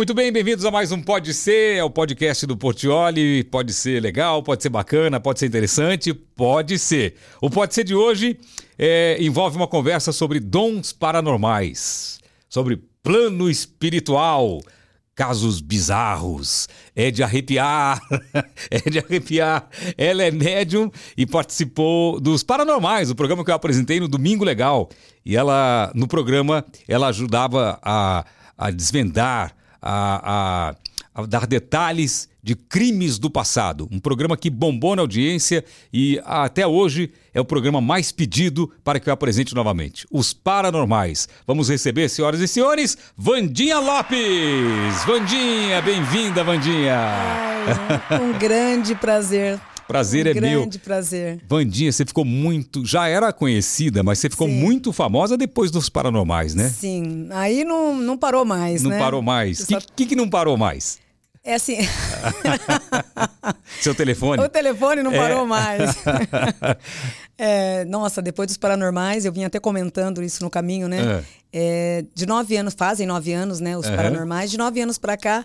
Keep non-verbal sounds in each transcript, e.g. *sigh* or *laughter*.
Muito bem, bem-vindos a mais um Pode Ser, é o podcast do Portioli. Pode ser legal, pode ser bacana, pode ser interessante, pode ser. O Pode Ser de hoje é, envolve uma conversa sobre dons paranormais, sobre plano espiritual, casos bizarros. É de arrepiar, *laughs* é de arrepiar. Ela é médium e participou dos Paranormais, o programa que eu apresentei no Domingo Legal. E ela, no programa, ela ajudava a, a desvendar a, a, a dar detalhes de crimes do passado. Um programa que bombou na audiência e até hoje é o programa mais pedido para que eu apresente novamente. Os Paranormais. Vamos receber, senhoras e senhores, Vandinha Lopes. Vandinha, bem-vinda, Vandinha. Ai, um *laughs* grande prazer Prazer um é meu. Grande prazer. Vandinha, você ficou muito. Já era conhecida, mas você ficou Sim. muito famosa depois dos paranormais, né? Sim, aí não, não parou mais, Não né? parou mais. O Só- que, que, que não parou mais? É assim, *laughs* Seu telefone? o telefone não É. parou mais. *laughs* É, nossa, depois dos paranormais, eu vim até comentando isso no caminho, né? É, de nove anos, fazem nove anos, né? Os Aham. paranormais. De nove anos pra cá,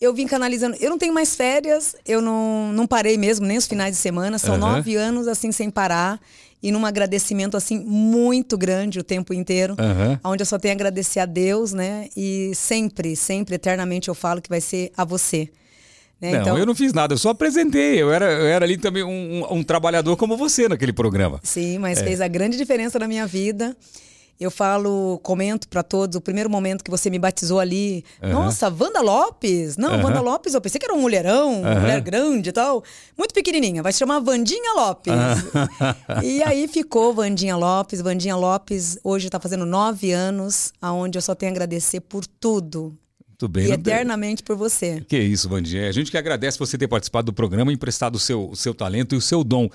eu vim canalizando. Eu não tenho mais férias, eu não, não parei mesmo, nem os finais de semana. São Aham. nove anos, assim, sem parar. E num agradecimento, assim, muito grande o tempo inteiro. Aham. onde eu só tenho a agradecer a Deus, né? E sempre, sempre, eternamente eu falo que vai ser a você. Né? Não, então, eu não fiz nada, eu só apresentei. Eu era, eu era ali também um, um- um trabalhador como você naquele programa. Sim, É. mas fez a grande diferença na minha vida. Eu falo, comento para todos, o primeiro momento que você me batizou ali, Aham. nossa, Wanda Lopes. Não, Aham. Wanda Lopes, eu pensei que era um mulherão, Aham. mulher grande e tal. Muito pequenininha, vai se chamar Vandinha Lopes. e aí ficou Vandinha Lopes. Vandinha Lopes hoje está fazendo nove anos, aonde eu só tenho a agradecer por tudo. Muito bem. e eternamente por você. Que isso, Vandinha. A gente que agradece você ter participado do programa e emprestado o seu, o seu talento e o seu dom. O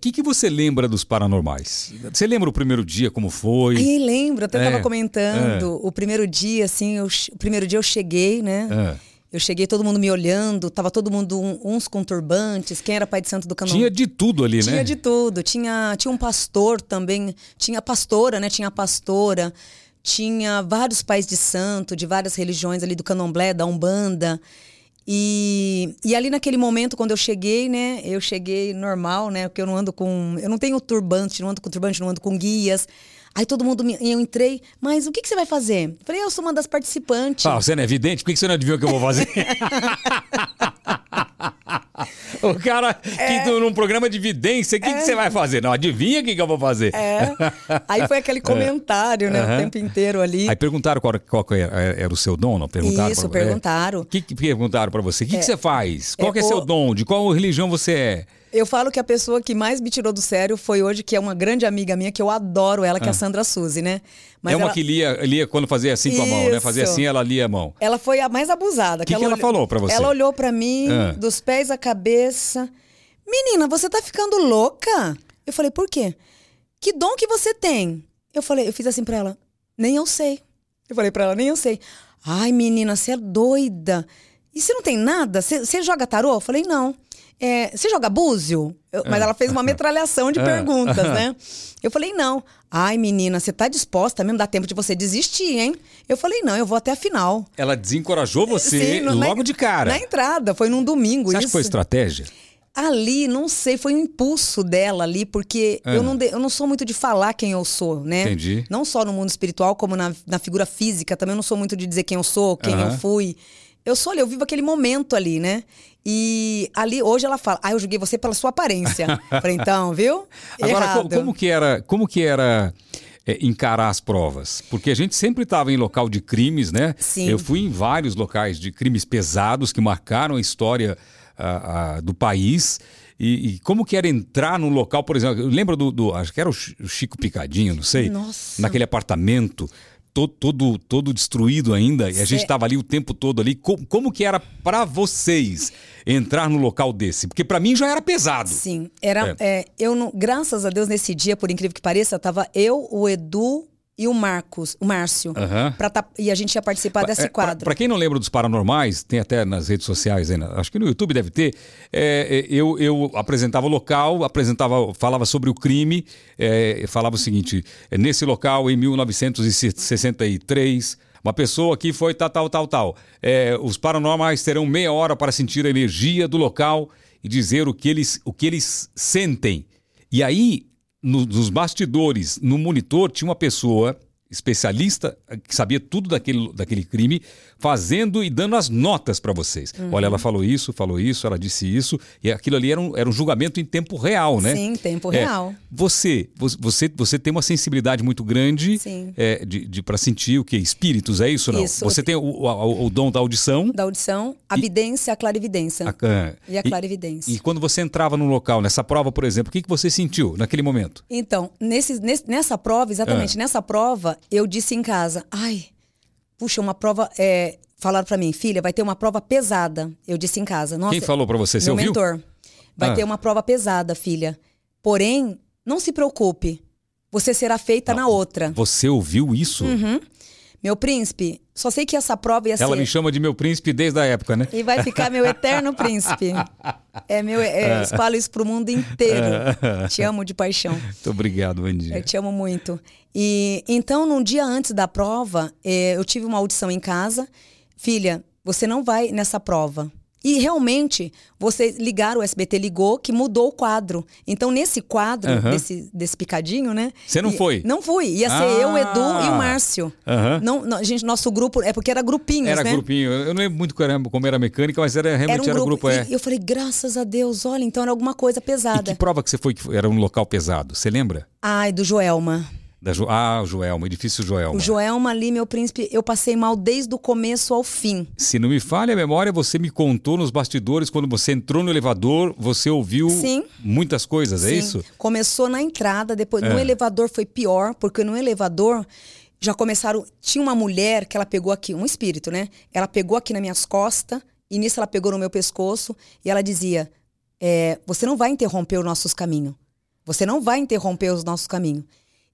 que, que você lembra dos paranormais? Você lembra o primeiro dia, como foi? Aí lembro, até É, tava comentando, o primeiro dia, assim, eu o primeiro dia eu cheguei, né? É. Eu cheguei, todo mundo me olhando, tava todo mundo, um- uns com turbantes, quem era pai de santo do candomblé. Tinha de tudo ali, Tinha né? de tudo. Tinha, tinha um pastor também, tinha pastora, né? Tinha a pastora, tinha vários pais de santo, de várias religiões ali do candomblé, da Umbanda. E, e ali naquele momento, quando eu cheguei, né? Eu cheguei normal, né? Porque eu não ando com. Eu não tenho turbante, não ando com turbante, não ando com guias. Aí todo mundo. Me, eu entrei, mas o que, que você vai fazer? Eu falei, eu sou uma das participantes. Ah, você não é vidente? Por que que você não adivinhou o que eu vou fazer? *laughs* o cara É. que num programa de vidência, o que, que você vai fazer? Não, adivinha o que, que eu vou fazer. É. Aí foi aquele *laughs* comentário, né? Aham. O tempo inteiro ali. Aí perguntaram qual, qual era, era o seu dom, não? Perguntaram Isso, pra- é. perguntaram. O que, que perguntaram pra você? O que, que você faz? Qual É, que é seu o- dom? De qual religião você é? Eu falo que a pessoa que mais me tirou do sério foi hoje, que é uma grande amiga minha, que eu adoro ela, que é a Sandra Suzy, né? é uma ela, que lia, lia quando fazia assim com a mão, né? Fazia assim, ela lia a mão. ela foi a mais abusada. Que que ela olhou- falou pra você? Ela olhou pra mim, Ah. dos pés à cabeça. Menina, você tá ficando louca? Eu falei, por quê? Que dom que você tem? Eu falei, eu fiz assim pra ela, nem eu sei. Eu falei pra ela, nem eu sei. Ai, menina, você é doida. E você não tem nada? Você joga tarô? Eu falei, não. É, você joga búzio? Eu- mas ela fez uma metralhação de Ah. *laughs* perguntas, né? Eu falei, não. Ai, menina, você tá disposta mesmo? Dá tempo de você desistir, hein? Eu falei, não, eu vou até a final. Ela desencorajou você Sim, no- na- logo de cara. Na entrada, foi num domingo Você acha isso. que foi estratégia? Ali, não sei, foi um impulso dela ali, porque Ah. eu, não de- eu não sou muito de falar quem eu sou, né? Entendi. Não só no mundo espiritual, como na, na figura física, também eu não sou muito de dizer quem eu sou, quem Aham. eu fui. Eu sou ali, eu vivo aquele momento ali, né? E ali, hoje ela fala, ah, eu julguei você pela sua aparência. Falei, então, viu? *laughs* Agora, Errado. como que era, como que era é, encarar as provas? Porque a gente sempre estava em local de crimes, né? Sim. Eu fui em vários locais de crimes pesados que marcaram a história ah, ah, do país. E, e como que era entrar num local, por exemplo, lembra do, do- acho que era o Chico Picadinho, não sei, Nossa. naquele apartamento todo, todo, todo destruído ainda, e a gente estava ali o tempo todo ali. Como, como que era para vocês entrar num local desse? Porque para mim já era pesado. Sim, era. é, eu não, graças a Deus, nesse dia, por incrível que pareça, tava eu, o Edu e o Marcos, o Márcio. Aham. pra tá- e a gente ia participar desse É, quadro. Pra quem não lembra dos paranormais, tem até nas redes sociais, aí, na- acho que no YouTube deve ter. é, é, eu, eu apresentava o local, apresentava, falava sobre o crime, é, falava o seguinte: é, nesse local, em 1963, Uma pessoa aqui foi tal, tal, tal, tal. É, os paranormais terão meia hora para sentir a energia do local e dizer o que eles, o que eles sentem. E aí, no, nos bastidores, no monitor, tinha uma pessoa especialista que sabia tudo daquele, daquele crime, fazendo e dando as notas para vocês. Uhum. Olha, ela falou isso, falou isso, ela disse isso, e aquilo ali era um, era um julgamento em tempo real, né? Sim, tempo é, real. Você, você, você tem uma sensibilidade muito grande é, de, de para sentir o que? Espíritos, é isso não? Isso. Você tem o, o, o, dom da audição. Da audição, a vidência, a clarividência. A, é, e a clarividência. E, e, quando você entrava no local, nessa prova, por exemplo, o que, que você sentiu naquele momento? Então, nesse, nesse nessa prova, exatamente, é. nessa prova, eu disse em casa, ai, puxa, uma prova. É, falaram para mim, filha, vai ter uma prova pesada. Eu disse em casa. Nossa, Quem falou para você? Seu mentor. Vai ah. ter uma prova pesada, filha. Porém, não se preocupe. Você será feita não, na outra. Você ouviu isso? Uhum. Meu príncipe, só sei que essa prova ia Ela ser. Ela me chama de meu príncipe desde a época, né? E vai ficar meu eterno *laughs* príncipe. É meu, é, eu espalho isso pro mundo inteiro. te amo de paixão. Muito obrigado, Andy. Eu te amo muito. E então, num dia antes da prova, é, eu tive uma audição em casa. Filha, você não vai nessa prova. E realmente, você ligar o SBT ligou que mudou o quadro. Então, nesse quadro, uhum. desse, desse picadinho, né? Você não e, foi? Não fui. Ia ser ah. eu, o Edu e o Márcio. Uhum. Não, não, gente, nosso grupo, é porque era grupinhos, era né? Era grupinho. Eu não lembro muito como era mecânica, mas era, realmente era um grupo. Era um grupo é. eu falei, graças a Deus, olha, então era alguma coisa pesada. E que prova que você foi que era um local pesado? Você lembra? Ai, do Joelma. Da jo... Ah, o Joelma, o edifício Joelma. O Joelma ali, meu príncipe, eu passei mal desde o começo ao fim. Se não me falha a memória, você me contou nos bastidores, quando você entrou no elevador, você ouviu Sim. muitas coisas, é Sim. é isso? Começou na entrada, depois é. no elevador foi pior, porque no elevador já começaram. Tinha uma mulher que ela pegou aqui, um espírito, né? Ela pegou aqui nas minhas costas, e nisso ela pegou no meu pescoço, e ela dizia: é, Você não vai interromper os nossos caminhos. Você não vai interromper os nossos caminhos.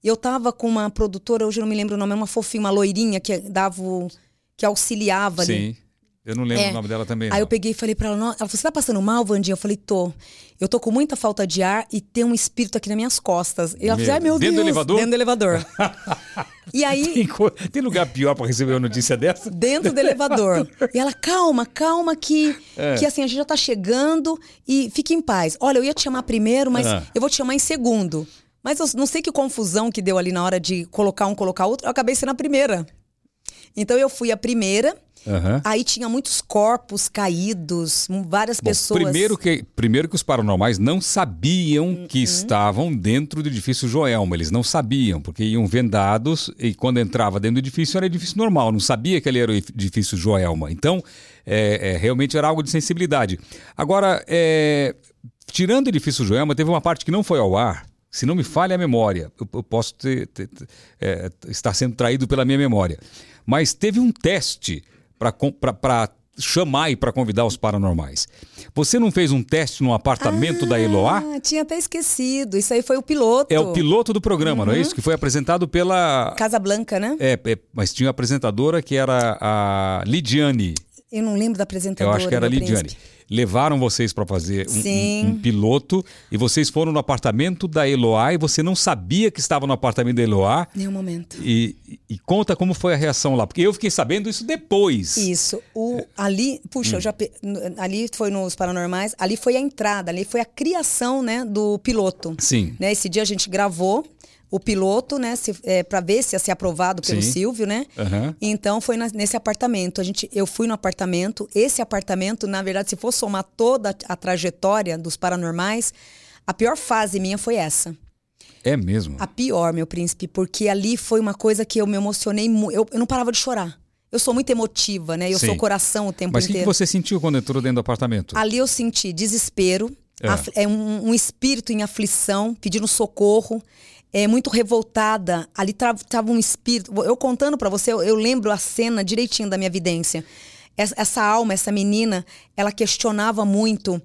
E eu tava com uma produtora, hoje eu não me lembro o nome, é uma fofinha, uma loirinha que dava o, que auxiliava ali. Sim. Eu não lembro é. o nome dela também. Aí não. eu peguei e falei pra ela, ela falou, você tá passando mal, Vandinha? Eu falei, tô. Eu tô com muita falta de ar e tem um espírito aqui nas minhas costas. E ela falou, ai meu Deus. Dentro do elevador? Dentro do elevador. *laughs* e aí... Tem, tem, lugar pior pra receber uma notícia dessa? Dentro do elevador. *laughs* e ela, calma, calma que, é. que assim, a gente já tá chegando e fique em paz. Olha, eu ia te chamar primeiro, mas é. eu vou te chamar em segundo. Mas eu não sei que confusão que deu ali na hora de colocar um, colocar outro. Eu acabei sendo a primeira. Então eu fui a primeira. Uhum. Aí tinha muitos corpos caídos, várias Bom, pessoas. Primeiro que, primeiro que os paranormais não sabiam uhum. que estavam dentro do edifício Joelma. Eles não sabiam, porque iam vendados e quando entrava dentro do edifício era edifício normal. Não sabia que ele era o edifício Joelma. Então, é, é, realmente era algo de sensibilidade. Agora, é, tirando o edifício Joelma, teve uma parte que não foi ao ar se não me falha a memória, eu, eu posso ter, ter, ter, é, estar sendo traído pela minha memória. Mas teve um teste para chamar e para convidar os paranormais. Você não fez um teste no apartamento ah, da Eloá? Tinha até esquecido. Isso aí foi o piloto. É o piloto do programa, uhum. não é uhum. isso? Que foi apresentado pela. Casa Blanca, né? É, é, mas tinha a apresentadora que era a Lidiane. Eu não lembro da apresentadora. Eu acho que era a Lidiane. Príncipe levaram vocês para fazer um, um, um, piloto e vocês foram no apartamento da Eloá e você não sabia que estava no apartamento da Eloá. Nenhum momento. E, e, conta como foi a reação lá, porque eu fiquei sabendo isso depois. Isso. O, ali, puxa, hum. eu já, ali foi nos Paranormais, ali foi a entrada, ali foi a criação né, do piloto. Sim. Né, esse dia a gente gravou o piloto, né, é, para ver se ia ser aprovado pelo Sim. Silvio, né? Uhum. Então foi na, nesse apartamento. A gente, eu fui no apartamento. Esse apartamento, na verdade, se for somar toda a trajetória dos paranormais, a pior fase minha foi essa. É mesmo? A pior, meu príncipe, porque ali foi uma coisa que eu me emocionei muito. Eu, eu não parava de chorar. Eu sou muito emotiva, né? Eu Sim. sou coração o tempo Mas inteiro. Mas o que você sentiu quando entrou dentro do apartamento? Ali eu senti desespero, é, é um, um espírito em aflição, pedindo socorro é, muito revoltada. Ali estava um espírito. Eu contando para você, eu, eu, lembro a cena direitinho da minha vidência. Essa, essa alma, essa menina, ela questionava muito.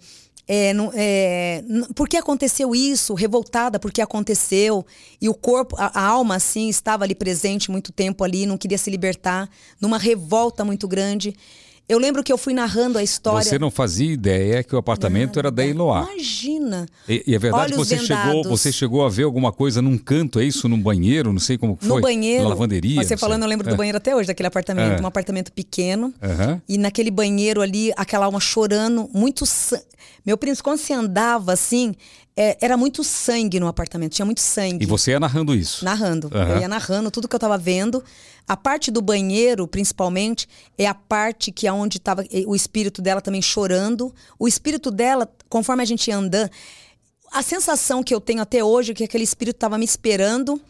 É, não, é, por que aconteceu isso? Revoltada porque aconteceu. E o corpo, a, a, alma, assim, estava ali presente muito tempo ali, não queria se libertar, numa revolta muito grande. Eu lembro que eu fui narrando a história. Você não fazia ideia que o apartamento era da Eloá. Imagina. E, e é verdade que Olhos você chegou, você chegou a ver alguma coisa num canto, é isso? Num banheiro? Não sei como foi. No banheiro. Na lavanderia? Você não falando, sei. eu lembro do É. banheiro até hoje, daquele apartamento. É. Um apartamento pequeno. Aham. E naquele banheiro ali, aquela alma chorando, muito sangue. Meu príncipe, quando você andava assim, é, era muito sangue no apartamento, tinha muito sangue. E você ia narrando isso? Narrando. Aham. Eu ia narrando tudo que eu tava vendo. A parte do banheiro, principalmente, é a parte que é onde estava o espírito dela também chorando. O espírito dela, conforme a gente ia andando, a sensação que eu tenho até hoje é que aquele espírito estava me esperando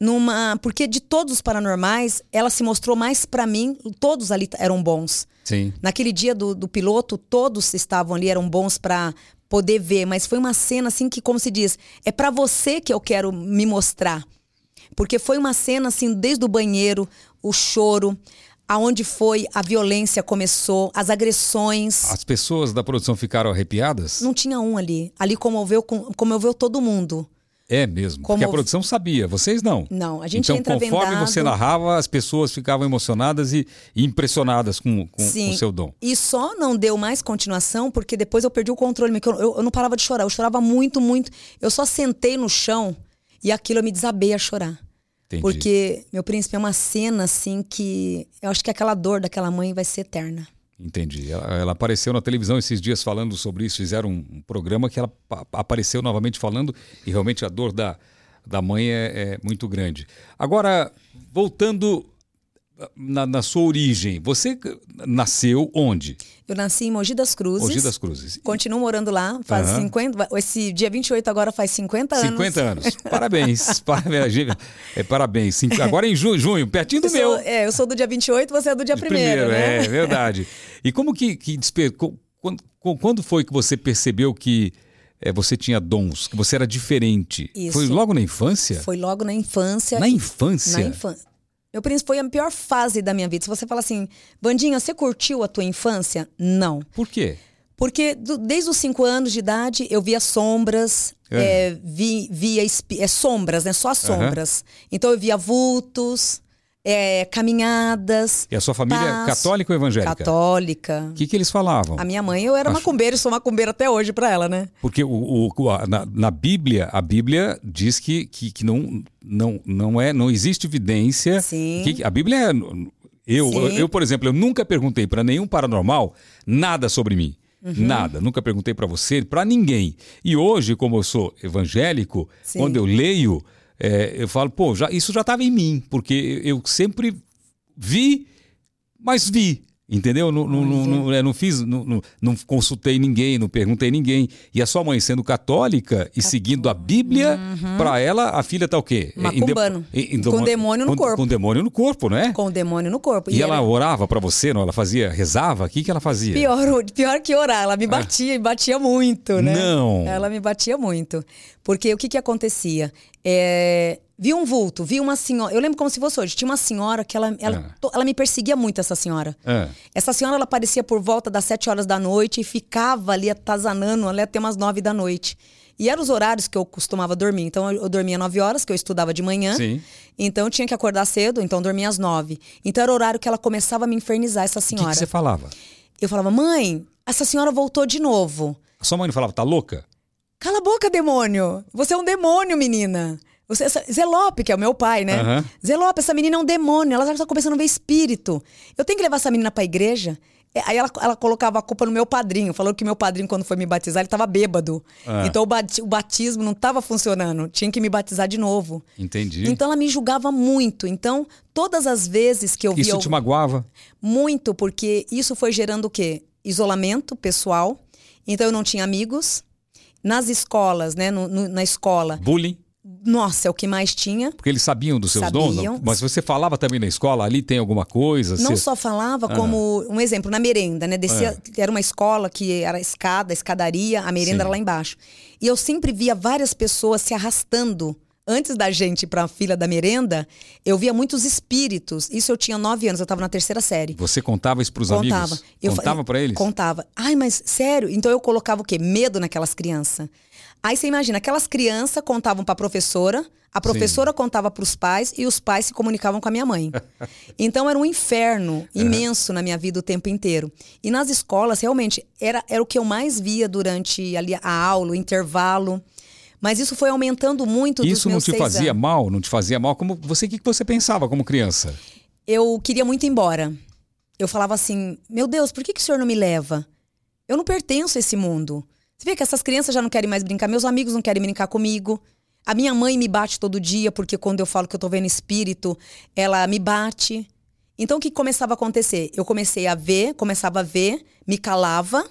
numa, porque de todos os paranormais, ela se mostrou mais pra mim, todos ali eram bons. Sim. Naquele dia do, do piloto, todos estavam ali, eram bons pra poder ver, mas foi uma cena assim que, como se diz, é pra você que eu quero me mostrar. Porque foi uma cena assim, desde o banheiro, o choro, aonde foi a violência começou, as agressões. As pessoas da produção ficaram arrepiadas? Não tinha um ali. Ali comoveu, com- comoveu todo mundo. É mesmo. Como- Porque a produção sabia, vocês não. Não, a gente então, entra conforme vendado. você narrava, as pessoas ficavam emocionadas e, e impressionadas com, com, com o seu dom. E só não deu mais continuação porque depois eu perdi o controle. Eu, eu- eu não parava de chorar. Eu chorava muito, muito. Eu só sentei no chão e aquilo eu me desabei a chorar. Entendi. Porque, meu príncipe, é uma cena assim que eu acho que aquela dor daquela mãe vai ser eterna. Entendi. Ela, ela apareceu na televisão esses dias falando sobre isso. Fizeram um, programa que ela pa- apareceu novamente falando e realmente a dor da, da mãe é, é muito grande. Agora, voltando na, na sua origem, você nasceu onde? Eu nasci em Mogi das Cruzes. Mogi das Cruzes. Continuo morando lá. Faz Aham. 50. Esse dia 28 agora faz 50 anos. 50 anos. *laughs* Parabéns. parabéns. É, parabéns. Cinco- *laughs* Agora em junho, junho pertinho do Eu meu. sou, é, eu sou do dia 28, você é do dia De primeiro, né? É verdade. *laughs* E como que, que despertou? Quando, quando foi que você percebeu que eh, você tinha dons, que você era diferente? Isso. Foi logo na infância? Foi logo na infância. Na infância? Na infância. Meu príncipe foi a pior fase da minha vida. Se você fala assim, Vandinha, você curtiu a tua infância? Não. Por quê? Porque do- desde os cinco anos de idade eu via sombras, É. é, vi, via é, sombras, né? Só sombras. Então eu via vultos, é, caminhadas. E a sua família é católica ou evangélica? Católica. O que, que eles falavam? A minha mãe, eu era Acho- macumbeira e sou macumbeira até hoje pra ela, né? Porque o, o- a- na, na Bíblia, a Bíblia diz que, que, que não, não, não, é, não existe evidência. Sim. que- a Bíblia é. Eu, Sim. eu, por exemplo, eu nunca perguntei para nenhum paranormal nada sobre mim. Uhum. Nada. Nunca perguntei para você, para ninguém. E hoje, como eu sou evangélico, Sim. quando eu leio, é, eu falo, pô, já, isso já estava em mim, porque eu sempre vi, mas vi. Entendeu? Não, não, não, não, é, não fiz, não, consultei ninguém, não perguntei ninguém. E a sua mãe sendo católica e seguindo a Bíblia, pra ela a filha tá o quê? Uhum. Macumbando. Com demônio no com- corpo. Com demônio no corpo, né? Com demônio no corpo. E, ela era orava pra você, não? Ela fazia, rezava? O que, que ela fazia? pior, pior que orar. Ela me batia e batia muito, né? Não. Ela me batia muito. Porque o que que acontecia? É, Vi um vulto, vi uma senhora. Eu lembro como se fosse hoje. Tinha uma senhora que ela, ela, to- ela me perseguia muito, essa senhora. Ah. Essa senhora ela aparecia por volta das 7 horas da noite e ficava ali atazanando ali até umas 9 da noite. E eram os horários que eu costumava dormir. Então eu dormia 9 horas, que eu estudava de manhã. Sim. Então eu tinha que acordar cedo, então eu dormia às 9. Então era o horário que ela começava a me infernizar, essa O que, que senhora. você falava? Eu falava, mãe, essa senhora voltou de novo. A sua mãe não falava, tá louca? Cala a boca, demônio! Você é um demônio, menina! Você, essa- Zelope, que é o meu pai, né? Aham. Zelope, essa menina é um demônio, ela já tá começando a ver espírito. Eu tenho que levar essa menina pra igreja? É, Aí ela, ela colocava a culpa no meu padrinho, falou que meu padrinho, quando foi me batizar, ele tava bêbado. Ah. Então o, bati- o batismo não tava funcionando, tinha que me batizar de novo. Entendi. Então ela me julgava muito. Então, todas as vezes que eu via. Isso te magoava? Muito, porque isso foi gerando o quê? Isolamento pessoal. Então eu não tinha amigos. Nas escolas, né? no- no- na escola, Bullying? Nossa, é o que mais tinha. Porque eles sabiam dos seus dons? Sabiam. não? Mas você falava também na escola, ali tem alguma coisa? Não você- só falava, como um exemplo, na merenda, né? Descia, Era uma escola que era escada, escadaria, a merenda Sim. era lá embaixo. E eu sempre via várias pessoas se arrastando antes da gente ir pra fila da merenda, eu via muitos espíritos. Isso eu tinha nove anos, eu estava na terceira série. Você contava isso pros Contava. amigos? Eu contava fa- pra eles? Contava. Ai, mas sério? Então eu colocava o quê? Medo naquelas crianças. Aí você imagina, aquelas crianças contavam pra professora, a professora contava pros pais e os pais se comunicavam com a minha mãe. *laughs* Então era um inferno imenso na minha vida o tempo inteiro. E nas escolas, realmente, era, era o que eu mais via durante ali, a aula, o intervalo. Mas isso foi aumentando muito Isso não te fazia anos. mal? Não te fazia mal? Como você, o que que você pensava como criança? eu queria muito ir embora. Eu falava assim: Meu Deus, por que, que o senhor não me leva? Eu não pertenço a esse mundo. Você vê que essas crianças já não querem mais brincar, meus amigos não querem brincar comigo. A minha mãe me bate todo dia, porque quando eu falo que eu tô vendo espírito, ela me bate. Então o que começava a acontecer? Eu comecei a ver, começava a ver, me calava,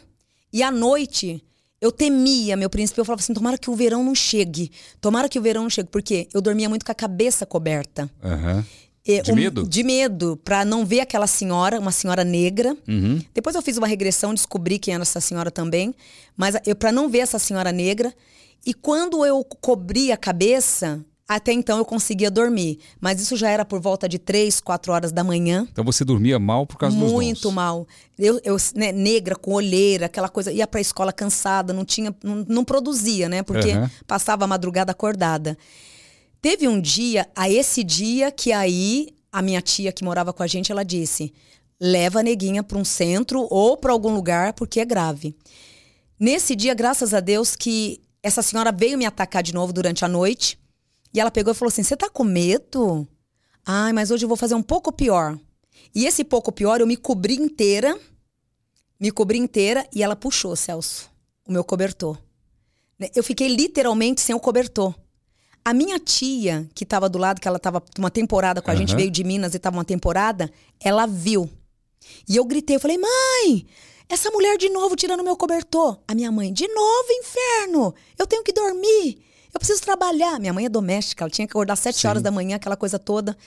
e à noite eu temia, meu príncipe, eu falava assim: tomara que o verão não chegue. Tomara que o verão não chegue, porque eu dormia muito com a cabeça coberta. Aham. É, De um- medo? De medo, pra não ver aquela senhora, uma senhora negra. Uhum. Depois eu fiz uma regressão, descobri quem era essa senhora também. Mas eu para não ver essa senhora negra. E quando eu cobri a cabeça, até então eu conseguia dormir. Mas isso já era por volta de três, quatro horas da manhã. Então você dormia mal por causa dos Muito mal. Eu, eu né, negra, com olheira, aquela coisa. Ia pra escola cansada, não tinha, não, não produzia, né? Porque Aham. passava a madrugada acordada. Teve um dia, a esse dia, que aí a minha tia que morava com a gente, ela disse: leva a neguinha para um centro ou para algum lugar, porque é grave. Nesse dia, graças a Deus, que essa senhora veio me atacar de novo durante a noite. E ela pegou e falou assim: Você tá com medo? Ai, mas hoje eu vou fazer um pouco pior. E esse pouco pior, eu me cobri inteira. Me cobri inteira e ela puxou, Celso, o meu cobertor. Eu fiquei literalmente sem o cobertor. A minha tia, que estava do lado, que ela estava uma temporada com a gente, veio de Minas e estava uma temporada, ela viu. E eu gritei, eu falei, mãe, essa mulher de novo tirando meu cobertor. A minha mãe, de novo, inferno, eu tenho que dormir, eu preciso trabalhar. Minha mãe é doméstica, ela tinha que acordar às sete Sim. horas da manhã, aquela coisa toda.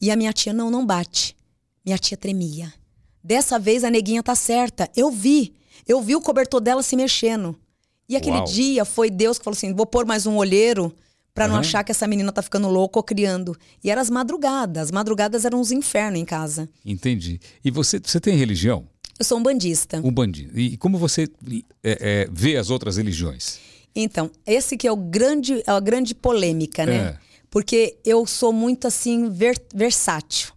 E a minha tia, não, não bate. Minha tia tremia. Dessa vez a neguinha tá certa, eu vi. Eu vi o cobertor dela se mexendo. E aquele Uau. dia foi Deus que falou assim: vou pôr mais um olheiro pra não Aham. achar que essa menina tá ficando louca ou criando. E eram as madrugadas. As madrugadas eram uns infernos em casa. Entendi. E você, você tem religião? Eu sou um bandista. Um bandido. E como você é, é, vê as outras religiões? Então, esse que é o grande, é a grande polêmica, né? É. Porque eu sou muito assim ver- versátil.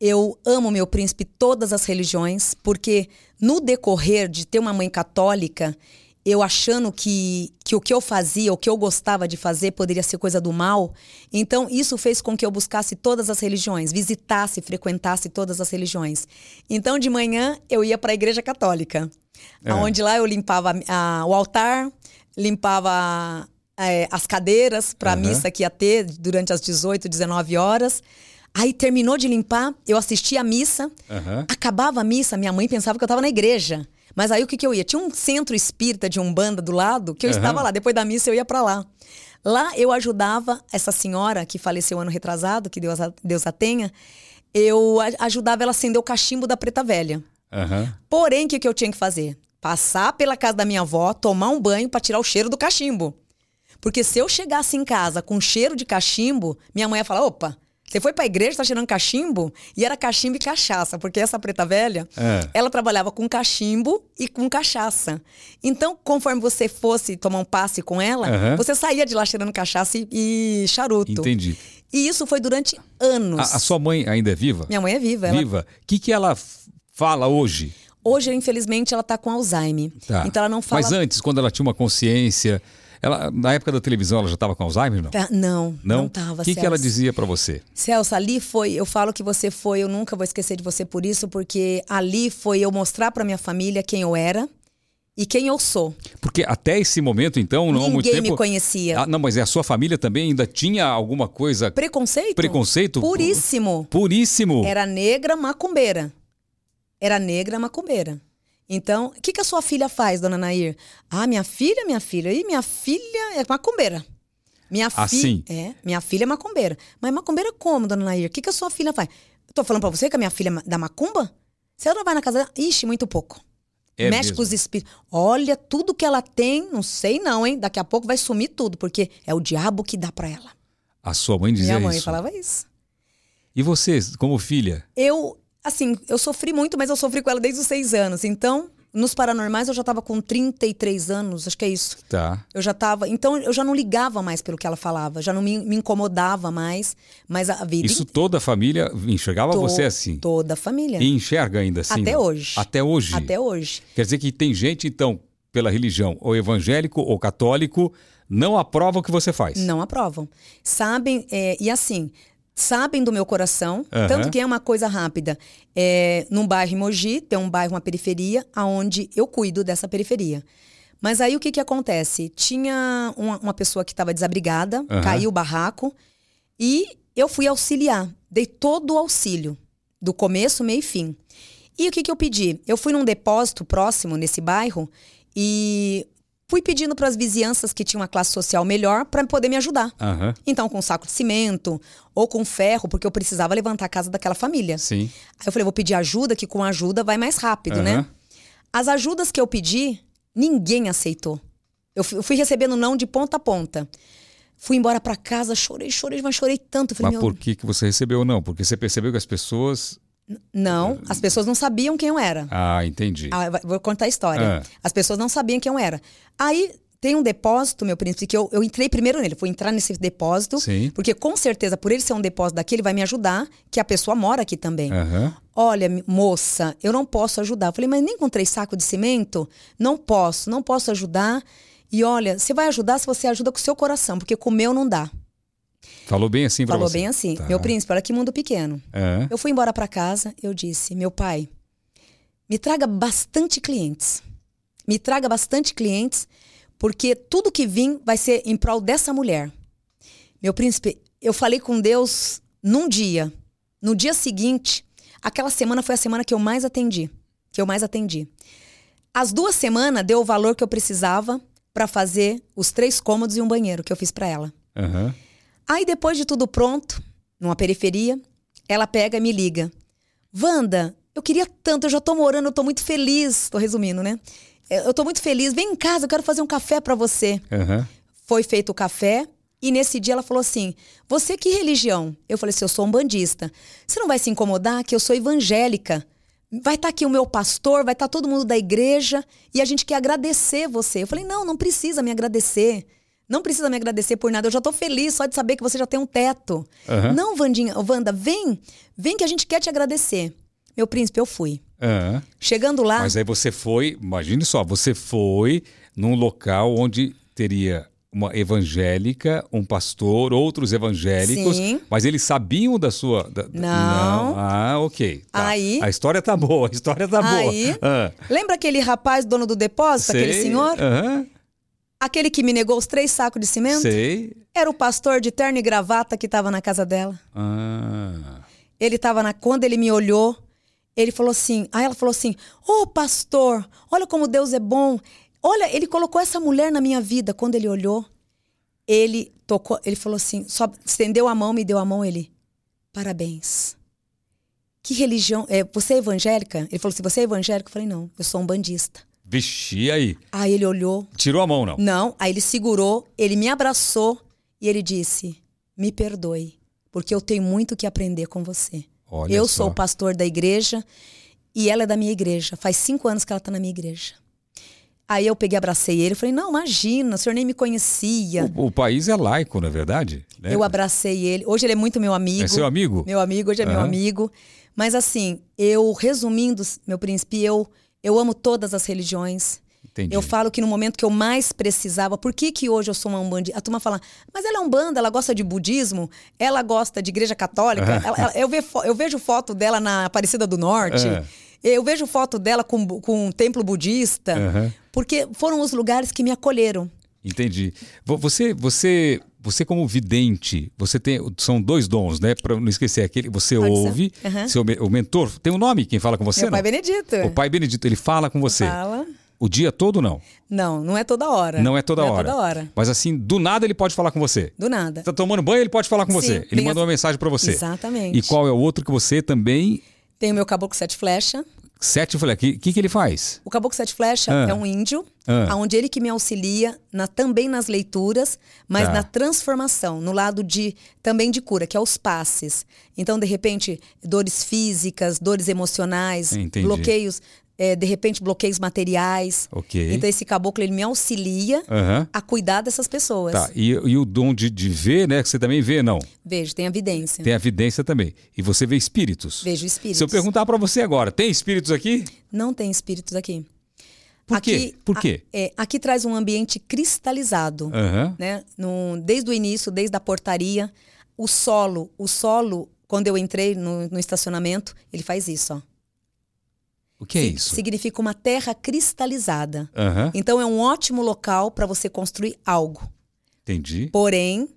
Eu amo meu príncipe todas as religiões, porque no decorrer de ter uma mãe católica, eu achando que, que o que eu fazia, o que eu gostava de fazer poderia ser coisa do mal, então isso fez com que eu buscasse todas as religiões, visitasse, frequentasse todas as religiões. Então de manhã eu ia para a igreja católica, É. onde lá eu limpava a- o altar, limpava é, as cadeiras para a Aham. missa que ia ter durante as 18, 19 horas. Aí terminou de limpar, eu assistia a missa. Aham. Acabava a missa, minha mãe pensava que eu estava na igreja. Mas aí o que, que eu ia? Tinha um centro espírita de Umbanda do lado, que eu Aham. estava lá. Depois da missa eu ia para lá. Lá eu ajudava essa senhora que faleceu ano retrasado, que Deus a, Deus a tenha. Eu ajudava ela a acender o cachimbo da preta velha. Aham. Porém, o que, que eu tinha que fazer? Passar pela casa da minha avó, tomar um banho para tirar o cheiro do cachimbo. Porque se eu chegasse em casa com cheiro de cachimbo, minha mãe ia falar: opa, você foi pra igreja, tá cheirando cachimbo? E era cachimbo e cachaça, porque essa preta velha, É. ela trabalhava com cachimbo e com cachaça. Então, conforme você fosse tomar um passe com ela, Aham. você saía de lá cheirando cachaça e, e charuto. Entendi. E isso foi durante anos. A, a sua mãe ainda é viva? Minha mãe é viva. Ela Viva. O que, que ela fala hoje? Hoje, infelizmente, ela tá com Alzheimer. Tá. Então ela não fala. Mas antes, quando ela tinha uma consciência, ela, na época da televisão, ela já estava com Alzheimer, não? Tá, Não, não, tava, O que, que ela dizia para você? Celso, ali foi, eu falo que você foi, eu nunca vou esquecer de você por isso, porque ali foi eu mostrar pra minha família quem eu era e quem eu sou. Porque até esse momento, então, não há muito Ninguém tempo... me conhecia. Ah, não, mas a sua família também ainda tinha alguma coisa... Preconceito? Preconceito? Puríssimo. Puríssimo. Era negra macumbeira. Era negra macumbeira. Então, o que, que a sua filha faz, dona Nair? Ah, minha filha, minha filha. E minha filha é macumbeira. Minha Assim? filha. É, minha filha é macumbeira. Mas macumbeira como, dona Nair? O que, que a sua filha faz? Tô falando pra você que a minha filha é da macumba? Se ela vai na casa dela, ixi, muito pouco. É Mexe mesmo? com os espíritos. Olha, tudo que ela tem, não sei não, hein? Daqui a pouco vai sumir tudo, porque é o diabo que dá pra ela. A sua mãe dizia Minha mãe isso. falava isso. E você, como filha? Eu, assim, eu sofri muito, mas eu sofri com ela desde os seis anos. Então, nos paranormais eu já tava com 33 anos, acho que é isso. Tá. Eu já tava. Então eu já não ligava mais pelo que ela falava, já não me, me incomodava mais. Mas a vida. Isso toda a família enxergava to- você assim. Toda a família. E enxerga ainda assim? Até né? hoje. Até hoje. Até hoje. Quer dizer que tem gente, então, pela religião, ou evangélico ou católico, não aprova o que você faz. Não aprovam. Sabem, é, e assim, sabem do meu coração, Aham. tanto que é uma coisa rápida. É, num bairro em Mogi, tem um bairro, uma periferia, aonde eu cuido dessa periferia. Mas aí o que que acontece? Tinha uma, uma pessoa que estava desabrigada, Aham. caiu o barraco, e eu fui auxiliar. Dei todo o auxílio, do começo, meio e fim. E o que, que eu pedi? Eu fui num depósito próximo nesse bairro e fui pedindo para as vizinhanças que tinham uma classe social melhor para poder me ajudar. Aham. Então, com um saco de cimento ou com ferro, porque eu precisava levantar a casa daquela família. Sim. Aí eu falei, vou pedir ajuda, que com ajuda vai mais rápido, né? Aham. As ajudas que eu pedi, ninguém aceitou. Eu fui, recebendo não de ponta a ponta. Fui embora para casa, chorei, chorei, mas chorei tanto. Falei, Mas por que, que você recebeu não? Porque você percebeu que as pessoas. Não, as pessoas não sabiam quem eu era. Ah, entendi. Ah, vou contar a história. Ah. As pessoas não sabiam quem eu era. Aí tem um depósito, meu príncipe, que eu, eu entrei primeiro nele. Fui entrar nesse depósito, Sim. porque com certeza, por ele ser um depósito daqui, ele vai me ajudar, que a pessoa mora aqui também. Aham. Olha, moça, eu não posso ajudar. Eu falei, mas nem com três sacos de cimento? Não posso, não posso ajudar. E olha, você vai ajudar se você ajuda com o seu coração, porque com o meu não dá. Falou bem assim pra Falou você? bem assim. Tá. Meu príncipe, olha que mundo pequeno. Aham. Eu fui embora para casa, eu disse: "Meu pai, me traga bastante clientes. Me traga bastante clientes, porque tudo que vim vai ser em prol dessa mulher." Meu príncipe, eu falei com Deus num dia. No dia seguinte, aquela semana foi a semana que eu mais atendi, que eu mais atendi. As duas semanas deu o valor que eu precisava para fazer os três cômodos e um banheiro que eu fiz para ela. Aham. Aí, depois de tudo pronto, numa periferia, ela pega e me liga. Wanda, eu queria tanto, eu já tô morando, eu tô muito feliz. Tô resumindo, né? É, Eu tô muito feliz. Vem em casa, eu quero fazer um café pra você. Aham. Foi feito o café e nesse dia ela falou assim: Você que religião? Eu falei assim: Eu sou um bandista. Você não vai se incomodar que eu sou evangélica? Vai estar aqui o meu pastor, vai estar todo mundo da igreja e a gente quer agradecer você. Eu falei: Não, não precisa me agradecer. Não precisa me agradecer por nada. Eu já tô feliz só de saber que você já tem um teto. Aham. Não, Vandinha, Wanda, vem, vem que a gente quer te agradecer. Meu príncipe, eu fui. Aham. Chegando lá, Mas aí você foi, imagine só, você foi num local onde teria uma evangélica, um pastor, outros evangélicos, Sim. mas eles sabiam da sua. da- da- Não. Ah, ok. Tá. Aí- A história tá boa, a história tá Aí- boa. Ah, lembra aquele rapaz, dono do depósito, aquele sei. senhor? Aham, Aquele que me negou os três sacos de cimento? sei. Era o pastor de terno e gravata que estava na casa dela. Ah, Ele estava na. Quando ele me olhou, ele falou assim. Aí ela falou assim: Ô pastor, olha como Deus é bom. Olha, ele colocou essa mulher na minha vida. Quando ele olhou, ele tocou, ele falou assim, só estendeu a mão, me deu a mão, ele. Parabéns. Que religião. É, você é evangélica? Ele falou assim: você é evangélica? Eu falei, não, eu sou um bandista. Vixe, aí? Aí ele olhou, Tirou a mão, não? não, aí ele segurou, ele me abraçou e ele disse: Me perdoe, porque eu tenho muito que aprender com você. Olha eu só. sou o pastor da igreja e ela é da minha igreja. Faz cinco anos que ela está na minha igreja. Aí eu peguei, abracei ele, falei: Não, imagina, o senhor nem me conhecia. O, o país é laico, não é verdade? Né? Eu abracei ele. Hoje ele é muito meu amigo. É seu amigo? Meu amigo, hoje é meu Aham. amigo. Mas assim, eu, resumindo, meu príncipe, eu, eu amo todas as religiões. Entendi. Eu falo que no momento que eu mais precisava, por que, que hoje eu sou uma umbanda? A turma fala, mas ela é umbanda, ela gosta de budismo, ela gosta de igreja católica. Ela- ela- eu, ve- eu vejo foto dela na Aparecida do Norte, eu vejo foto dela com, com um templo budista, porque foram os lugares que me acolheram. Entendi. Vo- Você, você, você como vidente, você tem, são dois dons, né? Para não esquecer aquele, você Pode ouve, Aham. seu o mentor tem um nome quem fala com você, Meu não? pai Benedito. O pai Benedito, ele fala com você. Fala. O dia todo não. Não, não é toda hora. Não é toda não hora. É toda hora. Mas assim, do nada ele pode falar com você. Do nada. Tá tomando banho, ele pode falar com Sim, você. Ele manda a- uma mensagem para você. Exatamente. E qual é o outro que você também Tem o meu caboclo sete flecha. Sete flechas. O que, que, que ele faz? O Caboclo Sete Flecha Ah. é um índio, Ah. onde ele que me auxilia na- também nas leituras, mas Tá. na transformação, no lado de também de cura, que é os passes. Então, de repente, dores físicas, dores emocionais, Entendi. bloqueios, é, de repente, bloqueios materiais. Ok. Então, esse caboclo ele me auxilia Aham. a cuidar dessas pessoas. Tá. E, e o dom de, de ver, né? Que você também vê, não? Vejo, tem evidência. Tem a evidência também. E você vê espíritos. Vejo espíritos. Se eu perguntar pra você agora, tem espíritos aqui? Não tem espíritos aqui. Por quê? Por quê? a- é, aqui traz um ambiente cristalizado. Aham. né? No, desde o início, desde a portaria, o solo, o solo, quando eu entrei no, no estacionamento, ele faz isso, ó. O que é isso? Significa uma terra cristalizada. Aham. Então é um ótimo local para você construir algo. Entendi. Porém,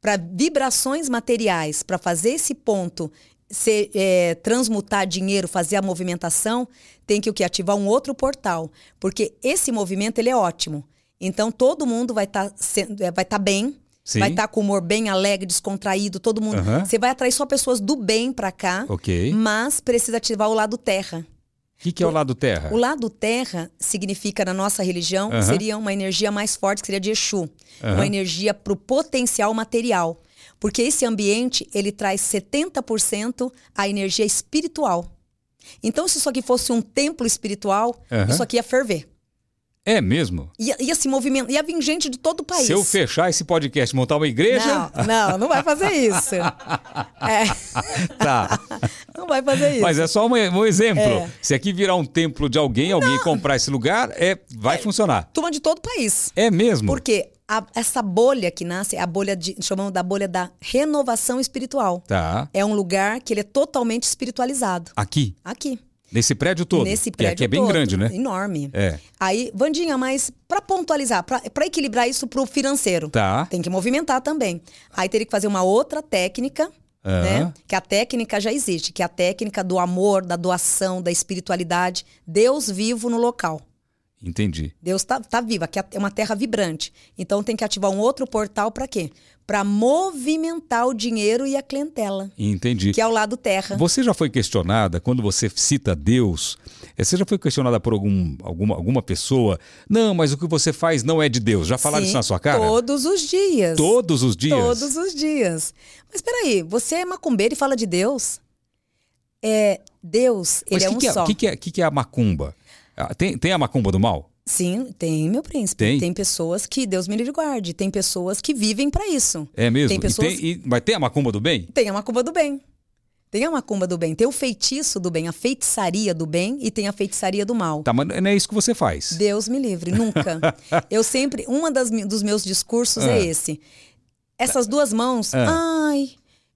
para vibrações materiais, para fazer esse ponto ser, é, transmutar dinheiro, fazer a movimentação, tem que o que ativar um outro portal, porque esse movimento ele é ótimo. Então todo mundo vai estar vai tá bem, Sim. vai estar com o humor bem alegre, descontraído, todo mundo. Aham. Você vai atrair só pessoas do bem para cá, Ok. mas precisa ativar o lado terra. O que, que é o lado terra? O lado terra significa, na nossa religião, seria uma energia mais forte, que seria de Exu. Uma energia para o potencial material. Porque esse ambiente, ele traz 70% a energia espiritual. Então, se isso aqui fosse um templo espiritual, isso aqui ia ferver. É mesmo? Ia, ia se movimentar, ia vir gente de todo o país. Se eu fechar esse podcast e montar uma igreja. Não, não, não vai fazer isso. *laughs* É, Tá. não vai fazer isso. Mas é só um, um exemplo. É. Se aqui virar um templo de alguém, alguém comprar esse lugar, é, vai funcionar. Turma de todo o país. É mesmo? Porque a- essa bolha que nasce é a bolha de. chamamos da bolha da renovação espiritual. Tá. É um lugar que ele é totalmente espiritualizado. Aqui, Aqui. Nesse prédio todo. Nesse que prédio. aqui é bem todo. grande, né? Enorme. É. Aí, Vandinha, mas para pontualizar, para equilibrar isso pro financeiro, Tá. tem que movimentar também. Aí teria que fazer uma outra técnica, Aham. né? Que a técnica já existe, que é a técnica do amor, da doação, da espiritualidade, Deus vivo no local. Entendi. Deus tá, tá vivo, aqui é uma terra vibrante. Então tem que ativar um outro portal para quê? Para movimentar o dinheiro e a clientela, Entendi. que é o lado terra. Você já foi questionada, quando você cita Deus, eh, você já foi questionada por algum, alguma, alguma pessoa? Não, mas o que você faz não é de Deus. Já falaram Sim, isso na sua cara? Todos os dias. Todos os dias? Todos os dias. Mas peraí, você é macumbeiro e fala de Deus? É, Deus, Mas ele é que um que é, só. O que, que é, que que é a macumba? Ah, Tem, tem a macumba do mal? Sim, tem, meu príncipe. Tem? pessoas que Deus me livre e guarde. Tem pessoas que vivem para isso. É mesmo? Tem E pessoas- tem- e- mas tem a macumba do bem? Tem a macumba do bem. Tem a macumba do bem. Tem o feitiço do bem, a feitiçaria do bem e tem a feitiçaria do mal. Tá, mas não é isso que você faz. Deus me livre, nunca. *laughs* Eu sempre, uma das dos meus discursos Ah. é esse. Essas duas mãos, Ah. ai,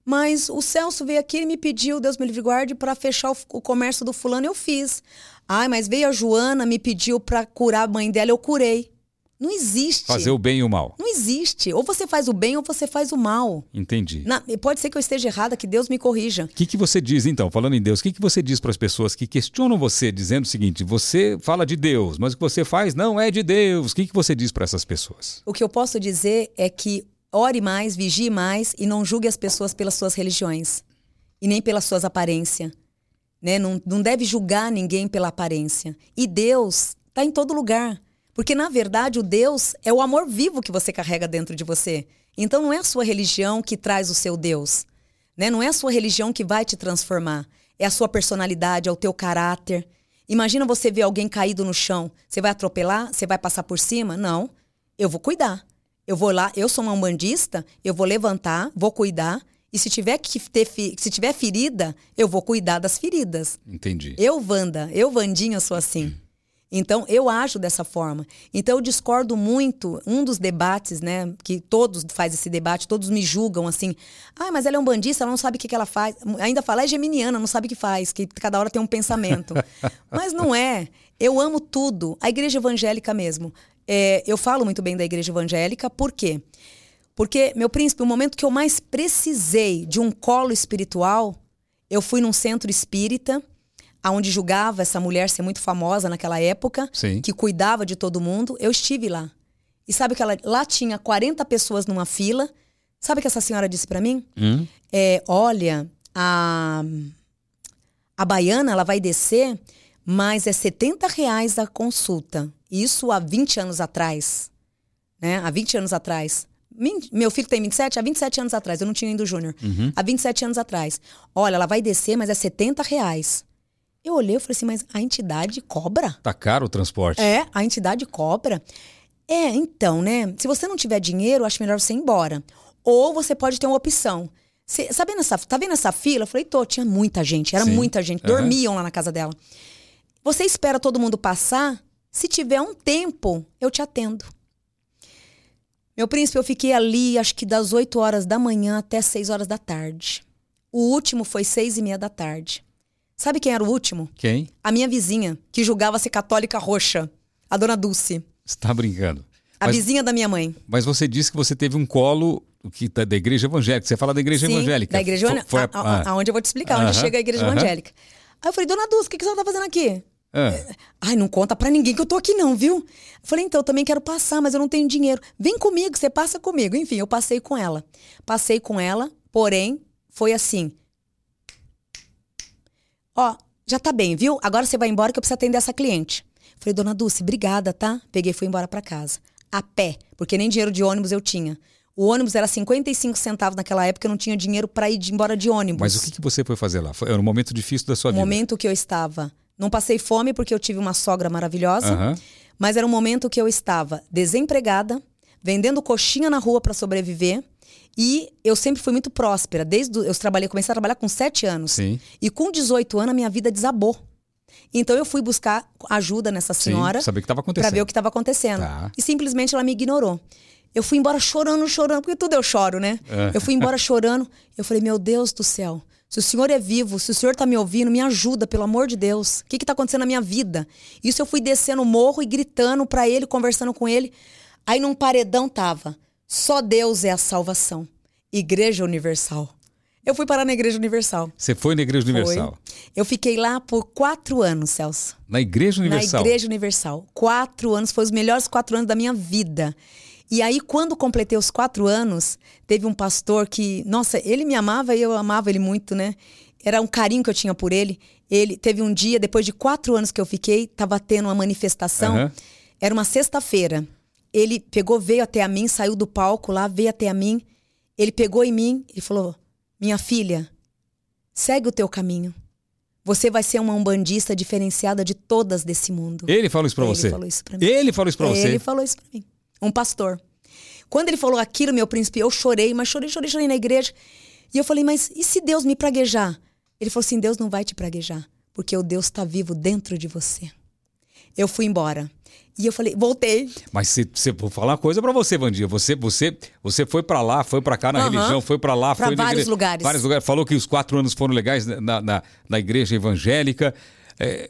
mas o Celso veio aqui e me pediu, Deus me livre e guarde, para fechar o, o comércio do fulano, eu fiz. Ai, mas veio a Joana, me pediu para curar a mãe dela, eu curei. Não existe. Fazer o bem e o mal. Não existe. Ou você faz o bem ou você faz o mal. Entendi. Na- pode ser que eu esteja errada, que Deus me corrija. O que, que você diz, então, falando em Deus, o que, que você diz para as pessoas que questionam você, dizendo o seguinte: você fala de Deus, mas o que você faz não é de Deus? O que, que você diz para essas pessoas? O que eu posso dizer é que ore mais, vigie mais e não julgue as pessoas pelas suas religiões e nem pelas suas aparências. Né? Não, não deve julgar ninguém pela aparência. E Deus está em todo lugar. Porque, na verdade, o Deus é o amor vivo que você carrega dentro de você. Então, não é a sua religião que traz o seu Deus. Né? Não é a sua religião que vai te transformar. É a sua personalidade, é o teu caráter. Imagina você ver alguém caído no chão. Você vai atropelar? Você vai passar por cima? Não. Eu vou cuidar. Eu vou lá, eu sou uma umbandista, eu vou levantar, vou cuidar. E se tiver que ter se tiver ferida, eu vou cuidar das feridas. Entendi. Eu, Wanda, eu, Vandinha, sou assim. Então, eu ajo dessa forma. Então, eu discordo muito. Um dos debates, né, que todos fazem esse debate, todos me julgam assim. Ah, mas ela é um bandista, ela não sabe o que, que ela faz. Ainda fala, é geminiana, não sabe o que faz, que cada hora tem um pensamento. *laughs* mas não é. Eu amo tudo. A igreja evangélica mesmo. É, eu falo muito bem da igreja evangélica, por quê? Porque, meu príncipe, o momento que eu mais precisei de um colo espiritual, eu fui num centro espírita, aonde julgava essa mulher ser muito famosa naquela época, Sim. que cuidava de todo mundo. Eu estive lá. E sabe que ela, lá tinha 40 pessoas numa fila. Sabe o que essa senhora disse pra mim? Hum? É, olha, a, a baiana ela vai descer, mas é 70 reais a consulta. Isso há 20 anos atrás. Né? Há 20 anos atrás. Meu filho tem 27, há 27 anos atrás. Eu não tinha ainda o Júnior. Uhum. Há 27 anos atrás. Olha, ela vai descer, mas é 70 reais. Eu olhei e falei assim, mas a entidade cobra? Tá caro o transporte. É, a entidade cobra. É, então, né? Se você não tiver dinheiro, acho melhor você ir embora. Ou você pode ter uma opção. Cê, sabe nessa, tá vendo essa fila? Eu falei, tô, tinha muita gente, era Sim. muita gente. Aham. Dormiam lá na casa dela. Você espera todo mundo passar? Se tiver um tempo, eu te atendo. Meu príncipe, eu fiquei ali, acho que das 8 horas da manhã até 6 horas da tarde. O último foi seis e meia da tarde. Sabe quem era o último? Quem? A minha vizinha, que julgava ser católica roxa. A dona Dulce. Você tá brincando. A Mas, vizinha da minha mãe. mas você disse que você teve um colo que tá da igreja evangélica. Você fala da igreja Sim, evangélica. Da igreja evangélica. Aonde eu vou te explicar, onde Aham, chega a igreja aham. evangélica. Aí eu falei, dona Dulce, o que, que a senhora tá fazendo aqui? Ah, Ai, não conta pra ninguém que eu tô aqui não, viu? Falei, então, eu também quero passar, mas eu não tenho dinheiro. Vem comigo, você passa comigo. Enfim, eu passei com ela. Passei com ela, porém, foi assim. Ó, já tá bem, viu? Agora você vai embora que eu preciso atender essa cliente. Falei, dona Dulce, obrigada, tá? Peguei e fui embora pra casa. A pé, porque nem dinheiro de ônibus eu tinha. O ônibus era 55 centavos naquela época, eu não tinha dinheiro pra ir de- embora de ônibus. mas o que, que você foi fazer lá? Foi, era um momento difícil da sua O vida. momento que eu estava. Não passei fome porque eu tive uma sogra maravilhosa, Aham. mas era um momento que eu estava desempregada, vendendo coxinha na rua para sobreviver. E eu sempre fui muito próspera. Desde eu trabalhei, comecei a trabalhar com 7 anos. Sim. E com 18 anos a minha vida desabou. Então eu fui buscar ajuda nessa senhora Sim, saber o que estava para ver o que estava acontecendo. Tá. E simplesmente ela me ignorou. Eu fui embora chorando, chorando, porque tudo eu choro, né? É. Eu fui embora chorando. Eu falei, meu Deus do céu, se o senhor é vivo, se o senhor tá me ouvindo, me ajuda, pelo amor de Deus. O que que tá acontecendo na minha vida? Isso eu fui descendo o morro e gritando pra ele, conversando com ele. Aí num paredão tava, só Deus é a salvação. Igreja Universal. Eu fui parar na Igreja Universal. Você foi na Igreja Universal. Foi. Eu fiquei lá por quatro anos, Celso. Na Igreja Universal. Na Igreja Universal. Quatro anos, foi os melhores quatro anos da minha vida. E aí, quando completei os quatro anos, teve um pastor que, nossa, ele me amava e eu amava ele muito, né? Era um carinho que eu tinha por ele. Ele teve um dia, depois de quatro anos que eu fiquei, tava tendo uma manifestação. Aham. Era uma sexta-feira. Ele pegou, veio até a mim, saiu do palco lá, veio até a mim. Ele pegou em mim e falou: Minha filha, segue o teu caminho. Você vai ser uma umbandista diferenciada de todas desse mundo. Ele falou isso pra Ele você? falou isso pra mim. Ele falou isso pra você? Ele falou isso pra mim. Um pastor. Quando ele falou aquilo, meu príncipe, eu chorei, mas chorei, chorei, chorei na igreja. E eu falei, mas e se Deus me praguejar? Ele falou assim: Deus não vai te praguejar, porque o Deus está vivo dentro de você. Eu fui embora. E eu falei, voltei. Mas se, se, vou falar uma coisa pra você, Vandia. Você, você, você foi pra lá, foi pra cá na Aham. religião, foi pra lá, Pra foi vários igreja- lugares. Vários lugares. Falou que os quatro anos foram legais na, na, na igreja evangélica. É,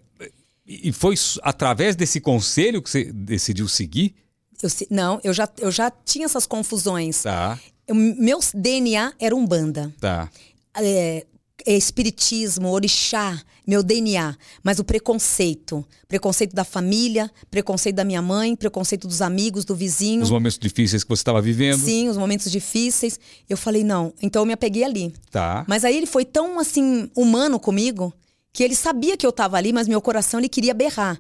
e foi através desse conselho que você decidiu seguir? Eu não, eu já, eu já tinha essas confusões. Tá, Eu- meu DNA era umbanda. tá. é, é espiritismo, orixá, meu DNA, mas o preconceito, preconceito da família, preconceito da minha mãe, preconceito dos amigos, do vizinho, Os momentos difíceis que você estava vivendo. sim, os momentos difíceis. Eu falei não, então eu me apeguei ali. Tá. Mas aí ele foi tão assim humano comigo que ele sabia que eu estava ali, mas meu coração ele queria berrar.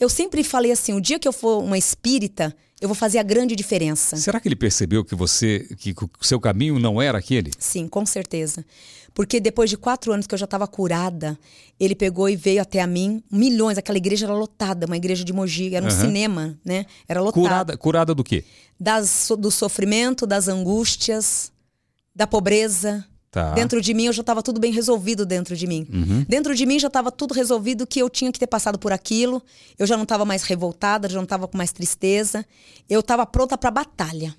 Eu sempre falei assim, o dia que eu for uma espírita, eu vou fazer a grande diferença. Será que ele percebeu que você, que o seu caminho não era aquele? Sim, com certeza. Porque depois de quatro anos que eu já estava curada, ele pegou e veio até a mim, milhões. Aquela igreja era lotada, uma igreja de Mogi, era um Aham. cinema, né? Era lotada. Curada, curada do quê? Das, do sofrimento, das angústias, da pobreza. Tá. Dentro de mim eu já estava tudo bem resolvido dentro de mim. Uhum. Dentro de mim já estava tudo resolvido que eu tinha que ter passado por aquilo. Eu já não estava mais revoltada, já não estava com mais tristeza. Eu estava pronta para batalha.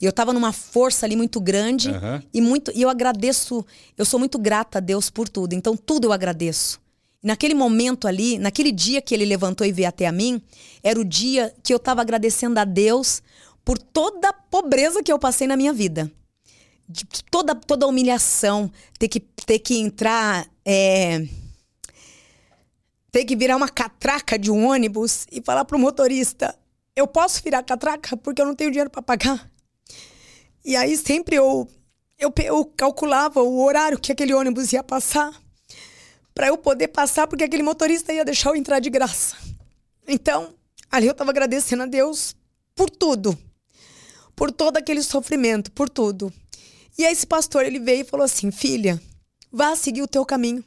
E eu estava numa força ali muito grande Aham. e muito e eu agradeço, eu sou muito grata a Deus por tudo. Então tudo eu agradeço. Naquele momento ali, naquele dia que ele levantou e veio até a mim, era o dia que eu estava agradecendo a Deus por toda a pobreza que eu passei na minha vida de toda, toda a humilhação, ter que, ter que entrar. é, ter que virar uma catraca de um ônibus e falar pro motorista: eu posso virar catraca porque eu não tenho dinheiro para pagar. E aí sempre eu, eu, eu calculava o horário que aquele ônibus ia passar para eu poder passar, porque aquele motorista ia deixar eu entrar de graça. Então, ali eu estava agradecendo a Deus por tudo. Por todo aquele sofrimento, por tudo. E aí esse pastor, ele veio e falou assim: "Filha, vá seguir o teu caminho".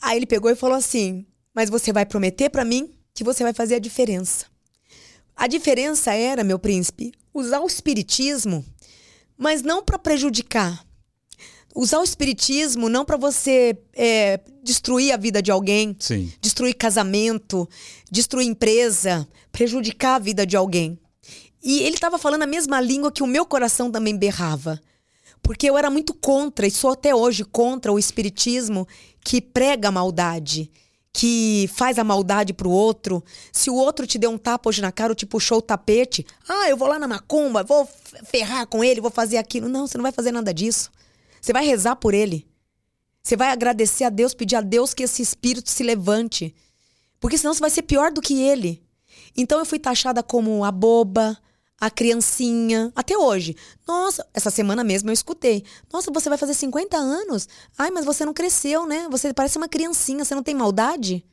Aí ele pegou e falou assim: "Mas você vai prometer para mim que você vai fazer a diferença". A diferença era, meu príncipe, usar o espiritismo, mas não para prejudicar, usar o espiritismo não para você é, destruir a vida de alguém, Sim. destruir casamento, destruir empresa, prejudicar a vida de alguém. E ele estava falando a mesma língua que o meu coração também berrava. Porque eu era muito contra, e sou até hoje contra o espiritismo que prega a maldade, que faz a maldade pro outro. Se o outro te deu um tapa hoje na cara ou te puxou o tapete, ah, eu vou lá na macumba, vou ferrar com ele, vou fazer aquilo. Não, você não vai fazer nada disso. Você vai rezar por ele. Você vai agradecer a Deus, pedir a Deus que esse espírito se levante. Porque senão você vai ser pior do que ele. Então eu fui taxada como a boba, a criancinha, até hoje. Nossa, essa semana mesmo eu escutei. Nossa, você vai fazer 50 anos? Ai, mas você não cresceu, né? Você parece uma criancinha, você não tem maldade?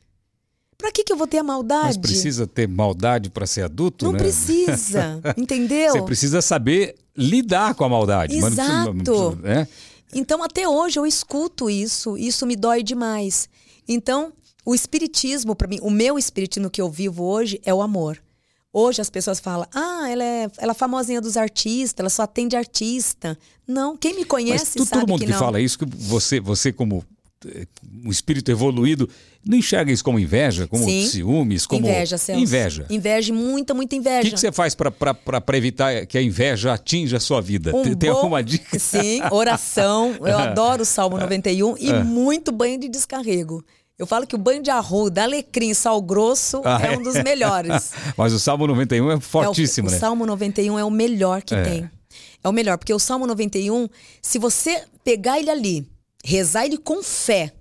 Pra que, que eu vou ter a maldade? Mas precisa ter maldade para ser adulto, não né? precisa, *laughs* entendeu? Você precisa saber lidar com a maldade. mas não precisa- não Exato. precisa, né? Então, até hoje eu escuto isso, isso me dói demais. Então, o espiritismo, para mim, o meu espiritismo que eu vivo hoje é o amor. Hoje as pessoas falam, ah, ela é, ela é famosinha dos artistas, ela só atende artista. Não, quem me Mas conhece tu- sabe todo mundo que que, fala isso, que você, você como eh, um espírito evoluído, não enxerga isso como inveja, como Sim. ciúmes, como Inveja, Celso. inveja. Inveja, muita, muita O inveja. que, que você faz para evitar que a inveja atinja a sua vida? Um Tem, tem alguma dica? Sim, oração. Eu *laughs* adoro o Salmo 91 e É. muito banho de descarrego. Eu falo que o banho de arruda, alecrim e sal grosso Ah, é é? um dos *laughs* melhores. Mas o Salmo 91 é fortíssimo, é o, né? O Salmo 91 é o melhor que É. tem. É o melhor, porque o Salmo 91, se você pegar ele ali, rezar ele com fé,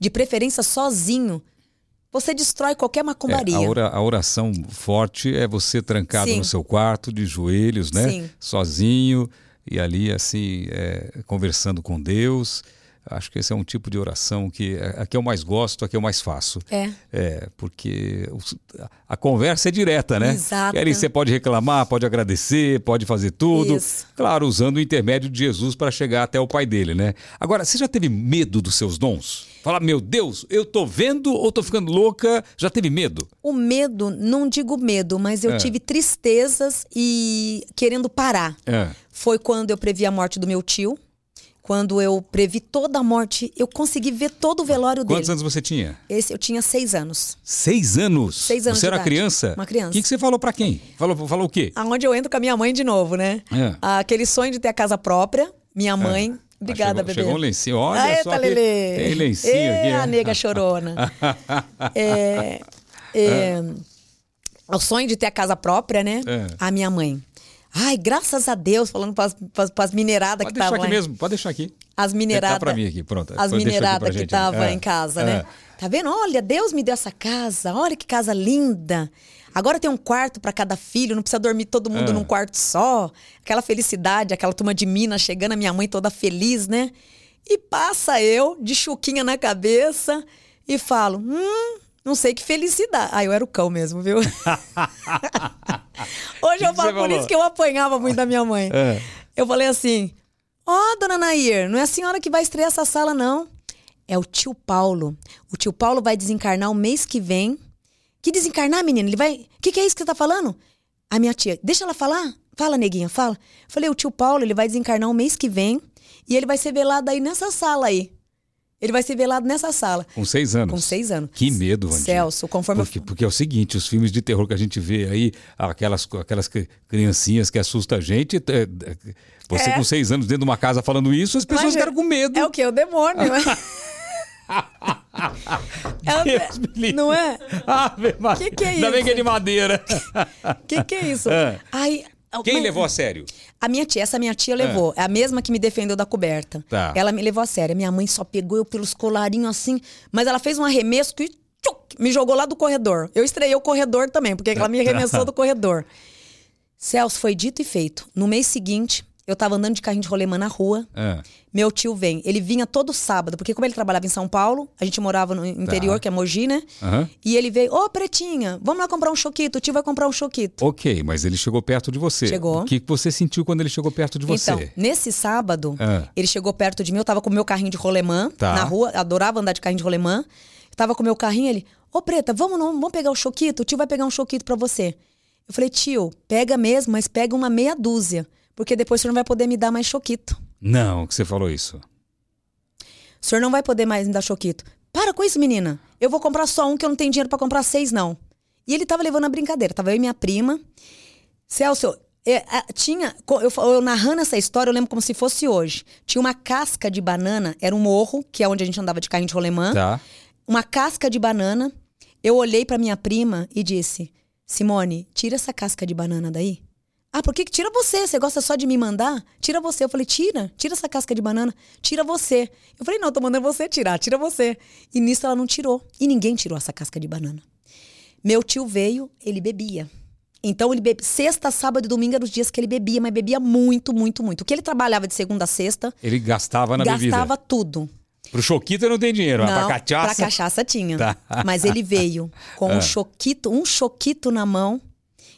de preferência sozinho, você destrói qualquer É, macumbaria. a, ora- a oração forte é você trancado Sim. no seu quarto, de joelhos, né? Sim. Sozinho e ali assim é, conversando com Deus. Acho que esse é um tipo de oração que é a que eu mais gosto, a que eu mais faço. É. É, porque a conversa é direta, né? Exato. E ali você pode reclamar, pode agradecer, pode fazer tudo. Isso. Claro, usando o intermédio de Jesus para chegar até o pai dele, né? Agora, você já teve medo dos seus dons? Fala, meu Deus, eu tô vendo ou tô ficando louca? Já teve medo? O medo, não digo medo, mas eu É. tive tristezas e querendo parar. É. Foi quando eu previ a morte do meu tio. Quando eu previ toda a morte, eu consegui ver todo o velório Quantos dele. anos você tinha? Esse eu tinha seis anos. Seis anos? Seis anos Você era idade. criança? Uma criança. O que, que você falou pra quem? Falou, falou o quê? Aonde eu entro com a minha mãe de novo, né? É. Aquele sonho de ter a casa própria, minha mãe. Obrigada, chegou, bebê. Chegou um lencinho, olha Aê, só. tá, que- Lelê. Tem lencinho Ê, aqui. a né? nega chorona. *laughs* é, é, o sonho de ter a casa própria, né? É. A minha mãe. Ai, graças a Deus, falando pras, pras mineradas Pode que deixar estavam aqui lá. mesa, pode deixar aqui. As mineradas. pra mim aqui, pronto. As aqui mineradas que estavam É, em casa, é. né? Tá vendo? Olha, Deus me deu essa casa. Olha que casa linda. Agora tem um quarto para cada filho, não precisa dormir todo mundo É. num quarto só. Aquela felicidade, aquela turma de Minas chegando, a minha mãe toda feliz, né? E passa eu, de chuquinha na cabeça, e falo: hum, não sei que felicidade. Ah, eu era o cão mesmo, viu? *laughs* Hoje eu falo por falou? isso que eu apanhava muito da minha mãe. É. Eu falei assim: Ó, dona Nair, não é a senhora que vai estrear essa sala, não. É o tio Paulo. O tio Paulo vai desencarnar o mês que vem. Que desencarnar, menina? Ele vai. O que, que é isso que você tá falando? A minha tia, deixa ela falar. Fala, neguinha, fala. Falei, o tio Paulo, ele vai desencarnar o mês que vem e ele vai ser velado aí nessa sala aí. Ele vai ser velado nessa sala. Com seis anos. Com seis anos. Que medo, Vandinha. Celso, conforme eu- porque, porque é o seguinte, os filmes de terror que a gente vê aí, aquelas, aquelas cri- criancinhas que assustam a gente, é, você É. com seis anos dentro de uma casa falando isso, as pessoas ficaram com medo. É o quê? O demônio? *laughs* É Deus me livre. não é? Ave Maria. Que que é Ainda bem isso? que é de madeira. O *laughs* que, que é isso? É. Ai, Quem mas- levou a sério? A minha tia, essa minha tia levou. É a mesma que me defendeu da coberta. Tá. Ela me levou a sério. Minha mãe só pegou eu pelos colarinhos assim, mas ela fez um arremesso que tchuc, me jogou lá do corredor. Eu estreiei o corredor também, porque ela me *laughs* arremessou do corredor. Celso, foi dito e feito. No mês seguinte, Eu tava andando de carrinho de rolemã na rua. Ah, Meu tio vem. Ele vinha todo sábado, porque como ele trabalhava em São Paulo, a gente morava no interior, Tá. que é Mogi, né? aham. E ele veio, ô Pretinha, vamos lá comprar um choquito. O tio vai comprar um choquito. Ok, mas ele chegou perto de você. Chegou. O que você sentiu quando ele chegou perto de você? Então, nesse sábado, Ah. ele chegou perto de mim, eu tava com o meu carrinho de rolemã Tá. na rua, adorava andar de carrinho de rolemã. Tava com o meu carrinho, ele, ô Preta, vamos, não, vamos pegar o choquito? O tio vai pegar um choquito pra você. Eu falei, tio, pega mesmo, mas pega uma meia dúzia, porque depois senhor não vai poder me dar mais choquito. Não, que você falou isso. O senhor não vai poder mais me dar choquito. Para com isso, menina. Eu vou comprar só um que eu não tenho dinheiro pra comprar seis, não. E ele tava levando a brincadeira. Tava eu e minha prima. Celso, é, tinha. Eu, eu narrando essa história, eu lembro como se fosse hoje. Tinha uma casca de banana, era um morro, que é onde a gente andava de carrinho de rolemã. Tá. Uma casca de banana. Eu olhei pra minha prima e disse: Simone, tira essa casca de banana daí. Ah, por que tira você? Você gosta só de me mandar? Tira você. Eu falei, tira, tira essa casca de banana, tira você. Eu falei, não, tô mandando você tirar, tira você. E nisso ela não tirou. E ninguém tirou essa casca de banana. Meu tio veio, ele bebia. Então ele bebe. Sexta, sábado e domingo eram os dias que ele bebia, mas bebia muito, muito, muito. O que ele trabalhava de segunda a sexta, Ele gastava na gastava bebida. tudo. Pro choquito não tem dinheiro, mas Não, pra cachaça. Pra cachaça tinha. Tá. Mas ele veio *laughs* com um choquito, um choquito na mão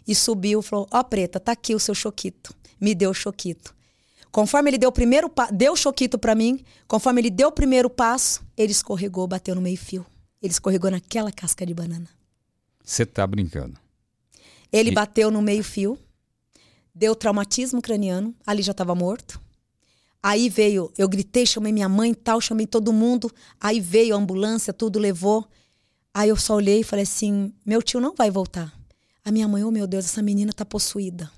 e subiu e falou: Ó, preta, tá aqui o seu choquito. Me deu o choquito. Conforme ele deu o primeiro pa... deu o choquito pra mim, conforme ele deu o primeiro passo, ele escorregou, bateu no meio-fio. Ele escorregou naquela casca de banana. Você tá brincando. Ele E- bateu no meio-fio, deu traumatismo craniano, ali já estava morto. Aí veio, eu gritei, chamei minha mãe e tal, chamei todo mundo. Aí veio a ambulância, tudo levou. Aí eu só olhei e falei assim: meu tio não vai voltar. A minha mãe, oh meu Deus, essa menina tá possuída.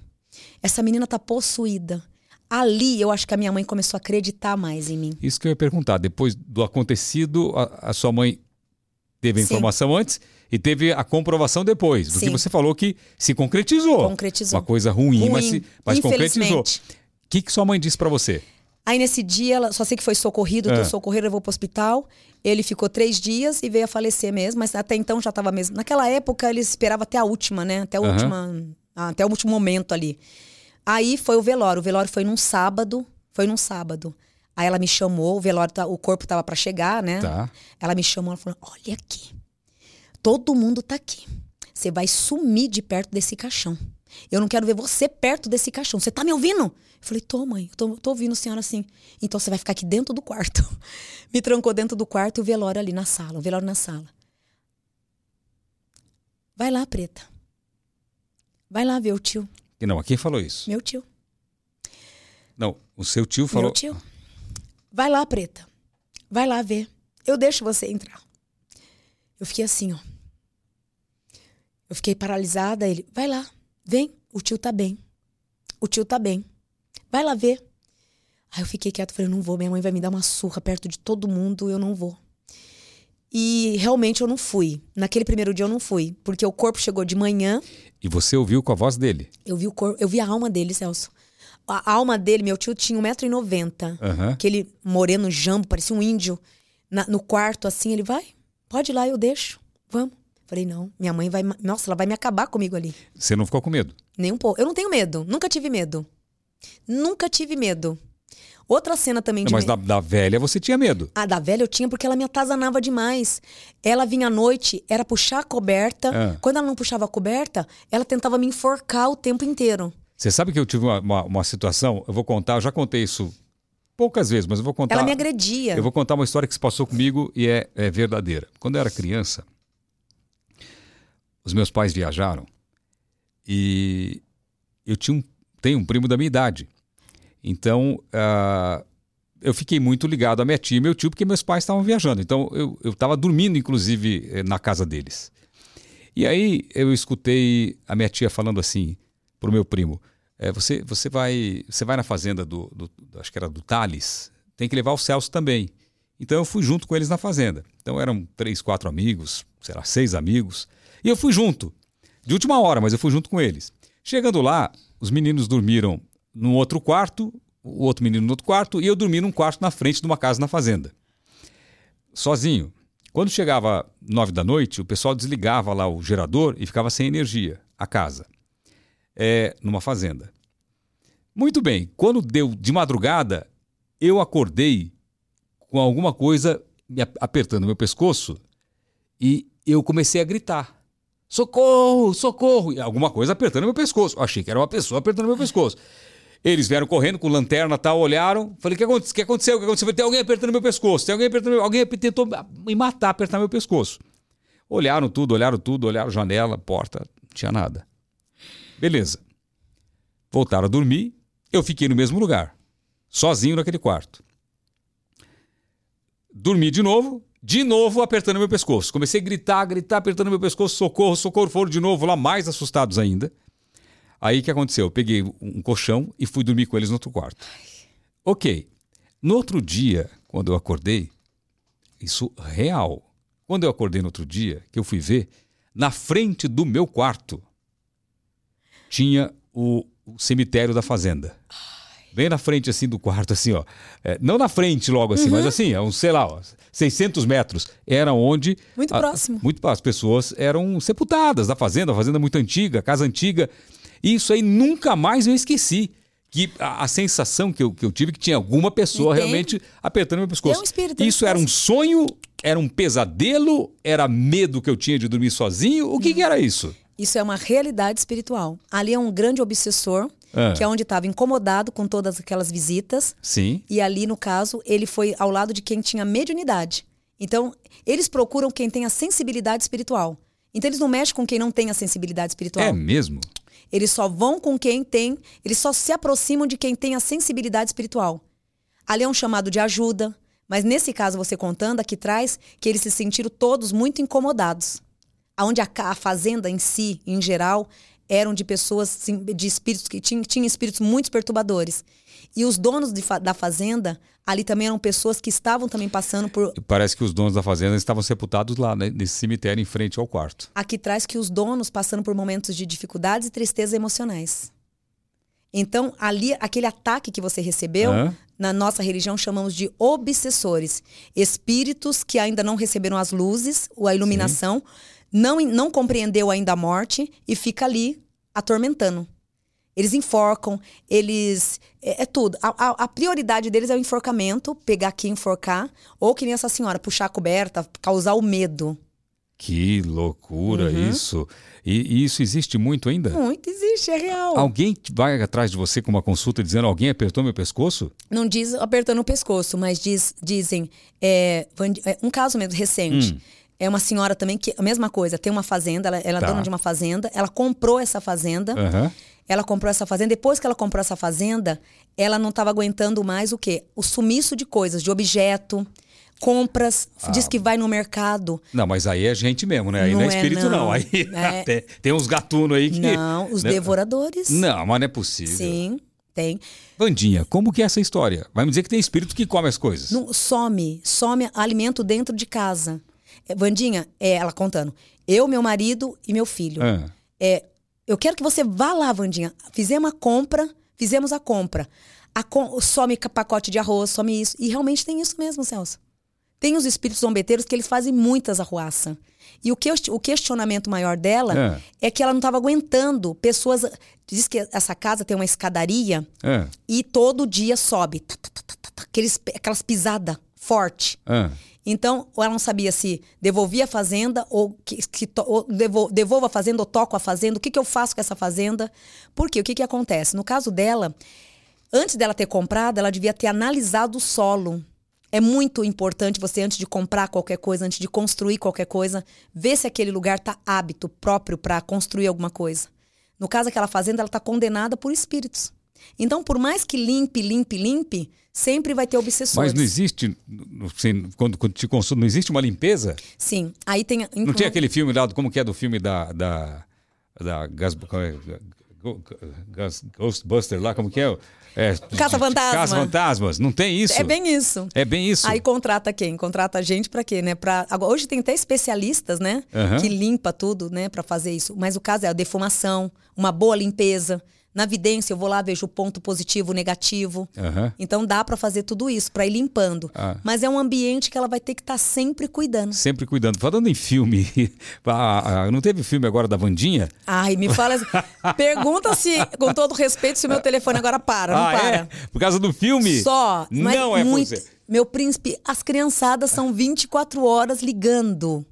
Essa menina tá possuída. Ali eu acho que a minha mãe começou a acreditar mais em mim. Isso que eu ia perguntar. Depois do acontecido, a, a sua mãe teve a Sim. informação antes e teve a comprovação depois. Porque Sim. você falou que se concretizou. Concretizou. Uma coisa ruim, mas, Ruim, se, mas concretizou. O que, que sua mãe disse pra você? Aí nesse dia, ela, só sei que foi socorrido, É. socorrido levou pro hospital. Ele ficou três dias e veio a falecer mesmo, mas até então já estava mesmo. Naquela época, ele esperava até a última, né? Até, a Aham. última, até o último momento ali. Aí foi o velório. O velório foi num sábado. Foi num sábado. Aí ela me chamou, o velório, tá- o corpo tava para chegar, né? Tá. Ela me chamou, ela falou: Olha aqui, todo mundo tá aqui. Você vai sumir de perto desse caixão. Eu não quero ver você perto desse caixão. Você tá me ouvindo? Eu falei: Tô, mãe, eu tô, tô ouvindo a senhora assim. Então você vai ficar aqui dentro do quarto. *laughs* me trancou dentro do quarto e o velório ali na sala, o velório na sala. Vai lá, preta. Vai lá ver o tio. E não, quem falou isso? Meu tio. Não, o seu tio falou. Meu tio. Vai lá, preta. Vai lá ver. Eu deixo você entrar. Eu fiquei assim, ó. Eu fiquei paralisada. Ele, vai lá, vem. O tio tá bem. O tio tá bem. Vai lá ver. Aí eu fiquei quieto, falei, eu não vou. Minha mãe vai me dar uma surra perto de todo mundo, eu não vou. E realmente eu não fui. Naquele primeiro dia eu não fui, porque o corpo chegou de manhã. E você ouviu com a voz dele. Eu vi o corpo, eu vi a alma dele, Celso. A alma dele, meu tio tinha 1,90m. Aham. Aquele moreno jambo, parecia um índio. Na- no quarto, assim, ele vai, pode ir lá, eu deixo. Vamos. Falei, não, minha mãe vai. Nossa, ela vai me acabar comigo ali. Você não ficou com medo? Nem um pouco. Eu não tenho medo. Nunca tive medo. Nunca tive medo. Outra cena também Não, de mas da, da velha você tinha medo. A da velha eu tinha porque ela me atazanava demais. Ela vinha à noite, era puxar a coberta. Ah. Quando ela não puxava a coberta, ela tentava me enforcar o tempo inteiro. Você sabe que eu tive uma, uma, uma situação, eu vou contar, eu já contei isso poucas vezes, mas eu vou contar. Ela me agredia. Eu vou contar uma história que se passou comigo e é, é verdadeira. Quando eu era criança, os meus pais viajaram e eu tinha um, tenho um primo da minha idade. Então, ah, eu fiquei muito ligado à minha tia e meu tio, porque meus pais estavam viajando. Então, eu estava dormindo, inclusive, eh, na casa deles. E aí, eu escutei a minha tia falando assim pro meu primo: eh, você, você, vai, você vai na fazenda do, do- do- Acho que era do Thales, tem que levar o Celso também. Então, eu fui junto com eles na fazenda. Então, eram três, quatro amigos, sei lá, seis amigos. E eu fui junto. De última hora, mas eu fui junto com eles. Chegando lá, os meninos dormiram num outro quarto, o outro menino no outro quarto, e eu dormi num quarto na frente de uma casa na fazenda. Sozinho. Quando chegava nove da noite, o pessoal desligava lá o gerador e ficava sem energia, a casa. É, numa fazenda. Muito bem. Quando deu de madrugada, eu acordei com alguma coisa me apertando meu pescoço e eu comecei a gritar. Socorro, socorro! E alguma coisa apertando meu pescoço. Eu achei que era uma pessoa apertando meu pescoço. Eles vieram correndo com lanterna tal, olharam. Falei, o que, que aconteceu? O que aconteceu? Tem alguém apertando meu pescoço. Tem alguém apertando meu... Alguém tentou me matar, apertar meu pescoço. Olharam tudo, olharam tudo, olharam janela, porta, não tinha nada. Beleza. Voltaram a dormir. Eu fiquei no mesmo lugar, sozinho naquele quarto. Dormi de novo, de novo apertando meu pescoço. Comecei a gritar, gritar, apertando meu pescoço, socorro, socorro. Foram de novo lá, mais assustados ainda. Aí o que aconteceu? Eu peguei um colchão e fui dormir com eles no outro quarto. Ok. No outro dia, quando eu acordei, isso real. Quando eu acordei no outro dia, que eu fui ver, na frente do meu quarto tinha o, o cemitério da fazenda. Bem na frente, assim, do quarto, assim, ó. É, não na frente logo assim, uhum. mas assim, é uns, sei lá, ó, 600 metros. Era onde... Muito a, próximo. Muito As pessoas eram sepultadas da fazenda, a fazenda muito antiga, casa antiga. Isso aí nunca mais eu esqueci. Que a, a sensação que eu, que eu tive que tinha alguma pessoa realmente apertando meu pescoço. É um Isso era um sonho, era um pesadelo, era medo que eu tinha de dormir sozinho. O que, que era isso? Isso é uma realidade espiritual. Ali é um grande obsessor, ah. que é onde estava incomodado com todas aquelas visitas. Sim. E ali, no caso, ele foi ao lado de quem tinha mediunidade. Então, eles procuram quem tem a sensibilidade espiritual. Então, eles não mexem com quem não tem a sensibilidade espiritual. É mesmo? Eles só vão com quem tem, eles só se aproximam de quem tem a sensibilidade espiritual. Ali é um chamado de ajuda, mas nesse caso você contando aqui traz que eles se sentiram todos muito incomodados onde a, a fazenda em si, em geral, eram de pessoas de espíritos que tinham, tinham espíritos muito perturbadores. E os donos de, da fazenda, ali também eram pessoas que estavam também passando por. Parece que os donos da fazenda estavam sepultados lá, né, nesse cemitério em frente ao quarto. Aqui traz que os donos passando por momentos de dificuldades e tristezas emocionais. Então, ali, aquele ataque que você recebeu, na nossa religião chamamos de obsessores. Espíritos que ainda não receberam as luzes, ou a iluminação. Sim não, não compreendeu ainda a morte e fica ali atormentando. Eles enforcam, eles. É, é tudo. A, a, a, prioridade deles é o enforcamento, pegar aqui enforcar, ou que nem essa senhora, puxar a coberta, causar o medo. Que loucura uhum. isso. E, e, isso existe muito ainda? Muito existe, é real. Alguém vai atrás de você com uma consulta dizendo alguém apertou meu pescoço? Não diz apertando o pescoço, mas diz, dizem. É, é um caso mesmo recente. Hum. É uma senhora também que, a mesma coisa, tem uma fazenda, ela, ela é tá. dona de uma fazenda, ela comprou essa fazenda. Uhum. Ela comprou essa fazenda. Depois que ela comprou essa fazenda, ela não estava aguentando mais o quê? O sumiço de coisas, de objeto, compras, ah. diz que vai no mercado. Não, mas aí é gente mesmo, né? Aí não, não é espírito, não. não. Aí é... *laughs* tem, tem, uns gatunos aí que. Não, os né? devoradores. Não, mas não é possível. Sim. Tem. Vandinha, como que é essa história? Vai me dizer que tem espírito que come as coisas. Não, some, some alimento dentro de casa. Vandinha, é, ela contando. Eu, meu marido e meu filho. É. é. eu quero que você vá lá, Vandinha. Fizemos a compra, fizemos a compra. A com, some pacote de arroz, some isso. E realmente tem isso mesmo, Celso. Tem os espíritos zombeteiros que eles fazem muitas arruaças. E o, que, o questionamento maior dela é, é que ela não estava aguentando. Pessoas. Diz que essa casa tem uma escadaria é. e todo dia sobe. Tá, tá, tá, aqueles, aquelas pisadas forte. É. Então, ela não sabia se devolvia a fazenda ou que, que ou devolvo, a fazenda ou toco a fazenda. O que, que eu faço com essa fazenda? Porque o que, que acontece? No caso dela, antes dela ter comprado, ela devia ter analisado o solo. É muito importante você, antes de comprar qualquer coisa, antes de construir qualquer coisa, ver se aquele lugar está hábito próprio para construir alguma coisa. No caso, aquela fazenda, ela está condenada por espíritos. Então, por mais que limpe, limpe, limpe, sempre vai ter obsessores. Mas não existe, assim, quando, quando te consulta, não existe uma limpeza? Sim. Aí tem. Não tem aquele filme lá, como que é do filme da. da, da Gas, Ghostbuster lá, como que é? É, Caça Fantasma. Caça Fantasmas, não tem isso? É bem isso. É bem isso. Aí contrata quem? Contrata a gente para quê, né? Pra... Hoje tem até especialistas, né? Uhum. Que limpa tudo, né? Para fazer isso. Mas o caso é a defumação, uma boa limpeza Na vidência, eu vou lá, vejo o ponto positivo, negativo. Aham. Então dá pra fazer tudo isso, pra ir limpando. Ah. Mas é um ambiente que ela vai ter que estar sempre cuidando. Sempre cuidando. Falando em filme, *laughs* ah, ah, não teve filme agora da Vandinha? Ai, me fala. assim, *laughs* Pergunta se, com todo respeito, se o meu telefone agora para. Não ah, para. é? Por causa do filme? Só. Não é muito. você. Meu príncipe, as criançadas são 24 horas ligando.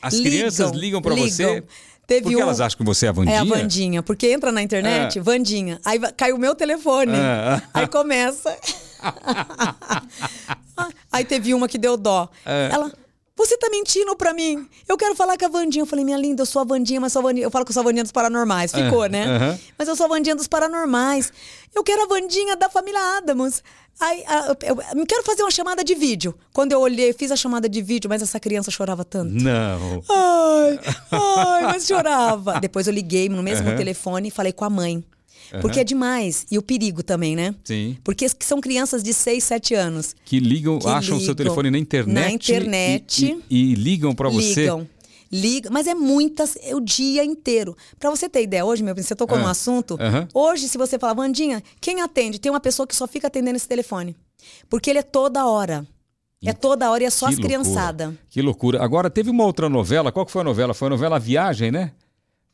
As crianças ligam pra você? Teve Porque um... elas acham que você é a Vandinha? É a Vandinha, porque entra na internet, Ah. Vandinha. Aí cai o meu telefone. Ah. *laughs* Aí começa. *laughs* aí teve uma que deu dó. Ah. Ela. Você tá mentindo pra mim? Eu quero falar com a Vandinha. Eu falei, minha linda, eu sou a Vandinha, mas sou a Vandinha. Eu falo que eu sou a Vandinha dos Paranormais. Ficou, Ah, né? Mas eu sou a Vandinha dos Paranormais. Eu quero a Vandinha da família Adams. Aí, eu, eu quero fazer uma chamada de vídeo. Quando eu olhei, fiz a chamada de vídeo, mas essa criança chorava tanto. Não. Ai, ai, mas chorava. Depois eu liguei no mesmo Aham. telefone e falei com a mãe. Porque é demais. E o perigo também, né? Sim. Porque são crianças de 6, 7 anos. Que ligam, Que acham o seu telefone na internet. na internet. E, e- e ligam pra você. Ligam. Liga, mas é muitas, é o dia inteiro. Pra você ter ideia, hoje, meu, você tocou Ah, num assunto. aham. Hoje, se você falar, Vandinha, quem atende? Tem uma pessoa que só fica atendendo esse telefone. Porque ele é toda hora. É toda hora e é só Que as criançadas. Que loucura. Agora, teve uma outra novela. Qual que foi a novela? Foi a novela Viagem, né?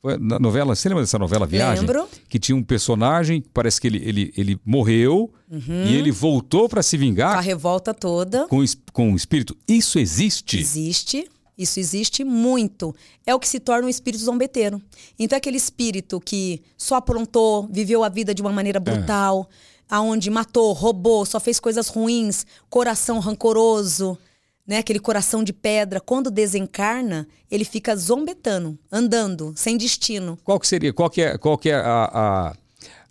Foi a novela, você lembra dessa novela Viagem? Lembro. Que tinha um personagem, parece que ele, ele, ele morreu e ele voltou pra se Com a vingar revolta toda. com, com o espírito. Isso existe? Existe. Isso existe muito. É o que se torna um espírito zombeteiro. Então, aquele espírito que só aprontou, viveu a vida de uma maneira brutal, aonde matou, roubou, só fez coisas ruins, coração rancoroso, né? Aquele coração de pedra. Quando desencarna, ele fica zombetando, andando, sem destino. Qual que seria? Qual que é, qual que é a, a,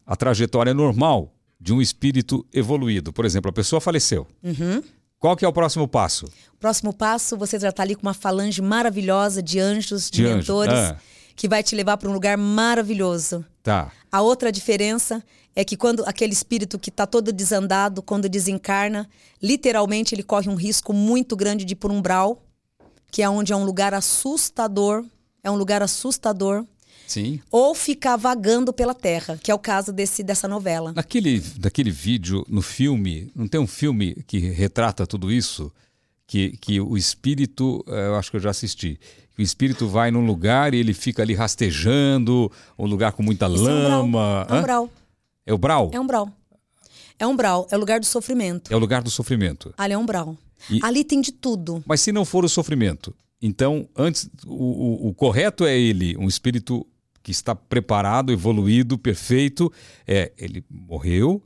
a trajetória normal de um espírito evoluído? Por exemplo, a pessoa faleceu. Uhum. Qual que é o próximo passo? Próximo passo, você já está ali com uma falange maravilhosa de anjos, de, De mentores, ah. que vai te levar para um lugar maravilhoso. Tá. A outra diferença é que quando aquele espírito que está todo desandado, quando desencarna, literalmente ele corre um risco muito grande de ir por um umbral, que é onde é um lugar assustador, é um lugar assustador, Sim. ou ficar vagando pela terra, que é o caso desse, dessa novela. Naquele, daquele vídeo, no filme, não tem um filme que retrata tudo isso? Que, que o espírito, eh, eu acho que eu já assisti, que o espírito vai num lugar e ele fica ali rastejando, um lugar com muita Esse é lama. É um Hã? brau. É o brau? É um brau. É um brau, é o lugar do sofrimento. É o lugar do sofrimento. Ali é um brau. E- Ali tem de tudo. Mas se não for o sofrimento, então antes o, o- o correto é ele, um espírito que está preparado, evoluído, perfeito. É, ele morreu,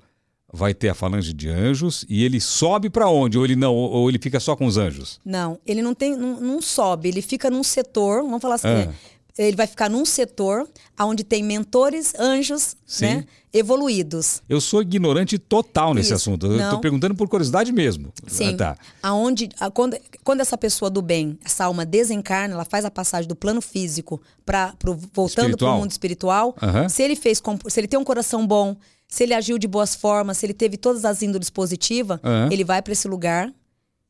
vai ter a falange de anjos e ele sobe para onde? Ou ele não? Ou, ele fica só com os anjos? Não, ele não tem, não, não sobe, ele fica num setor, vamos falar assim, Ah. né? Ele vai ficar num setor onde tem mentores, anjos, Sim. né, evoluídos. Eu sou ignorante total nesse Isso. assunto. Eu estou perguntando por curiosidade mesmo. Sim. Ah, tá. Aonde, a- quando, quando essa pessoa do bem, essa alma desencarna, ela faz a passagem do plano físico para voltando para o mundo espiritual. Aham. Se ele fez, se ele tem um coração bom, se ele agiu de boas formas, se ele teve todas as índoles positivas, Aham. ele vai para esse lugar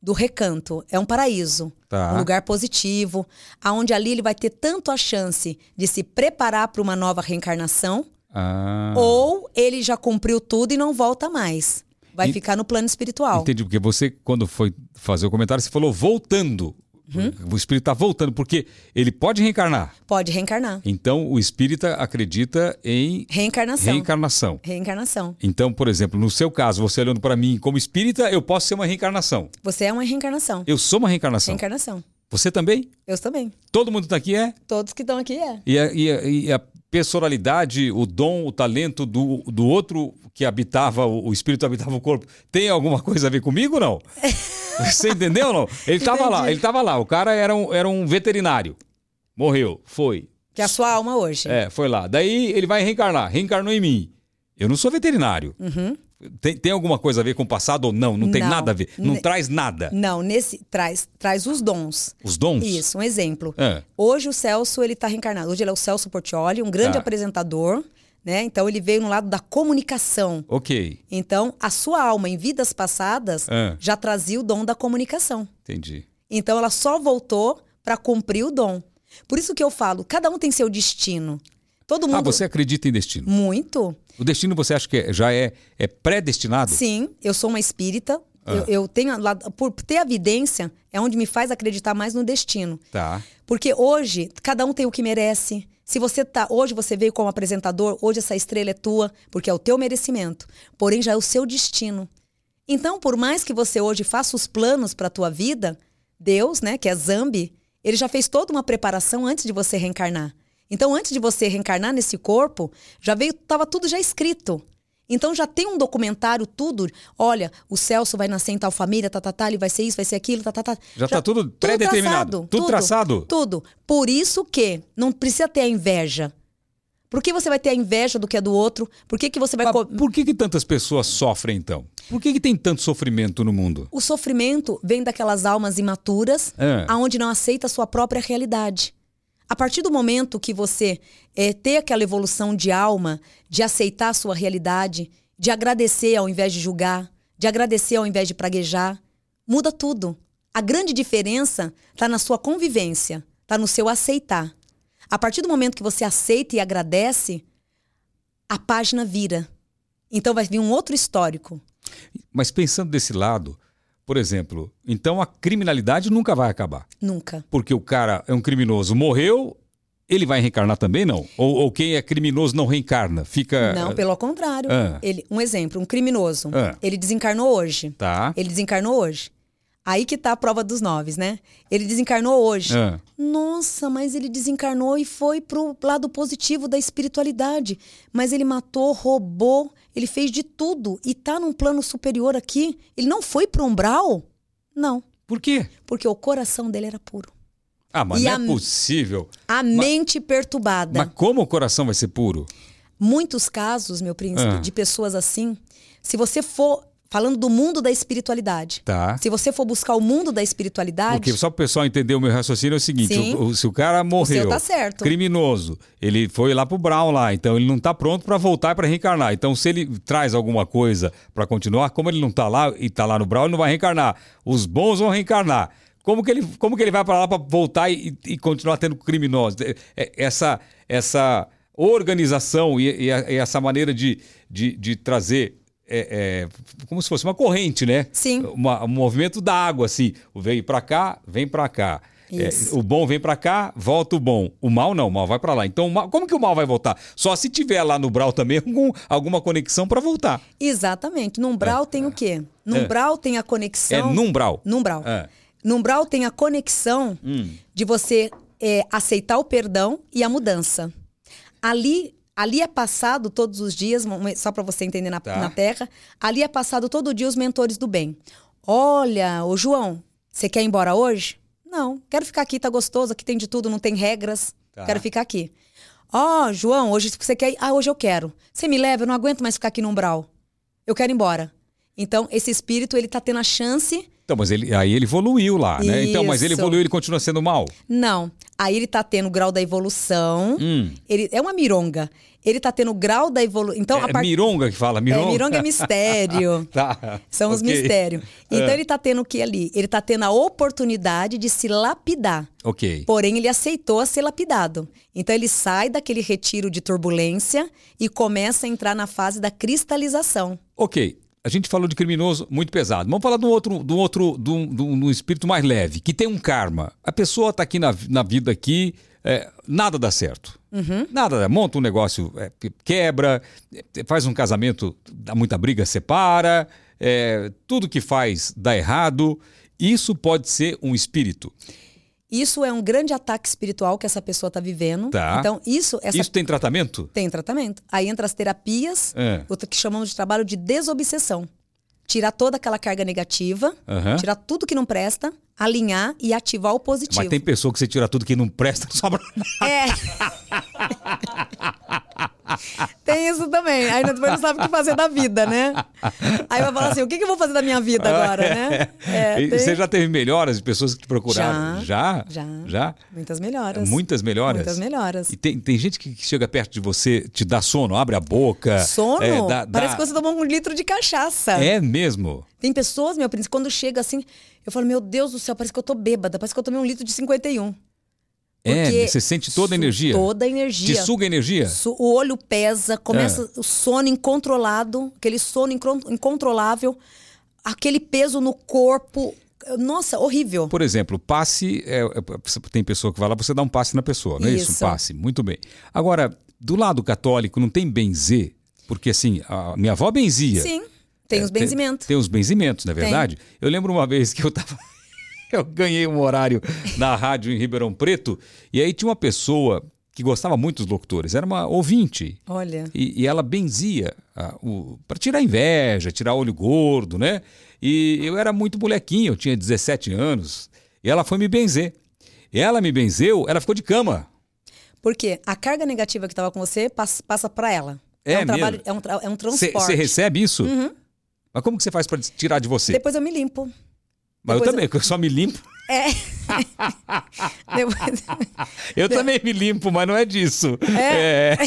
do recanto. É um paraíso, Tá. um lugar positivo, aonde ali ele vai ter tanto a chance de se preparar para uma nova reencarnação, Ah, ou ele já cumpriu tudo e não volta mais. Vai E- ficar no plano espiritual. Entendi, porque você, quando foi fazer o comentário, você falou voltando. Uhum. O espírito está voltando, porque ele pode reencarnar. Pode reencarnar. Então, o espírita acredita em Reencarnação. reencarnação. Reencarnação. Então, por exemplo, no seu caso, você olhando para mim como espírita, eu posso ser uma reencarnação. Você é uma reencarnação. Eu sou uma reencarnação. Reencarnação. Você também? Eu também. Todo mundo está aqui é? Todos que estão aqui é. E a, e a- e a personalidade, o dom, o talento do, do outro que habitava, o espírito habitava o corpo, tem alguma coisa a ver comigo ou não? *laughs* Você entendeu ou não? Ele estava lá, ele estava lá. O cara era um, era um veterinário. Morreu, foi. Que é a sua alma hoje. É, foi lá. Daí ele vai reencarnar. Reencarnou em mim. Eu não sou veterinário. Tem, tem alguma coisa a ver com o passado ou não? Não tem. Não. nada a ver. Não traz nada. Não, nesse traz traz os dons. Os dons? Isso, um exemplo. É. Hoje o Celso ele tá reencarnado. Hoje ele é o Celso Portioli, um grande Tá. apresentador, né? Então ele veio no lado da comunicação. Ok, Então a sua alma em vidas passadas É. já trazia o dom da comunicação. entendi. Então ela só voltou para cumprir o dom. Por isso que eu falo, cada um tem seu destino. Todo mundo. Ah, você acredita em destino? Muito. O destino você acha que é- já é, é predestinado? Sim, eu sou uma espírita. Ah. Eu, eu tenho. lá- Por ter evidência, é onde me faz acreditar mais no destino. Tá. Porque hoje, cada um tem o que merece. Se você tá. Hoje você veio como apresentador, hoje essa estrela é tua, porque é o teu merecimento. Porém, já é o seu destino. Então, por mais que você hoje faça os planos para a tua vida, Deus, né, que é Zambi, ele já fez toda uma preparação antes de você reencarnar. Então, antes de você reencarnar nesse corpo, já veio, tava tudo já escrito. Então já tem um documentário, tudo. Olha, o Celso vai nascer em tal família, tá, tá, tá, ele vai ser isso, vai ser aquilo, tá, tá, tá. Já tá tudo pré-determinado, tudo traçado. Tudo. Por isso que não precisa ter a inveja. Por que você vai ter a inveja do que é do outro? Por que, que você vai. Mas por que, que tantas pessoas sofrem, então? Por que, que tem tanto sofrimento no mundo? O sofrimento vem daquelas almas imaturas, É. aonde não aceita a sua própria realidade. A partir do momento que você eh, ter aquela evolução de alma, de aceitar a sua realidade, de agradecer ao invés de julgar, de agradecer ao invés de praguejar, muda tudo. A grande diferença está na sua convivência, está no seu aceitar. A partir do momento que você aceita e agradece, a página vira. Então vai vir um outro histórico. Mas pensando desse lado, por exemplo, então a criminalidade nunca vai acabar. Nunca. Porque o cara é um criminoso, morreu, ele vai reencarnar também, não? Ou, ou quem é criminoso não reencarna? Fica. Não, pelo contrário. Ah. Ele, um exemplo, um criminoso. Ah. Ele desencarnou hoje. Tá. Ele desencarnou hoje. Aí que tá a prova dos noves, né? Ele desencarnou hoje. Ah. Nossa, mas ele desencarnou e foi pro lado positivo da espiritualidade. Mas ele matou, roubou, ele fez de tudo e tá num plano superior aqui. Ele não foi pro umbral? Não, Por quê? porque o coração dele era puro. Ah, mas E não é a- possível. A mente perturbada. Mas como o coração vai ser puro? muitos casos, meu príncipe, Ah. de pessoas assim, se você for falando do mundo da espiritualidade, Tá. se você for buscar o mundo da espiritualidade, Porque só para o pessoal entender o meu raciocínio é o seguinte: o- o- se o cara morreu, seu tá certo. criminoso, ele foi lá pro Brown lá, então ele não tá pronto para voltar para reencarnar. Então se ele traz alguma coisa para continuar, como ele não tá lá e tá lá no Brown, ele não vai reencarnar. Os bons vão reencarnar. Como que ele, como que ele vai para lá para voltar e, e continuar tendo criminosos? É- é- Essa essa organização e, e essa maneira de, de, de trazer é, é, como se fosse uma corrente, né? Sim. Uma- um movimento da água, assim. O veio para cá, vem para cá. É, o bom vem para cá, volta o bom. O mal não, o mal vai para lá. Então, mal- como que o mal vai voltar? Só se tiver lá no Brau também *laughs* algum- alguma conexão para voltar. exatamente, no umbral tem o quê? No É. umbral tem a conexão... É num Brau. No umbral. É. No umbral tem a conexão Hum. de você é, aceitar o perdão e a mudança. Ali, ali é passado todos os dias, só para você entender na, Tá. na Terra, ali é passado todo dia os mentores do bem. Olha, ô João, você quer ir embora hoje? Não, quero ficar aqui, tá gostoso, aqui tem de tudo, não tem regras. Tá. Quero ficar aqui. Ó, João, hoje você quer ir? Ah, hoje eu quero. Você me leva, eu não aguento mais ficar aqui no umbral. Eu quero ir embora. Então, esse espírito, ele tá tendo a chance Então, mas ele, aí ele evoluiu lá, né? Então, mas ele Isso. evoluiu, ele continua sendo mal. Não. Aí ele tá tendo o grau da evolução. Hum. Ele é uma mironga. Ele tá tendo o grau da evolução. Então, é a part... mironga que fala, é, mironga. mironga é mistério. *laughs* tá. São os ok. mistérios. Então É. ele tá tendo o que ali? Ele tá tendo a oportunidade de se lapidar. Ok. Porém, ele aceitou a ser lapidado. Então ele sai daquele retiro de turbulência e começa a entrar na fase da cristalização. Ok. A gente falou de criminoso muito pesado. Vamos falar de um outro, de um outro, de um, de um- espírito mais leve, que tem um karma. A pessoa está aqui na, na vida aqui, é, nada dá certo. Nada dá. Monta um negócio, é, quebra, é, faz um casamento, dá muita briga, separa, é, tudo que faz dá errado. Isso pode ser um espírito. Isso é um grande ataque espiritual que essa pessoa está vivendo. Tá. Então, isso, essa Isso tem tratamento? tem tratamento. Aí entra as terapias, É. o que chamamos de trabalho de desobsessão. Tirar toda aquela carga negativa, Aham. tirar tudo que não presta, alinhar e ativar o positivo. Mas tem pessoa que você tira tudo que não presta, não sobra nada. É. *laughs* *laughs* Tem isso também. Aí depois não sabe o que fazer da vida, né? Aí vai falar assim: o que, que eu vou fazer da minha vida agora, né? *laughs* É, tem Você já teve melhoras de pessoas que te procuraram? Já, Já? já. Já? Muitas melhoras. Muitas melhoras? Muitas melhoras. E tem, tem gente que chega perto de você, te dá sono, abre a boca. Sono? é, dá- Parece dá- que você tomou um litro de cachaça. É mesmo? Tem pessoas, meu príncipe, quando chega assim, eu falo, meu Deus do céu, parece que eu tô bêbada, parece que eu tomei um litro de 51. É, você sente toda a energia. Toda a energia. Te suga energia? Su- O olho pesa, começa É. o sono incontrolado, aquele sono incontrolável, aquele peso no corpo. Nossa, horrível. Por exemplo, passe. é, é, tem pessoa que vai lá, você dá um passe na pessoa, não é isso? Um Isso. passe. Muito bem. Agora, do lado católico, não tem benzer? Porque assim, a minha avó benzia. Sim, tem É, os benzimentos. Tem, os benzimentos, não é verdade? Eu lembro uma vez que eu tava. *laughs* eu ganhei um horário na rádio em Ribeirão Preto, e aí tinha uma pessoa que gostava muito dos locutores, era uma ouvinte. Olha. E, e ela benzia para tirar inveja, tirar olho gordo, né? E eu era muito molequinho, eu tinha 17 anos, e ela foi me benzer. Ela me benzeu, ela ficou de cama. Porque a carga negativa que estava com você passa, para ela. É um trabalho, mesmo? é um, é um transporte. Uhum. Você recebe isso? Mas como que você faz para tirar de você? Depois eu me limpo. Mas eu também, eu só me limpo. É. *laughs* Depois- Eu também me limpo, mas não é disso. É.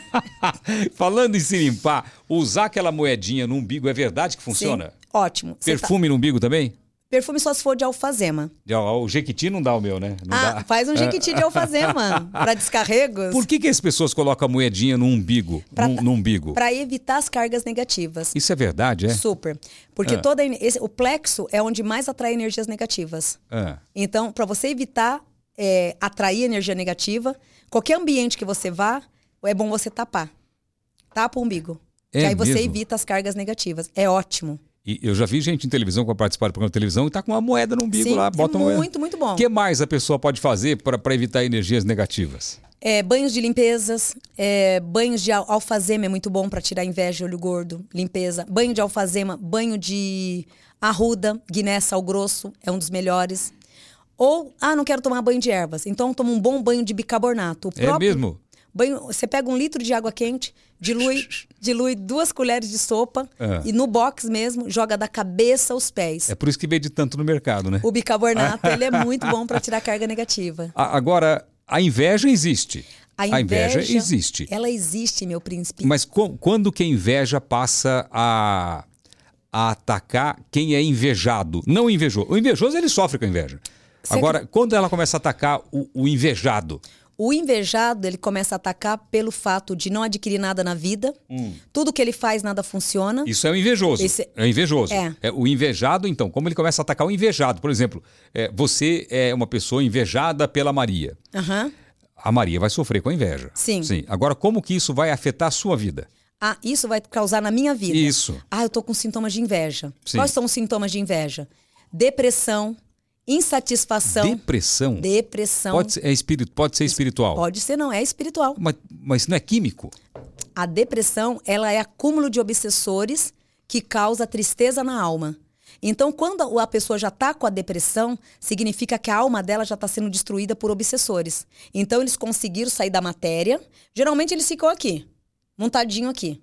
*laughs* Falando em se limpar, usar aquela moedinha no umbigo é verdade que funciona? Sim, ótimo. Você tá- Perfume no umbigo também? Perfume só se for de alfazema. O Jequiti não dá o meu, né? Não ah, dá. faz um jequiti de *laughs* alfazema para descarregos. Por que, que as pessoas colocam a moedinha no umbigo? Pra- no, no umbigo? Para evitar as cargas negativas. Isso é verdade, é? Super. Porque Ah. toda esse- o plexo é onde mais atrai energias negativas. Ah, Então, para você evitar é, atrair energia negativa, qualquer ambiente que você vá, é bom você tapar. Tapa o umbigo. É que aí você mesmo? evita as cargas negativas. É ótimo. E eu já vi gente em televisão que vai participar do programa de televisão e tá com uma moeda no umbigo Sim, lá, é bota uma moeda. muito, muito bom. O que mais a pessoa pode fazer para evitar energias negativas? É, banhos de limpezas, é, banhos de al- alfazema é muito bom para tirar inveja, olho gordo, limpeza. Banho de alfazema, banho de arruda, guiné sal grosso, é um dos melhores. Ou, ah, não quero tomar banho de ervas, então toma um bom banho de bicarbonato. O É próprio mesmo? Banho, você pega um litro de água quente, dilui, *laughs* dilui duas colheres de sopa Ah. e no box mesmo joga da cabeça aos pés. É por isso que vende tanto no mercado, né? O bicarbonato *laughs* ele é muito bom para tirar carga negativa. A- Agora, a inveja existe. A inveja, existe. Ela existe, meu príncipe. Mas co- quando que a inveja passa a, a atacar quem é invejado? Não o invejoso. O invejoso ele sofre com a inveja. Você Agora, quando ela começa a atacar o, o invejado, O invejado, ele começa a atacar pelo fato de não adquirir nada na vida. Tudo que ele faz, nada funciona. isso é o invejoso. Esse- É invejoso. É. o invejado, então, como ele começa a atacar o invejado? Por exemplo, é, você é uma pessoa invejada pela Maria. Aham. A Maria vai sofrer com a inveja. Sim. Sim. Agora, como que isso vai afetar a sua vida? Ah, isso vai causar na minha vida. Isso. Ah, eu tô com sintomas de inveja. Sim. Quais são os sintomas de inveja? Depressão, insatisfação, Depressão. depressão. Pode ser, é espírito, pode ser espiritual. Pode ser, não, é espiritual. Mas, mas não é químico? A depressão, ela é acúmulo de obsessores que causa tristeza na alma. Então, quando a pessoa já está com a depressão, significa que a alma dela já está sendo destruída por obsessores. Então, eles conseguiram sair da matéria. Geralmente, eles ficam aqui, montadinho aqui.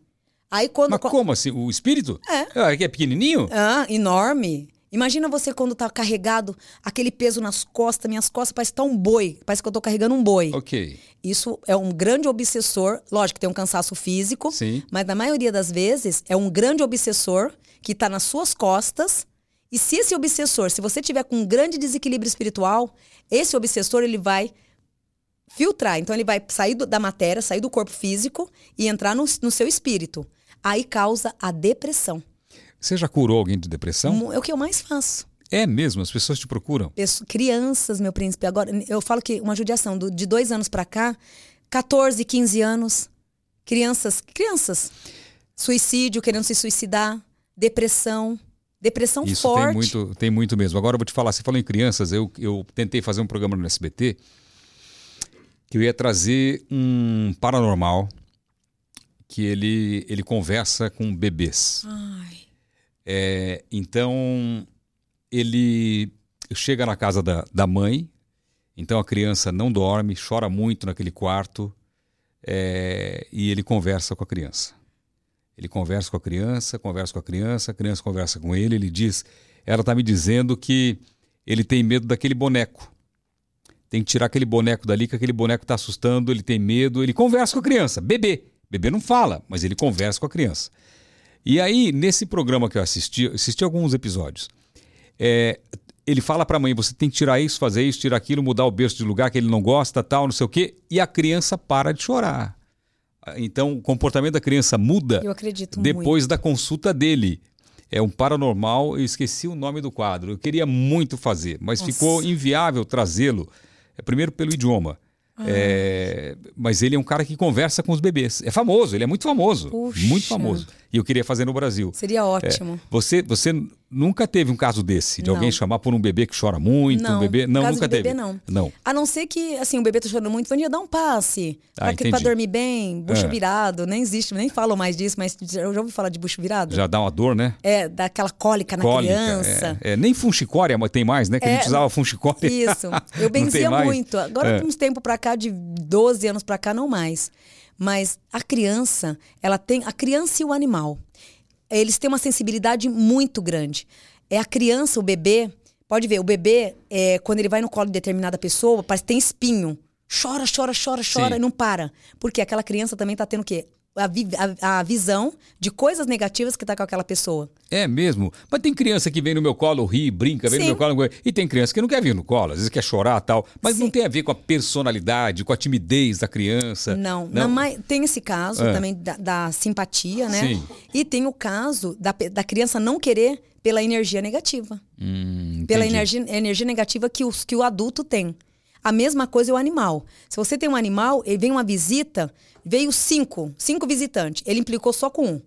Aí, quando. Mas como assim? O espírito? É. Ah, que é pequenininho? Ah, enorme. Imagina você quando tá carregado, aquele peso nas costas, minhas costas parece tá um boi, parece que eu tô carregando um boi. Ok. Isso é um grande obsessor, lógico que tem um cansaço físico, Sim. mas na maioria das vezes é um grande obsessor que está nas suas costas. E se esse obsessor, se você tiver com um grande desequilíbrio espiritual, esse obsessor ele vai filtrar. Então ele vai sair do- da matéria, sair do corpo físico e entrar no, no seu espírito. Aí causa a depressão. Você já curou alguém de depressão? É o que eu mais faço. É mesmo, as pessoas te procuram. Pesso- crianças, meu príncipe. Agora, eu falo que uma judiação do- de dois anos pra cá, 14, 15 anos, crianças, crianças, suicídio, querendo se suicidar, depressão, depressão Isso forte. tem muito, tem muito mesmo. Agora eu vou te falar, você falou em crianças, eu, eu tentei fazer um programa no SBT que eu ia trazer um paranormal que ele, ele conversa com bebês. Ai, É, então, ele chega na casa da, da mãe, então a criança não dorme, chora muito naquele quarto, é, e ele conversa com a criança. Ele conversa com a criança, conversa com a criança, a criança conversa com ele, ele diz, ela está me dizendo que ele tem medo daquele boneco. Tem que tirar aquele boneco dali, que aquele boneco está assustando, ele tem medo, ele conversa com a criança, bebê. Bebê não fala, mas ele conversa com a criança. E aí, nesse programa que eu assisti, assisti alguns episódios, é, ele fala para a mãe: você tem que tirar isso, fazer isso, tirar aquilo, mudar o berço de lugar que ele não gosta, tal, não sei o quê, e a criança para de chorar. Então, o comportamento da criança muda depois muito. da consulta dele. É um paranormal, eu esqueci o nome do quadro. Eu queria muito fazer, mas Nossa. ficou inviável trazê-lo. É, primeiro pelo idioma. Ah. É, mas ele é um cara que conversa com os bebês. É famoso, ele é muito famoso. Puxa. Muito famoso. E eu queria fazer no Brasil. Seria ótimo. Você, você nunca teve um caso desse, de Não. alguém chamar por um bebê que chora muito, um bebê. Não, caso nunca de bebê, teve. não. Não. A não ser que, assim, o bebê tá chorando muito, Vania, dá um passe. Ah, pra, dormir bem, bucho É. virado. Nem existe, nem falam mais disso, mas eu já ouvi falar de bucho virado. Já dá uma dor, né? É, daquela cólica na Cólica. criança. É, é, nem funchicória mas tem mais, né? Que a gente É, usava funchicória. Isso. *laughs* Eu Não benzia muito. Agora, É. uns tempos pra cá, de 12 anos pra cá, não mais. Mas a criança, ela tem. A criança e o animal, eles têm uma sensibilidade muito grande. É a criança, o bebê. Pode ver, o bebê, é, quando ele vai no colo de determinada pessoa, parece que tem espinho. Chora, chora, chora, chora Sim. e não para. Porque aquela criança também tá tendo o quê? A, vi- a- a visão de coisas negativas que tá com aquela pessoa. É mesmo. Mas tem criança que vem no meu colo, ri, brinca, vem no Sim. meu colo. E tem criança que não quer vir no colo, às vezes quer chorar e tal. Mas não Sim. tem a ver com a personalidade, com a timidez da criança. Não, na mai- tem esse caso É. também da, da simpatia, né? Sim. E tem o caso da, da criança não querer pela energia negativa. Hum, Pela energia, energia negativa que, os, que o adulto tem. A mesma coisa é o animal. Se você tem um animal, ele vem uma visita, veio cinco, cinco visitantes. Ele implicou só com um.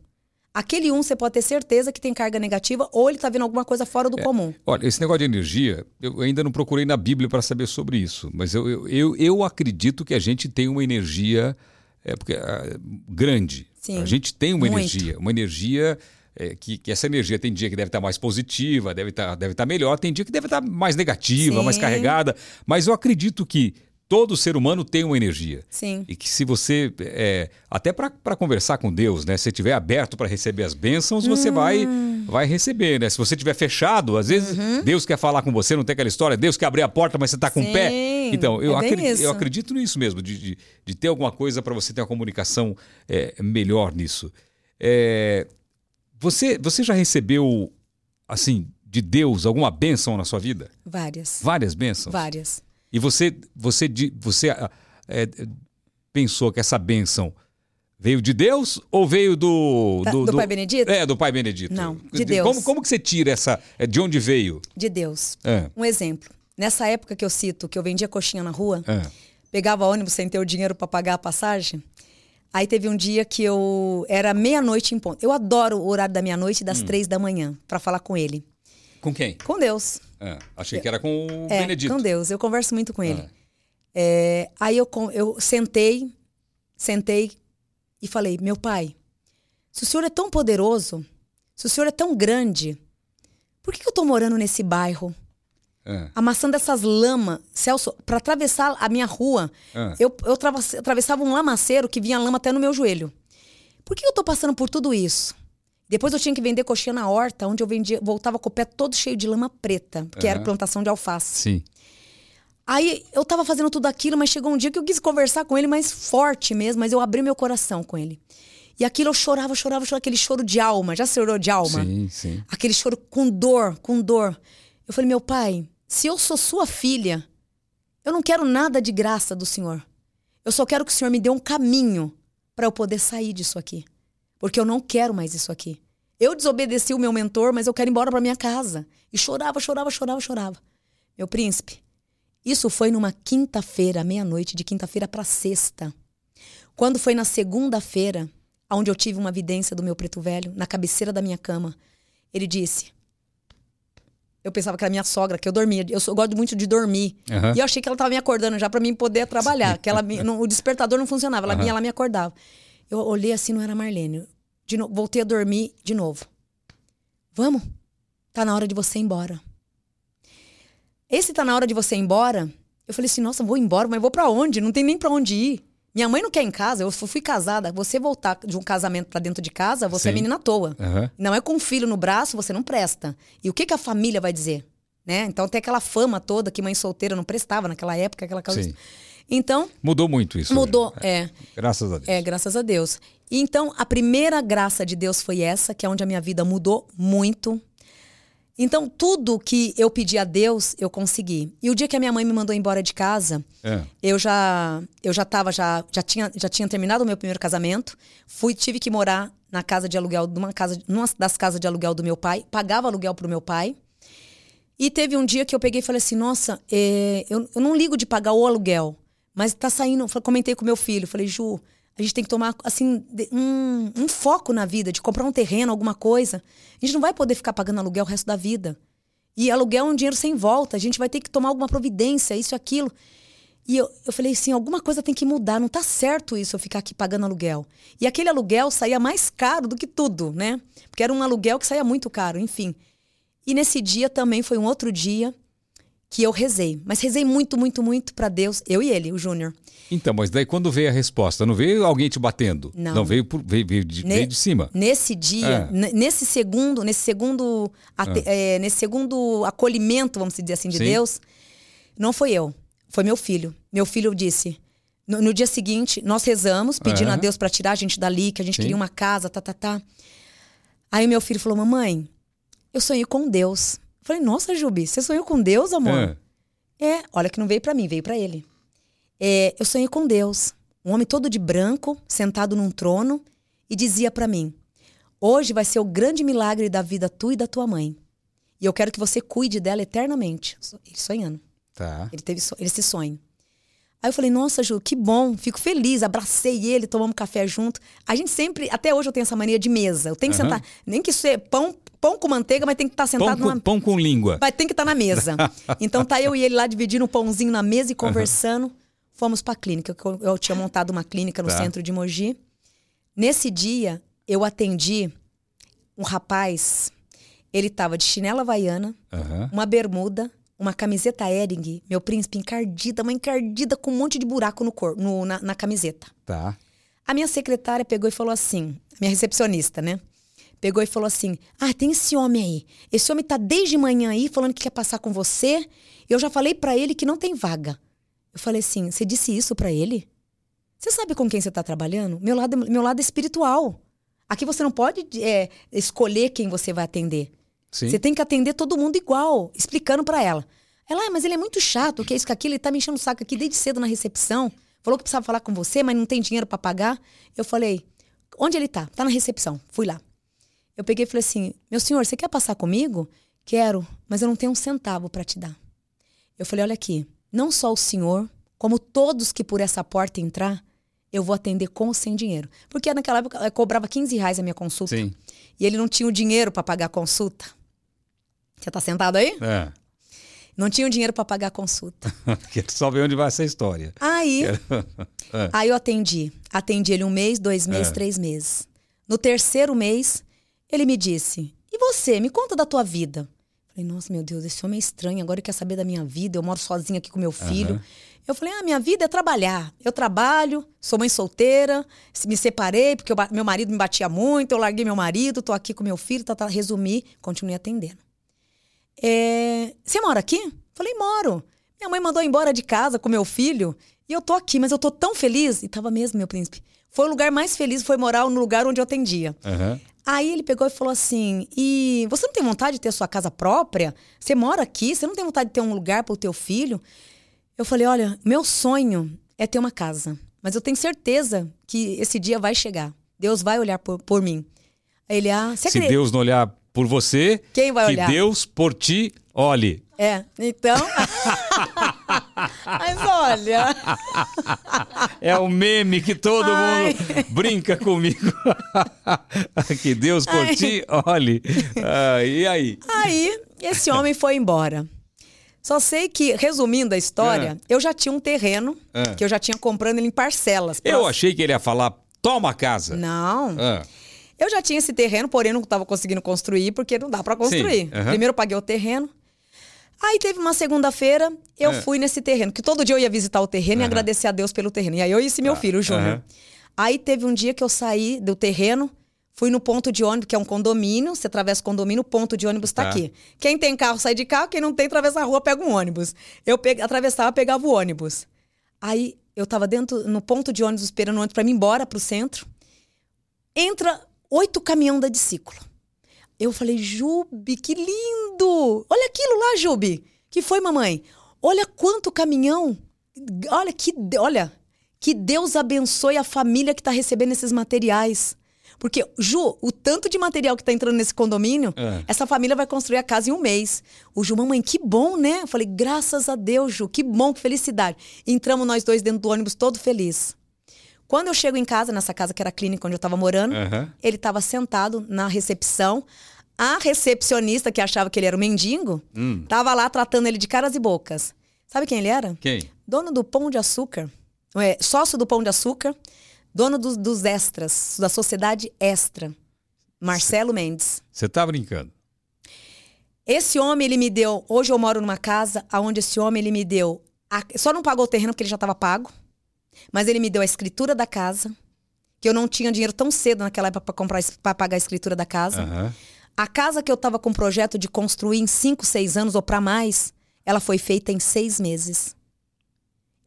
Aquele um, você pode ter certeza que tem carga negativa ou ele tá vendo alguma coisa fora É. do comum. Olha, esse negócio de energia, eu ainda não procurei na Bíblia para saber sobre isso, mas eu, eu, eu, eu acredito que a gente tem uma energia é, porque, ah, grande. Sim, a gente tem uma muito. energia, uma energia é, que, que essa energia tem dia que deve estar mais positiva, deve estar, deve estar melhor, tem dia que deve estar mais negativa, Sim. mais carregada, mas eu acredito que todo ser humano tem uma energia. Sim. E que se você, é, até para conversar com Deus, né? Se estiver aberto para receber as bênçãos, você vai, Hum. vai receber, né? Se você estiver fechado, às vezes Deus quer falar com você, não tem aquela história, Deus quer abrir a porta, mas você está com o pé. Uhum. Então, eu, é acredito, eu isso. acredito nisso mesmo, de, de, de ter alguma coisa para você ter uma comunicação é, melhor nisso. É, você, você já recebeu, assim, de Deus alguma bênção na sua vida? Várias. Várias bênçãos? Várias. E você, você, você ah, é, pensou que essa bênção veio de Deus ou veio do... Da- do Pai Benedito? É, do Pai Benedito. Não, de Deus. Como, como que você tira essa... é, De onde veio? De Deus. É, Um exemplo. Nessa época que eu cito, que eu vendia coxinha na rua, é. pegava ônibus sem ter o dinheiro para pagar a passagem. Aí teve um dia que eu era meia-noite em ponto. Eu adoro o horário da meia-noite das Hum. três da manhã para falar com ele. Com quem? Com Deus. É, achei que era com o É, Benedito. com Deus. Eu converso muito com ele. Ah. É, aí eu, eu sentei, sentei e falei: Meu pai, se o senhor é tão poderoso, se o senhor é tão grande, por que, que eu tô morando nesse bairro? É. amassando essas lamas. Celso, para atravessar a minha rua, Ah. eu, eu atravessava um lamaceiro que vinha lama até no meu joelho. Por que eu tô passando por tudo isso? Depois eu tinha que vender coxinha na horta, onde eu vendia, voltava com o pé todo cheio de lama preta, porque era Aham. plantação de alface. Sim. Aí eu tava fazendo tudo aquilo, mas chegou um dia que eu quis conversar com ele mais forte mesmo, mas eu abri meu coração com ele. E aquilo eu chorava, chorava, chorava, aquele choro de alma. Já chorou de alma? Sim, sim. aquele choro com dor, com dor. Eu falei, meu pai, se eu sou sua filha, eu não quero nada de graça do Senhor. Eu só quero que o Senhor me dê um caminho para eu poder sair disso aqui. Porque eu não quero mais isso aqui. Eu desobedeci o meu mentor, mas eu quero ir embora para minha casa. E chorava, chorava, chorava, chorava. Meu príncipe, isso foi numa quinta-feira, meia-noite, de quinta-feira para sexta. Quando foi na segunda-feira, onde eu tive uma vidência do meu preto velho, na cabeceira da minha cama, ele disse: Eu pensava que era minha sogra, que eu dormia. Eu, eu gosto muito de dormir. Aham. E eu achei que ela estava me acordando já para mim poder trabalhar. Que ela me- não- o despertador não funcionava. Ela Aham. vinha, ela me acordava. Eu olhei assim, não era Marlene. De no- voltei a dormir de novo. Vamos? Tá na hora de você ir embora. Esse tá na hora de você ir embora. Eu falei assim, nossa, vou embora, mas vou pra onde? Não tem nem pra onde ir. Minha mãe não quer em casa, eu fu- fui casada. Você voltar de um casamento pra dentro de casa, você é Sim. menina à toa. Aham. Não é com um filho no braço, você não presta. E o que, que a família vai dizer? Né? Então tem aquela fama toda que mãe solteira não prestava naquela época, aquela coisa. Sim. Então, Mudou muito isso. mudou. hoje. É, Graças a Deus. é, graças a Deus. Então, a primeira graça de Deus foi essa, que é onde a minha vida mudou muito. Então, tudo que eu pedi a Deus, eu consegui. E o dia que a minha mãe me mandou embora de casa, É. eu já eu já tava já já tinha já tinha terminado o meu primeiro casamento. Fui tive que morar na casa de aluguel numa casa numa das casas de aluguel do meu pai, pagava aluguel pro meu pai. E teve um dia que eu peguei e falei assim: "Nossa, é, eu, eu não ligo de pagar o aluguel, mas tá saindo". Comentei com meu filho, falei: "Ju, a gente tem que tomar assim um, um foco na vida, de comprar um terreno, alguma coisa. A gente não vai poder ficar pagando aluguel o resto da vida. E aluguel é um dinheiro sem volta. A gente vai ter que tomar alguma providência, isso aquilo. E eu, eu falei assim, alguma coisa tem que mudar. Não tá certo isso, eu ficar aqui pagando aluguel. E aquele aluguel saía mais caro do que tudo, né? Porque era um aluguel que saía muito caro, enfim. E nesse dia também foi um outro dia que eu rezei. Mas rezei muito, muito, muito para Deus. Eu e ele, o Júnior. Então, mas daí quando veio a resposta, não veio alguém te batendo? Não. veio, por, veio, veio, de, Ne- veio de cima. Nesse dia, É. nesse segundo, nesse segundo, ate- é, nesse segundo acolhimento, vamos dizer assim, de Sim. Deus, não foi eu, foi meu filho. Meu filho disse. No, no dia seguinte, nós rezamos, pedindo É. a Deus para tirar a gente dali, que a gente Sim. queria uma casa, tá, tá, tá. Aí meu filho falou: "Mamãe, eu sonhei com Deus". Falei: "Nossa, Jubi, você sonhou com Deus, amor?" É. É, olha que não veio pra mim, veio pra ele. É, eu sonhei com Deus, um homem todo de branco, sentado num trono, e dizia pra mim: Hoje vai ser o grande milagre da vida tua e da tua mãe. E eu quero que você cuide dela eternamente. Ele sonhando. Tá. Ele teve so- esse sonho. Aí eu falei, nossa, Ju, que bom, fico feliz. Abracei ele, tomamos café junto. A gente sempre, até hoje eu tenho essa mania de mesa. Eu tenho que Aham. sentar, nem que ser pão, pão com manteiga, mas tem que estar Pão sentado com, numa, pão com língua. Vai ter que estar na mesa. *laughs* Então tá eu e ele lá dividindo o pãozinho na mesa e conversando. Fomos pra clínica. que Eu, eu tinha montado uma clínica no Tá. centro de Mogi. Nesse dia, eu atendi um rapaz. Ele tava de chinela havaiana, Aham. uma bermuda, uma camiseta Ering, meu príncipe, encardida, uma encardida com um monte de buraco no corpo, no- na, na camiseta. Tá. A minha secretária pegou e falou assim, minha recepcionista, né? Pegou e falou assim: Ah, tem esse homem aí. Esse homem tá desde manhã aí falando que quer passar com você. Eu já falei pra ele que não tem vaga. Eu falei assim: Você disse isso pra ele? Você sabe com quem você tá trabalhando? Meu lado, meu lado é espiritual. Aqui você não pode é, escolher quem você vai atender. Sim. Você tem que atender todo mundo igual, explicando pra ela. Ela, ah, mas ele é muito chato, que é isso, que aquilo, ele tá me enchendo o saco aqui desde cedo na recepção. Falou que precisava falar com você, mas não tem dinheiro pra pagar. Eu falei, onde ele tá? Tá na recepção. Fui lá. Eu peguei e falei assim, meu senhor, você quer passar comigo? Quero, mas eu não tenho um centavo pra te dar. Eu falei, olha aqui, não só o senhor, como todos que por essa porta entrar, eu vou atender com ou sem dinheiro. Porque naquela época eu cobrava 15 reais a minha consulta. Sim. E ele não tinha o dinheiro pra pagar a consulta. Você tá sentado aí? É. Não tinha o dinheiro pra pagar a consulta. *laughs* Quero só ver onde vai essa história. Aí, *laughs* É. aí eu atendi. Atendi ele um mês, dois meses, É. três meses. No terceiro mês, ele me disse: E você? Me conta da tua vida. Falei, nossa, meu Deus, esse homem é estranho. Agora ele quer saber da minha vida. Eu moro sozinha aqui com meu filho. Aham. Eu falei, ah, minha vida é trabalhar. Eu trabalho, sou mãe solteira, me separei porque eu meu marido me batia muito, eu larguei meu marido, tô aqui com meu filho, tá, tá. Resumi, continuei atendendo. É, Você mora aqui? Falei, moro. Minha mãe mandou embora de casa com meu filho e eu tô aqui, mas eu tô tão feliz. E tava mesmo, meu príncipe. Foi o lugar mais feliz, foi morar no lugar onde eu atendia. Aham. Aí ele pegou e falou assim: E você não tem vontade de ter sua casa própria? Você mora aqui? Você não tem vontade de ter um lugar para o teu filho? Eu falei: Olha, meu sonho é ter uma casa, mas eu tenho certeza que esse dia vai chegar. Deus vai olhar por, por mim. Aí ele: Ah, você Se acredita? Deus não olhar por você, Quem vai que olhar? Deus por ti olhe. É, então. *laughs* mas olha. É o meme que todo Ai. mundo brinca comigo. que Deus por Ai. ti olhe. Ah, e aí? Aí, esse homem foi embora. Só sei que, resumindo a história, eu já tinha um terreno É. que eu já tinha comprando ele em parcelas. Eu Próximo- achei que ele ia falar, toma a casa. Não. Ah, Eu já tinha esse terreno, porém não estava conseguindo construir porque não dá para construir. Aham. Primeiro eu paguei o terreno. Aí teve uma segunda-feira, eu É. fui nesse terreno, que todo dia eu ia visitar o terreno e agradecer a Deus pelo terreno. E aí eu e esse meu Tá, filho, o Júnior. aham. Aí teve um dia que eu saí do terreno, fui no ponto de ônibus, que é um condomínio, você atravessa o condomínio, o ponto de ônibus tá, Tá. aqui. Quem tem carro sai de carro, quem não tem atravessa a rua, pega um ônibus. Eu pe... atravessava, pegava o ônibus. Aí eu tava dentro, no ponto de ônibus, esperando o ônibus pra mim ir embora pro centro. Entra oito caminhão da discípulo. Eu falei, Jubi, que lindo! Olha aquilo lá, Jubi. Que foi, mamãe? Olha quanto caminhão. Olha que, olha, que Deus abençoe a família que está recebendo esses materiais. Porque, Ju, o tanto de material que está entrando nesse condomínio, É. essa família vai construir a casa em um mês. O Ju, mamãe, que bom, né? Eu falei, graças a Deus, Ju, que bom, que felicidade. Entramos nós dois dentro do ônibus, todo feliz. Quando eu chego em casa, nessa casa que era a clínica onde eu estava morando, Aham. ele estava sentado na recepção. A recepcionista, que achava que ele era um mendigo, estava lá tratando ele de caras e bocas. Sabe quem ele era? Quem? Dono do Pão de Açúcar. É, sócio do Pão de Açúcar. Dono dos, dos extras, da Sociedade Extra. Marcelo Mendes. Você tá brincando. Esse homem, ele me deu. Hoje eu moro numa casa onde esse homem, ele me deu. a- só não pagou o terreno porque ele já estava pago. Mas ele me deu a escritura da casa. Que eu não tinha dinheiro tão cedo naquela época para comprar para pagar a escritura da casa. Aham. A casa que eu estava com projeto de construir em 5, 6 anos ou para mais, ela foi feita em seis meses.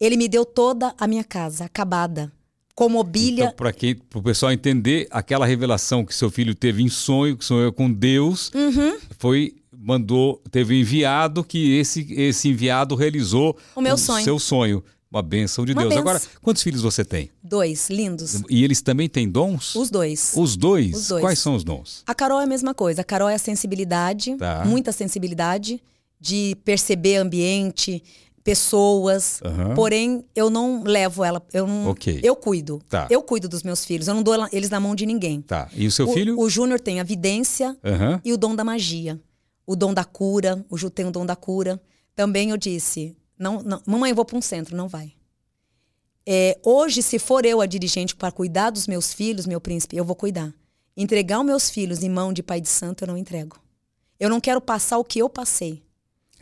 Ele me deu toda a minha casa, acabada. Com mobília. Então, para que o pessoal entender aquela revelação que seu filho teve em sonho, que sonhou com Deus, Uhum. foi mandou, teve um enviado que esse esse enviado realizou O meu sonho. seu sonho, uma bênção de Uma Deus. bênção. Agora, quantos filhos você tem? Dois, lindos. E eles também têm dons? Os dois. Os dois? Os dois. Quais são os dons? A Carol é a mesma coisa. A Carol é a sensibilidade, Tá. muita sensibilidade, de perceber ambiente, pessoas. Aham. Porém, eu não levo ela. Eu, não, Ok. eu cuido. Tá. Eu cuido dos meus filhos. Eu não dou eles na mão de ninguém. Tá. E o seu o, filho? O Júnior tem a vidência Aham. e o dom da magia. O dom da cura. O Ju tem o dom da cura. Também eu disse: não, não, mamãe, eu vou para um centro. Não vai. É, hoje, se for eu a dirigente para cuidar dos meus filhos, meu príncipe, eu vou cuidar. Entregar os meus filhos em mão de pai de santo, eu não entrego. Eu não quero passar o que eu passei.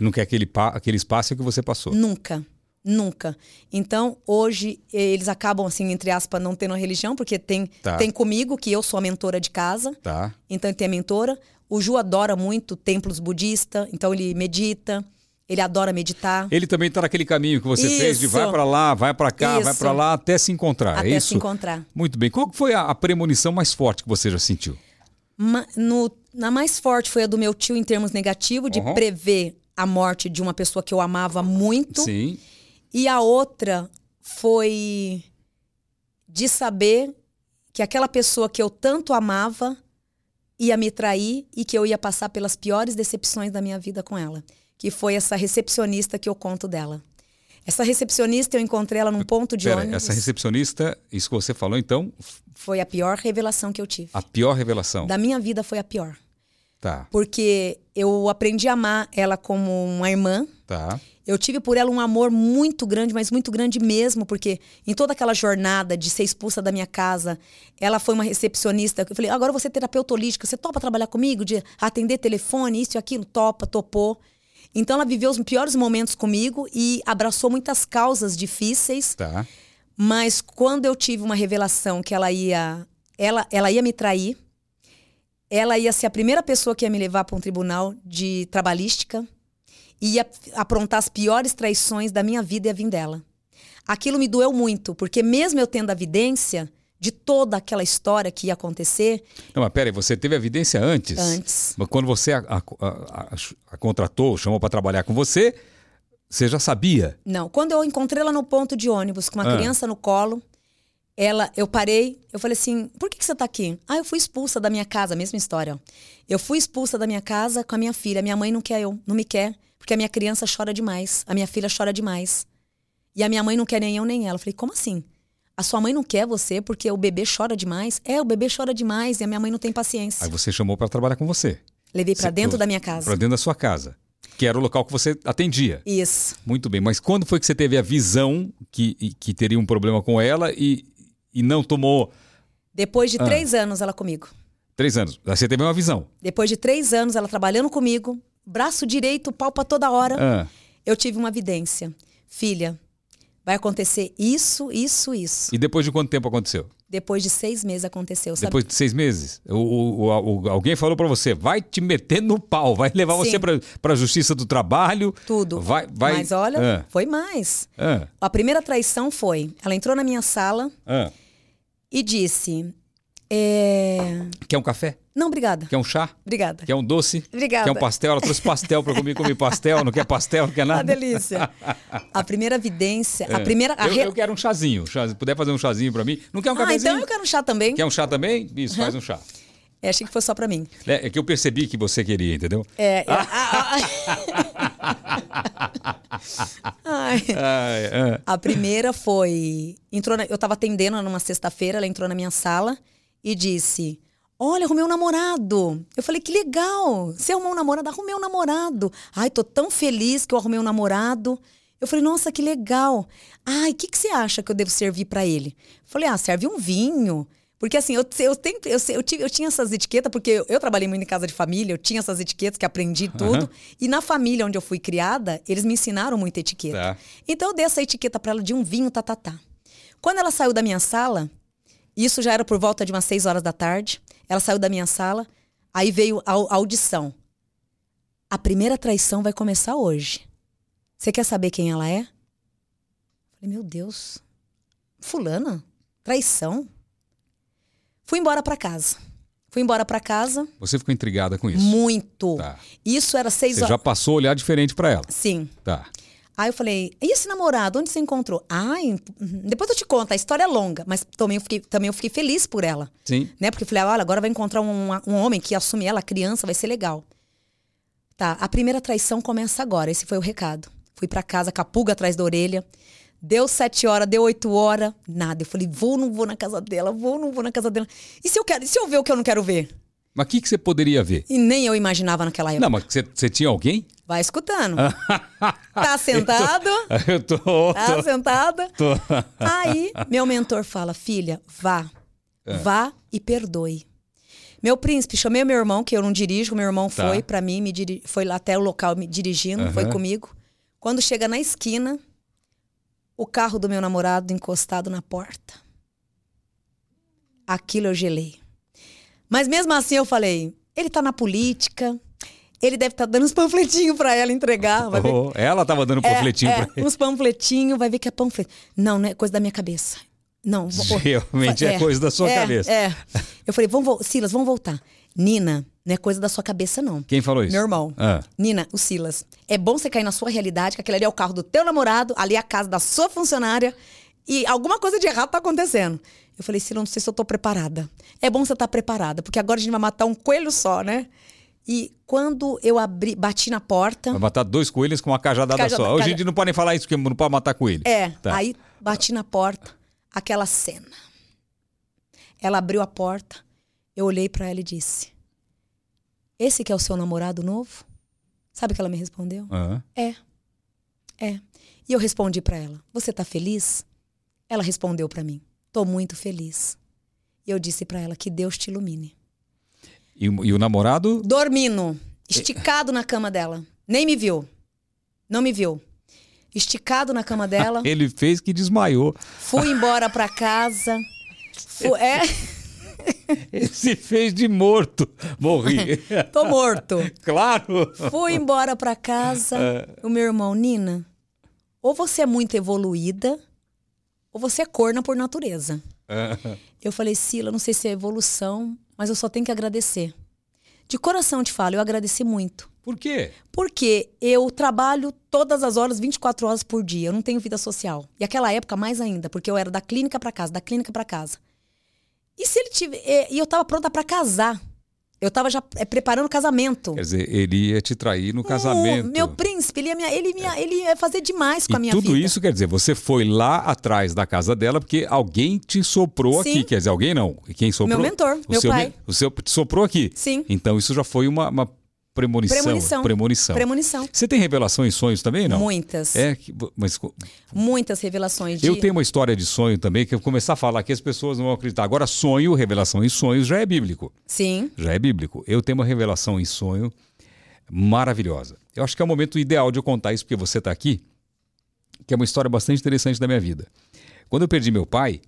Não quer aquele, pa- aquele espaço que você passou. Nunca. Nunca. Então, hoje, eles acabam, assim, entre aspas, não tendo a religião, porque tem, Tá. tem comigo, que eu sou a mentora de casa. Tá. Então, ele tem a mentora. O Ju adora muito templos budistas, então ele medita. Ele adora meditar. Ele também tá naquele caminho que você fez de Isso. vai para lá, vai para cá, vai Isso. para lá até se encontrar. Até é se isso? encontrar. Muito bem. Qual foi a, a premonição mais forte que você já sentiu? Ma- no- na mais forte foi a do meu tio em termos negativos, de Uhum. prever a morte de uma pessoa que eu amava muito. Sim. E a outra foi de saber que aquela pessoa que eu tanto amava ia me trair e que eu ia passar pelas piores decepções da minha vida com ela. Que foi essa recepcionista que eu conto dela. Essa recepcionista, eu encontrei ela num ponto de Pera, ônibus. essa recepcionista, isso que você falou, então, Foi a pior revelação que eu tive. a pior revelação. Da minha vida foi a pior. Tá, Porque eu aprendi a amar ela como uma irmã. tá. Eu tive por ela um amor muito grande, mas muito grande mesmo, porque em toda aquela jornada de ser expulsa da minha casa, ela foi uma recepcionista. Eu falei, agora você é terapeuta holística, você topa trabalhar comigo, de atender telefone, isso e aquilo? Topa, topou. Então ela viveu os piores momentos comigo e abraçou muitas causas difíceis. Tá. Mas quando eu tive uma revelação que ela ia, ela, ela ia me trair, ela ia ser a primeira pessoa que ia me levar para um tribunal de trabalhística, ia aprontar as piores traições da minha vida e a vir dela. Aquilo me doeu muito, porque mesmo eu tendo a evidência de toda aquela história que ia acontecer, Não, mas peraí, você teve evidência antes? Antes. Mas quando você a, a- a- a- a contratou, chamou para trabalhar com você, você já sabia? Não, quando eu encontrei ela no ponto de ônibus com uma Ah. criança no colo, ela, eu parei, eu falei assim: "Por que, que você tá aqui?" "Ah, eu fui expulsa da minha casa, mesma história. Eu fui expulsa da minha casa com a minha filha. Minha mãe não quer eu, não me quer, porque a minha criança chora demais, a minha filha chora demais. E a minha mãe não quer nem eu nem ela. Eu falei: "Como assim?" A sua mãe não quer você porque o bebê chora demais? É, o bebê chora demais e a minha mãe não tem paciência. Aí você chamou para trabalhar com você. Levei Você- dentro da minha casa. Para dentro da sua casa, que era o local que você atendia. Isso. Muito bem, mas quando foi que você teve a visão que, que teria um problema com ela e, e não tomou Depois de Ah. três anos ela comigo. três anos? Você teve uma visão. Depois de três anos, ela trabalhando comigo, braço direito, pau pra toda hora, Ah, eu tive uma evidência. Filha, vai acontecer isso, isso, isso. e depois de quanto tempo aconteceu? Depois de seis meses aconteceu, sabe? Depois de seis meses? O, o- o- alguém falou para você, vai te meter no pau, vai levar Sim. você para a justiça do trabalho. Tudo. Vai, vai... Mas olha, Ah, foi mais. ah, A primeira traição foi, ela entrou na minha sala ah. e disse: É... Quer um café? Não, obrigada. Quer um chá? Obrigada. Quer um doce? Obrigada. Quer um pastel? Ela trouxe pastel para comer, comer pastel. Não quer pastel, não quer nada. Uma delícia. A primeira evidência, a primeira... A É. Eu, re- eu quero um chazinho. Chá- Se puder fazer um chazinho para mim. Não quer um Ah, cafezinho? então eu quero um chá também. Quer um chá também? Isso, faz um chá. É, achei que fosse só pra mim. É, é que eu percebi que você queria, entendeu? É. é- *laughs* ah, ah, Ai. Ah, é. A primeira foi. Entrou na- eu tava atendendo numa sexta-feira, ela entrou na minha sala e disse: Olha, arrumei um namorado. Eu falei, que legal. Você arrumou um namorado? Arrumei um namorado. Ai, tô tão feliz que eu arrumei um namorado. Eu falei, nossa, que legal. Ai, o que, que você acha que eu devo servir pra ele? Eu falei, ah, serve um vinho. Porque assim, eu, eu, tenho, eu, eu, tive- eu tinha essas etiquetas, porque eu, eu trabalhei muito em casa de família, eu tinha essas etiquetas que aprendi tudo. Aham. E na família onde eu fui criada, eles me ensinaram muita etiqueta. Tá. Então eu dei essa etiqueta pra ela de um vinho, tá, tá, tá. Quando ela saiu da minha sala, isso já era por volta de umas seis horas da tarde, ela saiu da minha sala, aí veio a, a audição. A primeira traição vai começar hoje. Você quer saber quem ela é? Falei, meu Deus. Fulana? Traição? Fui embora pra casa. Fui embora pra casa, Você ficou intrigada com isso. muito. Tá. Isso era seis Você horas. já passou a olhar diferente para ela. Sim. Tá. Aí eu falei, e esse namorado, onde você encontrou? Ai, uhum, depois eu te conto, a história é longa, mas também eu fiquei, também eu fiquei feliz por ela. Sim. Né? Porque eu falei, olha, agora vai encontrar um, um homem que assume ela, criança, vai ser legal. Tá, a primeira traição começa agora, esse foi o recado. Fui pra casa com a pulga atrás da orelha. Deu sete horas, deu oito horas, nada. Eu falei, vou ou não vou na casa dela, vou ou não vou na casa dela. E se eu quero, e se eu ver o que eu não quero ver? Mas o que, que você poderia ver? E nem eu imaginava naquela época. Não, mas você, você tinha alguém? Vai escutando. *laughs* tá sentado? Eu tô. tô, Tá sentada? tô. Aí, meu mentor fala: filha, vá. É. Vá e perdoe. Meu príncipe, chamei meu irmão, que eu não dirijo, meu irmão Tá. foi pra mim, me diri- foi lá até o local me dirigindo, foi Aham. comigo. Quando chega na esquina, o carro do meu namorado encostado na porta. Aquilo eu gelei. Mas mesmo assim eu falei: ele tá na política, ele deve estar dando uns panfletinhos pra ela entregar. Oh, ela tava dando panfletinho é, pra ele. uns panfletinhos, vai ver que é panfleto. Não, não é coisa da minha cabeça. Não. vou- *laughs* Realmente é coisa da sua é, cabeça. É. Eu falei, vamos, Silas, vamos voltar. Nina, não é coisa da sua cabeça, não. Quem falou isso? Meu irmão. Ah. Nina, o Silas. É bom você cair na sua realidade, que aquele ali é o carro do teu namorado, ali é a casa da sua funcionária, e alguma coisa de errado tá acontecendo. Eu falei, Silas, não sei se eu tô preparada. É bom você estar preparada, porque agora a gente vai matar um coelho só, né? E quando eu abri, bati na porta. Vai matar dois coelhos com uma cajadada Cajada- só. Hoje caja- dia não podem falar isso, porque não pode matar coelho. É, Tá. aí bati na porta, aquela cena. Ela abriu a porta, eu olhei pra ela e disse: Esse que é o seu namorado novo? Sabe o que ela me respondeu? Aham. É. É. E eu respondi pra ela: Você tá feliz? Ela respondeu pra mim: Tô muito feliz. E eu disse pra ela: Que Deus te ilumine. E, o- e o namorado? Dormindo, esticado na cama dela. Nem me viu. Não me viu. Esticado na cama dela. *laughs* Ele fez que desmaiou. Fui embora pra casa. Fu- é, *laughs* Ele se fez de morto. Morri. *laughs* tô morto. claro. Fui embora pra casa. O meu irmão, Nina, ou você é muito evoluída, ou você é corna por natureza. Eu falei, Sila, não sei se é evolução, mas eu só tenho que agradecer. De coração te falo, eu agradeci muito. Por quê? Porque eu trabalho todas as horas, 24 horas por dia. Eu não tenho vida social. E aquela época, mais ainda, porque eu era da clínica pra casa, da clínica pra casa. E se ele tiver. é, E eu tava pronta pra casar. Eu tava já é, preparando o casamento. Quer dizer, ele ia te trair no casamento. O meu príncipe, ele ia, me- ele, me- ele ia fazer demais com a E minha tudo vida. isso quer dizer, você foi lá atrás da casa dela porque alguém te soprou Sim. aqui. Quer dizer, alguém não. Quem soprou? Meu mentor, o meu pai. me- O seu te soprou aqui. Sim. Então isso já foi uma, uma premonição. Premonição. Premonição. Premonição. Você tem revelação em sonhos também, não? Muitas. É, que- mas Muitas revelações de. eu tenho uma história de sonho também que eu começar a falar aqui as pessoas não vão acreditar. Agora, sonho, revelação em sonhos já é bíblico. Sim. Já é bíblico. Eu tenho uma revelação em sonho maravilhosa. Eu acho que é o momento ideal de eu contar isso porque você está aqui, que é uma história bastante interessante da minha vida. Quando eu perdi meu pai,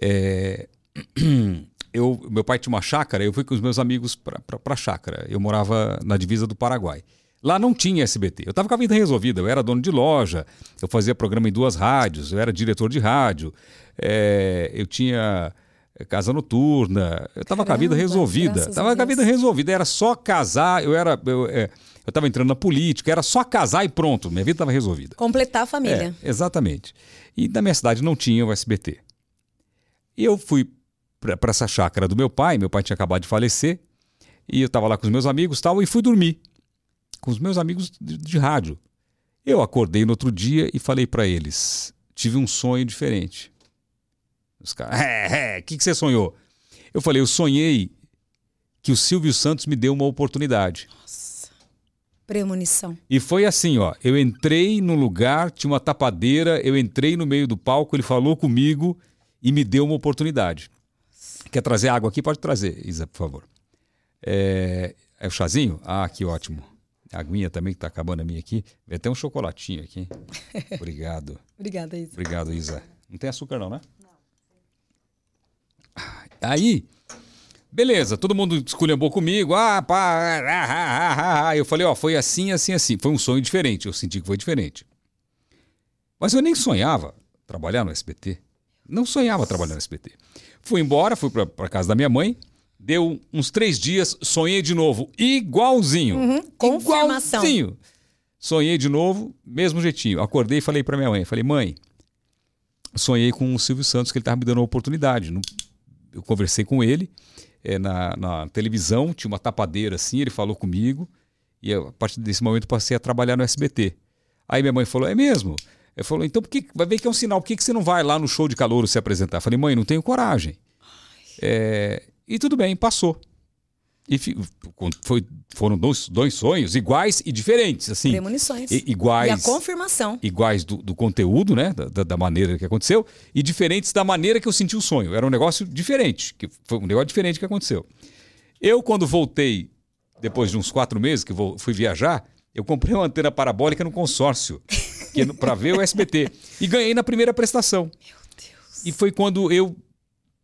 é, *clears throat* eu, meu pai tinha uma chácara, eu fui com os meus amigos para a chácara. Eu morava na divisa do Paraguai. Lá não tinha SBT. Eu estava com a vida resolvida. Eu era dono de loja, eu fazia programa em duas rádios, eu era diretor de rádio, é, eu tinha eh, casa noturna. Eu tava com a vida resolvida. graças a Tava com a vida resolvida. Era só casar. Eu era. Eu, é, eu tava entrando na política, era só casar e pronto. Minha vida tava resolvida. Completar a família. É, exatamente. E na minha cidade não tinha o SBT. E eu fui para essa chácara do meu pai, meu pai tinha acabado de falecer, e eu estava lá com os meus amigos tal, e fui dormir com os meus amigos de, de rádio. Eu acordei no outro dia e falei para eles: tive um sonho diferente. Os caras, é, é, o que, que você sonhou? Eu falei: eu sonhei que o Silvio Santos me deu uma oportunidade. Premonição. E foi assim, ó. Eu entrei no lugar, tinha uma tapadeira, eu entrei no meio do palco, ele falou comigo e me deu uma oportunidade. Quer trazer água aqui? Pode trazer, Isa, por favor. É, é o chazinho? Ah, que ótimo. A aguinha também que tá acabando a minha aqui. Vem até um chocolatinho aqui. *laughs* Obrigado. Obrigada, Isa. Obrigado, Isa. Não tem açúcar não, né? Aí, beleza, todo mundo esculhambou comigo. Ah, pá, ah, ah, ah, ah. Eu falei, ó, foi assim, assim, assim. Foi um sonho diferente, eu senti que foi diferente. Mas eu nem sonhava trabalhar no SBT. Não sonhava trabalhar no SBT. Fui embora, fui pra casa da minha mãe. Deu uns três dias, sonhei de novo, igualzinho. Uhum, confirmação. Igualzinho. Sonhei de novo, mesmo jeitinho. Acordei e falei pra minha mãe, falei, mãe, sonhei com o Silvio Santos que ele estava me dando uma oportunidade. Eu conversei com ele é, na, na televisão, tinha uma tapadeira assim, ele falou comigo e eu, a partir desse momento passei a trabalhar no SBT. Aí minha mãe falou, é mesmo? Ele falou, então por que, vai ver que é um sinal, por que, que você não vai lá no show de calor se apresentar? Eu falei, mãe, não tenho coragem. É, e tudo bem, passou. E foi- foram dois, dois sonhos iguais e diferentes, assim. Premonições. I- iguais E a confirmação. iguais do, do conteúdo, né? Da, da- da maneira que aconteceu, e diferentes da maneira que eu senti o sonho. Era um negócio diferente, que foi um negócio diferente que aconteceu. Eu, quando voltei, depois de uns quatro meses que vou, fui viajar, eu comprei uma antena parabólica no consórcio para ver o SBT. E ganhei na primeira prestação. Meu Deus. E foi quando eu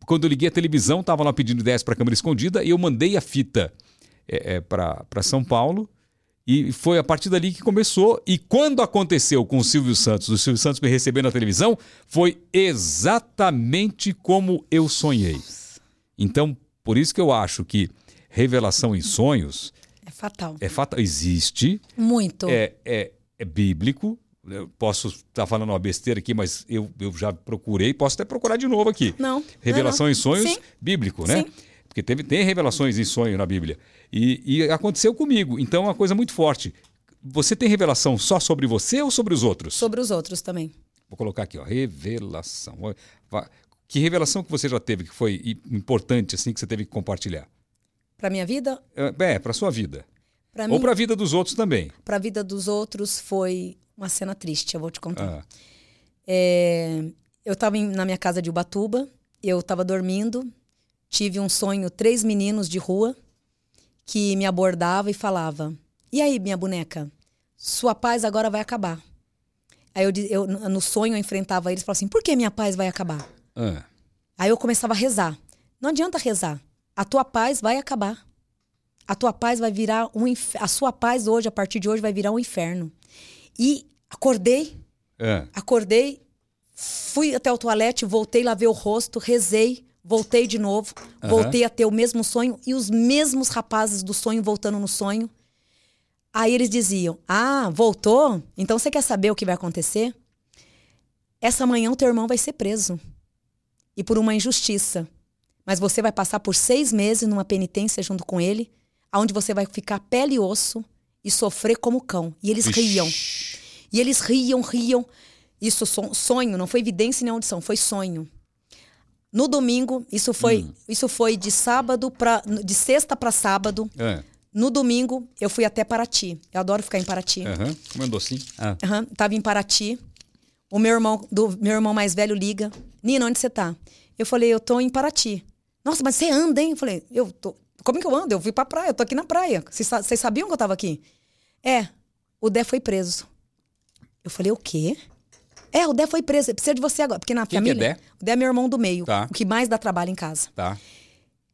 quando eu liguei a televisão, estava lá pedindo ideias para câmera escondida e eu mandei a fita é, para São Paulo. E foi a partir dali que começou. E quando aconteceu com o Silvio Santos, o Silvio Santos me recebendo na televisão, foi exatamente como eu sonhei. Então, por isso que eu acho que revelação em sonhos É fatal. é fatal. Existe, Muito. é, é, é bíblico. Eu posso estar falando uma besteira aqui, mas eu, eu já procurei, posso até procurar de novo aqui. Não, não, Revelação não. em sonhos, Sim. bíblico, né? Sim. Porque teve, tem revelações em sonho na Bíblia. E, e aconteceu comigo. Então é uma coisa muito forte. Você tem revelação só sobre você ou sobre os outros? Sobre os outros também. Vou colocar aqui, ó, revelação. Que revelação que você já teve que foi importante assim que você teve que compartilhar? Pra minha vida, É, para sua vida. pra Ou para a vida dos outros também. pra vida dos outros foi uma cena triste, eu vou te contar. Ah, É, eu estava na minha casa de Ubatuba, eu estava dormindo, tive um sonho, três meninos de rua que me abordava e falava: "E aí, minha boneca, sua paz agora vai acabar". Aí eu, eu no sonho eu enfrentava eles e falava assim: "Por que minha paz vai acabar?". ah. Aí eu começava a rezar. Não adianta rezar. A tua paz vai acabar. A tua paz vai virar um a sua paz hoje, a partir de hoje vai virar um inferno. E acordei ah. Acordei, fui até o toalete, voltei, lavei o rosto, rezei, voltei de novo, Aham. voltei a ter o mesmo sonho e os mesmos rapazes do sonho voltando no sonho. Aí eles diziam: Ah, voltou? Então você quer saber o que vai acontecer? Essa manhã o teu irmão vai ser preso. E por uma injustiça. Mas você vai passar por seis meses numa penitência junto com ele, onde você vai ficar pele e osso e sofrer como cão. E eles riam. Ixi. E eles riam, riam. Isso son- sonho, não foi evidência nem audição, foi sonho. No domingo, isso foi, isso foi de sábado para de sexta para sábado. Ah, No domingo, eu fui até Paraty. Eu adoro ficar em Paraty. aham. Como é docinho? Ah. Aham, tava em Paraty. O meu irmão, do meu irmão mais velho liga. Nina, onde você tá? Eu falei, eu tô em Paraty. Nossa, mas você anda, hein? Eu falei, eu tô. Como que eu ando? Eu fui pra praia, eu tô aqui na praia. Vocês sa- vocês sabiam que eu tava aqui? É, o Dé foi preso. Eu falei, o quê? É, o Dé foi preso. Precisa de você agora. Porque na Quem que é família. Dé? O Dé é meu irmão do meio. Tá. O que mais dá trabalho em casa. Tá.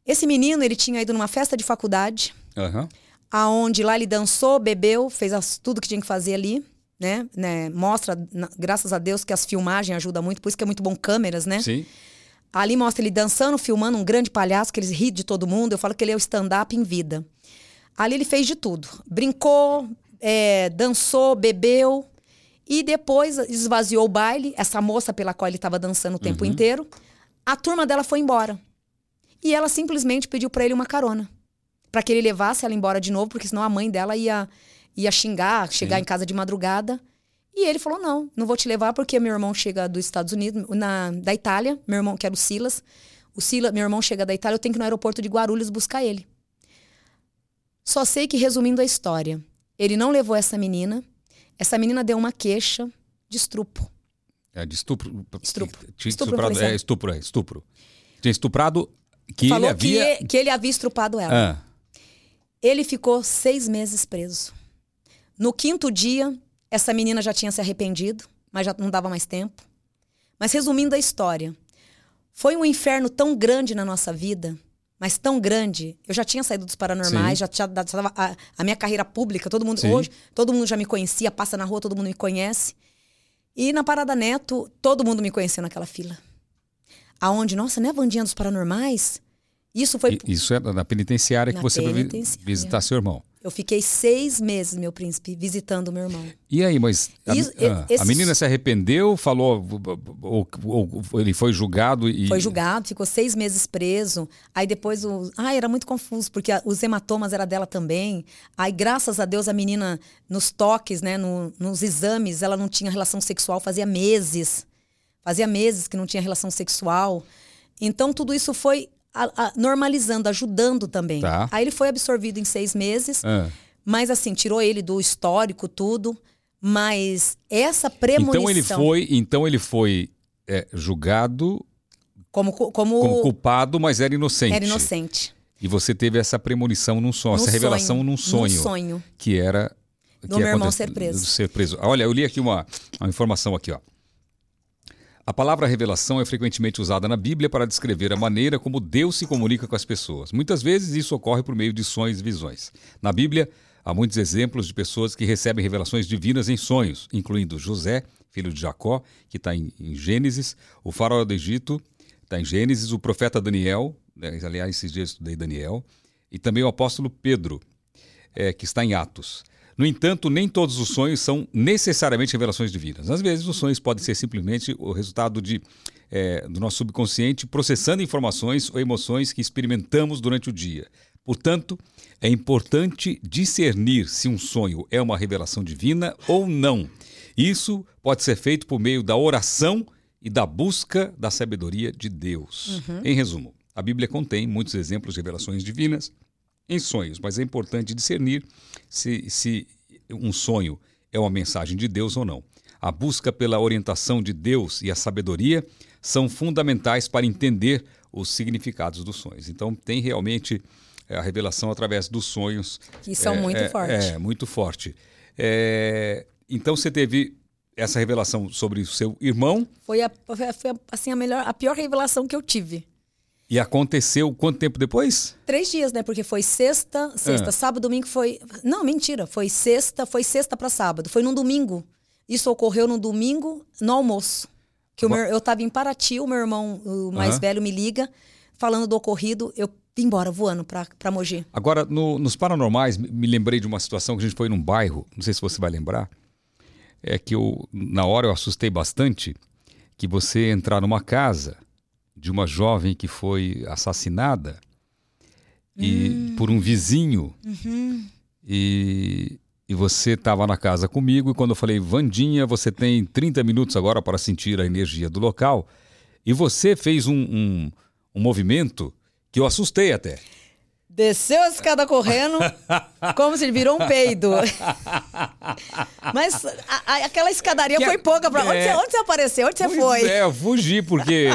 Esse menino, ele tinha ido numa festa de faculdade Aham. aonde lá ele dançou, bebeu, fez as- tudo que tinha que fazer ali, né? né? Mostra, na- graças a Deus, que as filmagens ajudam muito, por isso que é muito bom câmeras, né? Sim. Ali mostra ele dançando, filmando, um grande palhaço, que ele ri de todo mundo. Eu falo que ele é o stand-up em vida. Ali ele fez de tudo. Brincou, é, dançou, bebeu. E depois esvaziou o baile, essa moça pela qual ele estava dançando o tempo Uhum. inteiro. A turma dela foi embora. E ela simplesmente pediu para ele uma carona. para que ele levasse ela embora de novo, porque senão a mãe dela ia, ia xingar, chegar Sim. em casa de madrugada. E ele falou: não, não vou te levar porque meu irmão chega dos Estados Unidos, na, da Itália, meu irmão, que era o Silas. O Silas, meu irmão chega da Itália, eu tenho que ir no aeroporto de Guarulhos buscar ele. Só sei que, resumindo a história, ele não levou essa menina. Essa menina deu uma queixa de estrupo. É de estupro. Estupro. Tinha Estupro, estuprado. É, estupro, é, estupro. Tinha estuprado que Falou ele havia. que, que ele havia estrupado ela. Ah, Ele ficou seis meses preso. No quinto dia, essa menina já tinha se arrependido, mas já não dava mais tempo. Mas resumindo a história, foi um inferno tão grande na nossa vida, mas tão grande. Eu já tinha saído dos paranormais, Sim. já tinha já tava a, a minha carreira pública, todo mundo Sim. hoje, todo mundo já me conhecia, passa na rua, todo mundo me conhece. E na Parada Neto, todo mundo me conheceu naquela fila. Aonde, nossa, é a Vandinha dos Paranormais? Isso foi isso é na penitenciária que Na você foi vi- penitenciária. visitar seu irmão. Eu fiquei seis meses, meu príncipe, visitando o meu irmão. E aí, mas a, Isso- ah, esse- a menina se arrependeu, falou, ou, ou- ou ele foi julgado e. Foi julgado, ficou seis meses preso. Aí depois o. Ai, era muito confuso, porque os hematomas era dela também. Aí, graças a Deus, a menina, nos toques, né, no- nos exames, ela não tinha relação sexual, fazia meses. Fazia meses que não tinha relação sexual. Então, tudo isso foi a- a- normalizando, ajudando também. Tá. Aí ele foi absorvido em seis meses. Ah. Mas assim, tirou ele do histórico, tudo. Mas essa premonição. Então ele foi, então ele foi é, julgado Como, como, como culpado, mas era inocente. era inocente. E você teve essa premonição num sonho, Num essa revelação sonho, num sonho, Num sonho. que era Do que meu irmão ser preso. ser preso. Olha, eu li aqui uma, uma informação aqui, ó. A palavra revelação é frequentemente usada na Bíblia para descrever a maneira como Deus se comunica com as pessoas. Muitas vezes isso ocorre por meio de sonhos e visões. Na Bíblia, há muitos exemplos de pessoas que recebem revelações divinas em sonhos, incluindo José, filho de Jacó, que está em, Gênesis, o faraó do Egito, está em Gênesis, o profeta Daniel, né, aliás, esses dias eu estudei Daniel, e também o apóstolo Pedro, é, que está em Atos. No entanto, nem todos os sonhos são necessariamente revelações divinas. Às vezes, os sonhos podem ser simplesmente o resultado de, é, do nosso subconsciente processando informações ou emoções que experimentamos durante o dia. Portanto, é importante discernir se um sonho é uma revelação divina ou não. Isso pode ser feito por meio da oração e da busca da sabedoria de Deus. Em resumo, a Bíblia contém muitos exemplos de revelações divinas em sonhos, mas é importante discernir se, se um sonho é uma mensagem de Deus ou não. A busca pela orientação de Deus e a sabedoria são fundamentais para entender os significados dos sonhos. Então, tem realmente é, a revelação através dos sonhos. Que são é, muito é, fortes. É, muito forte. É, então, você teve essa revelação sobre o seu irmão Foi, a, foi, assim, a, melhor, a pior revelação que eu tive. E aconteceu quanto tempo depois? Três dias, né? Porque foi sexta, sexta, Ah. sábado, domingo foi. Não, mentira. Foi sexta, foi sexta para sábado. Foi num domingo. Isso ocorreu no domingo, no almoço. Que o meu, eu tava em Paraty, o meu irmão, o mais Aham. velho, me liga, falando do ocorrido. Eu vim embora voando pra, pra Mogi. Agora, no- nos paranormais, me lembrei de uma situação que a gente foi num bairro, não sei se você vai lembrar, é que eu, na hora eu assustei bastante que você entrar numa casa de uma jovem que foi assassinada e por um vizinho. E, e você estava na casa comigo e quando eu falei, Vandinha, você tem 30 minutos agora para sentir a energia do local. E você fez um, um, um movimento que eu assustei até. Desceu a escada correndo, *laughs* como se ele virou um peido. *laughs* Mas a- a- aquela escadaria Que foi é- pouca. Pra... Onde, é. você, onde você apareceu? Onde você Pois foi? É, eu fugi, porque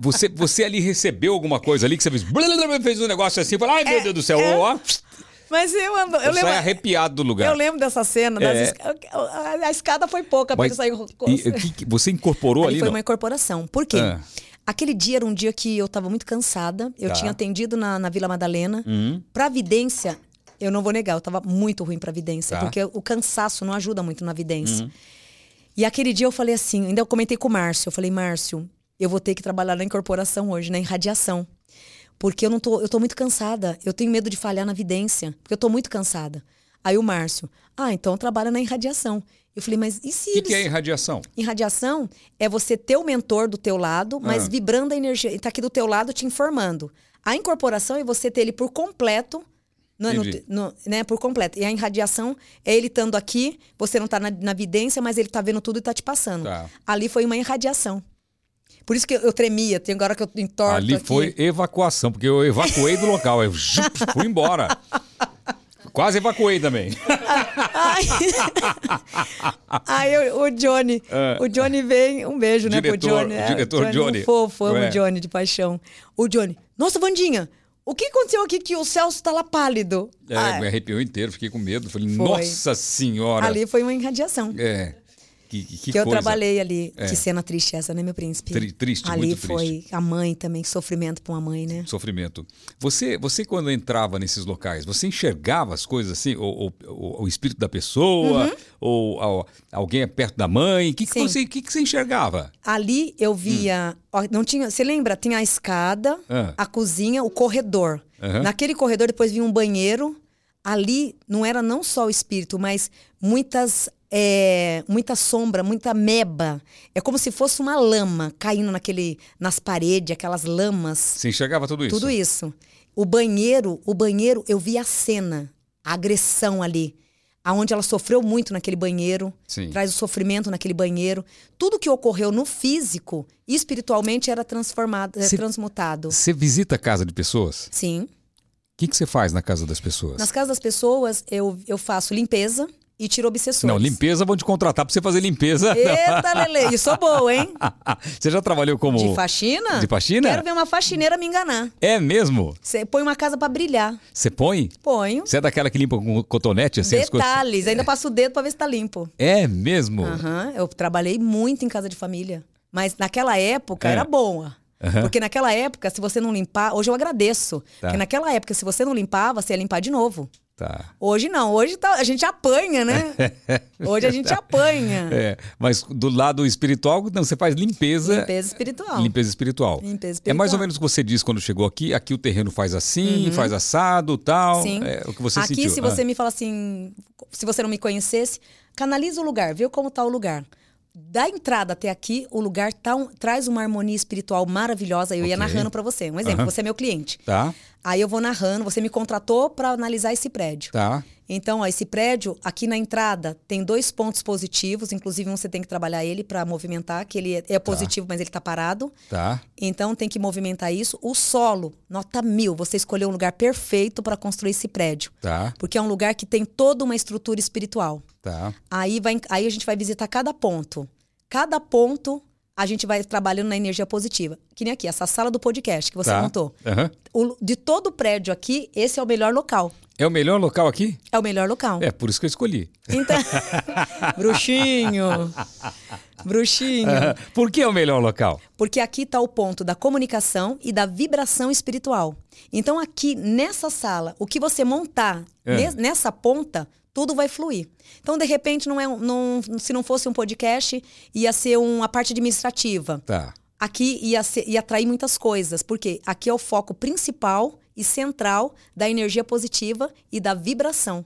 você, você ali recebeu alguma coisa ali que você fez, fez um negócio assim, falou, ai meu É, Deus do céu, é. ó, Mas eu, ando, eu, eu lembro. arrepiado do lugar. Eu lembro dessa cena. das É. a, a escada foi pouca para ele sair. e, que- você incorporou Ali ali, foi não? uma incorporação. Por quê? Ah. Aquele dia era um dia que eu estava muito cansada. Eu Tá. tinha atendido na, na Vila Madalena. Hum. Pra vidência, eu não vou negar, eu estava muito ruim pra vidência. Tá. Porque o cansaço não ajuda muito na vidência. E aquele dia eu falei assim, ainda eu comentei com o Márcio. Eu falei, Márcio, eu vou ter que trabalhar na incorporação hoje, na irradiação. Porque eu não tô, eu tô muito cansada. Eu tenho medo de falhar na vidência, porque eu tô muito cansada. Aí o Márcio, ah, então trabalha na irradiação. Eu falei, mas e se O que, eles... que é irradiação? Irradiação é você ter o mentor do teu lado, mas Ah. vibrando a energia. Ele tá aqui do teu lado te informando. A incorporação é você ter ele por completo, no- no- Entendi. no- né, por completo. E a irradiação é ele estando aqui, você não tá na, na vidência, mas ele tá vendo tudo e tá te passando. Tá. Ali foi uma irradiação. Por isso que eu, eu tremia, tem agora que eu entorto Ali aqui. foi evacuação, porque eu evacuei do local. Eu *laughs* fui embora. Quase evacuei também. *laughs* Eu- o Johnny. Ah. O Johnny vem. Um beijo, né, pro Diretor- Johnny. É, diretor Johnny. Um fofo, amo o Johnny de paixão. O Johnny. Nossa, Vandinha, o que aconteceu aqui que o Celso tá lá pálido? É, Ah, me arrepiou inteiro, fiquei com medo. Falei, Foi. nossa senhora. ali foi uma irradiação. É. Que, que, que que eu coisa. trabalhei ali. É. Que cena triste essa, né, meu príncipe? Tri- triste, ali muito foi a mãe também, sofrimento pra uma mãe, né? Sofrimento. Você, você quando entrava nesses locais, você enxergava as coisas assim, o, o, o- espírito da pessoa, ou, al- alguém é perto da mãe? O que, que, Uhum. Você, que, que você enxergava? Ali eu via. ó, não tinha. Você lembra? Tinha a escada, Ah. a cozinha, o corredor. Aham. Naquele corredor depois vinha um banheiro. Ali não era não só o espírito, mas muitas. É, muita sombra, muita meba. É como se fosse uma lama caindo naquele, nas paredes, aquelas lamas. Você enxergava tudo isso? Tudo isso. O banheiro, o banheiro, eu vi a cena, a agressão ali. Aonde ela sofreu muito naquele banheiro, Sim. traz o sofrimento naquele banheiro. Tudo que ocorreu no físico, espiritualmente era transformado, Se- transmutado. Você visita a casa de pessoas? Sim. O que, que você faz na casa das pessoas? Nas casas das pessoas, eu, eu faço limpeza e tiro obsessores. Não, limpeza vão te contratar pra você fazer limpeza. Eita, Lele, e sou boa, hein? *laughs* você já trabalhou como. De faxina? De faxina? Quero ver uma faxineira me enganar. É mesmo? Você põe uma casa pra brilhar. Você põe? Ponho. Você é daquela que limpa com cotonete assim as coisas? Detalhes, ainda passo o dedo pra ver se tá limpo. É mesmo? Aham, eu trabalhei muito em casa de família. Mas naquela época É. era boa. Aham. Porque naquela época, se você não limpar. Hoje eu agradeço. Tá. Porque naquela época, se você não limpava, você ia limpar de novo. Tá. Hoje não, hoje tá- a gente apanha, né? *laughs* Hoje a gente apanha. É, mas do lado espiritual, não, você faz limpeza. Limpeza espiritual. Limpeza espiritual. Limpeza É mais ou espiritual. menos o que você disse quando chegou aqui. Aqui o terreno faz assim, faz assado, tal. Uhum. Sim. É o que você Aqui, sentiu. se Ah. você me fala assim, se você não me conhecesse, canaliza o lugar, vê como tá o lugar. Da entrada até aqui, o lugar tá um- traz uma harmonia espiritual maravilhosa. Eu ia Ok. narrando pra você. Um exemplo, Aham. você é meu cliente. Tá, Aí eu vou narrando, você me contratou para analisar esse prédio. tá. Então, ó, esse prédio, aqui na entrada, tem dois pontos positivos, inclusive um você tem que trabalhar ele para movimentar, que ele é, é positivo, mas ele tá parado. Tá. Então tem que movimentar isso. O solo, nota mil, você escolheu um lugar perfeito para construir esse prédio. Tá, Porque é um lugar que tem toda uma estrutura espiritual. tá. Aí, vai, aí a gente vai visitar cada ponto. Cada ponto a gente vai trabalhando na energia positiva. Que nem aqui, essa sala do podcast que você tá. montou. Aham. O- de todo o prédio aqui, esse é o melhor local. É o melhor local aqui? É o melhor local. É, por isso que eu escolhi. Então, *laughs* bruxinho. Bruxinho. *laughs* Por que é o melhor local? Porque aqui está o ponto da comunicação e da vibração espiritual. Então, aqui nessa sala, o que você montar É. ne- nessa ponta, tudo vai fluir. Então, de repente, não é, um- não, se não fosse um podcast, ia ser uma parte administrativa. Tá. Aqui ia, ser- ia atrair muitas coisas, porque aqui é o foco principal e central da energia positiva e da vibração.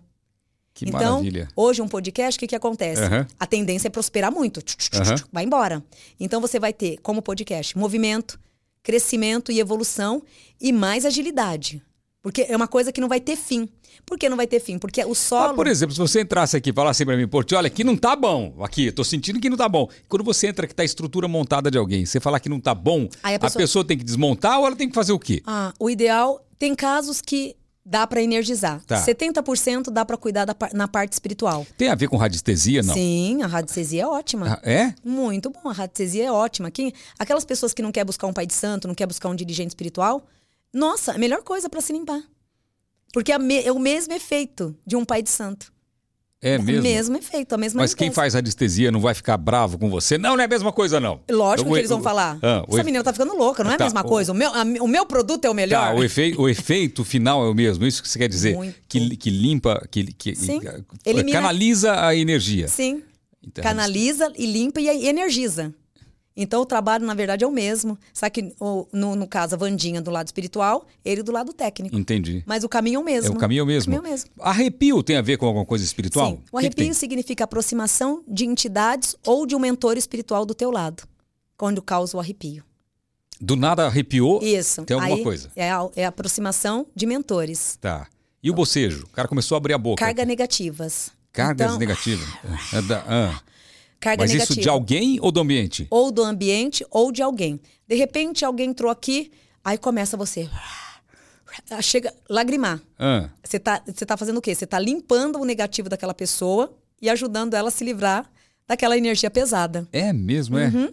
Que então, maravilha. hoje um podcast, o que, que acontece? Aham. A tendência é prosperar muito. Tch, Vai embora. Então você vai ter, como podcast, movimento, crescimento e evolução e mais agilidade. Porque é uma coisa que não vai ter fim. Por que não vai ter fim? Porque o Ah, solo. por exemplo, se você entrasse aqui e falasse pra mim, Porti, olha, aqui não tá bom. Aqui, tô sentindo que não tá bom. Quando você entra que tá a estrutura montada de alguém, você falar que não tá bom, a a pessoa... pessoa- tem que desmontar ou ela tem que fazer o quê? Ah, o ideal. Tem casos que dá para energizar. Tá. 70% dá para cuidar da na parte espiritual. Tem a ver com radiestesia, não? Sim, a radiestesia é ótima. Ah, É? Muito bom, a radiestesia é ótima. Quem, aquelas pessoas que não quer buscar um pai de santo, não quer buscar um dirigente espiritual, nossa, a melhor coisa para se limpar. Porque me- é o mesmo efeito de um pai de santo. É O mesmo? mesmo efeito, a mesma Mas quem faz radiestesia não vai ficar bravo com você? Não, não é a mesma coisa, não. Lógico O- que eles vão o- falar. Ah, Essa efe- menina tá ficando louca, não é a Tá, mesma coisa. O meu, a- o meu produto é o melhor. Tá, o, efe... o efeito final é o mesmo, isso que você quer dizer? Muito. Que, que limpa, que, que Sim. Elimina- canaliza a energia. Sim. Então, Canaliza e limpa e energiza. Então o trabalho, na verdade, é o mesmo. Só que, o- no, no caso, a Vandinha do lado espiritual, ele do lado técnico. Entendi. Mas o caminho é o mesmo. É o caminho mesmo. O caminho é o mesmo. Arrepio tem a ver com alguma coisa espiritual? Sim. O que que arrepio tem? significa aproximação de entidades ou de um mentor espiritual do teu lado, quando causa o arrepio. Do nada arrepiou? Isso. Tem alguma Aí coisa? É a, é a aproximação de mentores. Tá. E o bocejo? O cara começou a abrir a boca. Cargas negativas. Cargas Então, negativas. *laughs* É ah. Carga Mas negativa. isso de alguém ou do ambiente? Ou do ambiente ou de alguém. De repente, alguém entrou aqui, aí começa você. Chega a lagrimar. Ah. Você tá, você tá fazendo o quê? Você tá limpando o negativo daquela pessoa e ajudando ela a se livrar daquela energia pesada. É mesmo, é? Uhum.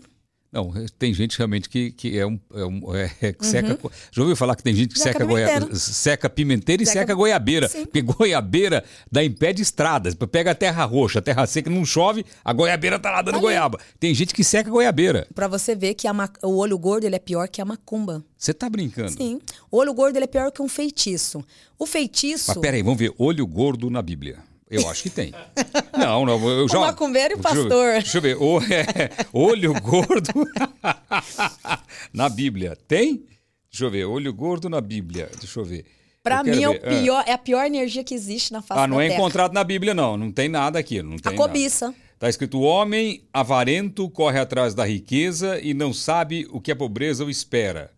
Não, tem gente realmente que, que é um. É um é, é que seca. co- Já ouviu falar que tem gente que Uhum. Seca seca, pimenteira. seca pimenteira e Seca- seca goiabeira? Sim. Porque goiabeira dá em pé de estradas. Pega a terra roxa, a terra seca, não chove, a goiabeira tá lá dando Ali. goiaba. Tem gente que seca goiabeira. Pra você ver que ma- o olho gordo ele é pior que a macumba. Você tá brincando? Sim. O olho gordo ele é pior que um feitiço. O feitiço. Mas peraí, vamos ver. Olho gordo na Bíblia. Eu acho que tem. Não, não, eu já. macumbeiro e o pastor. Deixa eu ver. O- é, olho gordo *laughs* na Bíblia. Tem? Deixa eu ver. Olho gordo na Bíblia. Deixa eu ver. Quero mim é, o. Ah. pior, é a pior energia que existe na face Ah, não é Terra. encontrado na Bíblia, não. Não tem nada aqui. Não tem A cobiça. Nada. Tá escrito: o homem avarento corre atrás da riqueza e não sabe o que a pobreza o espera.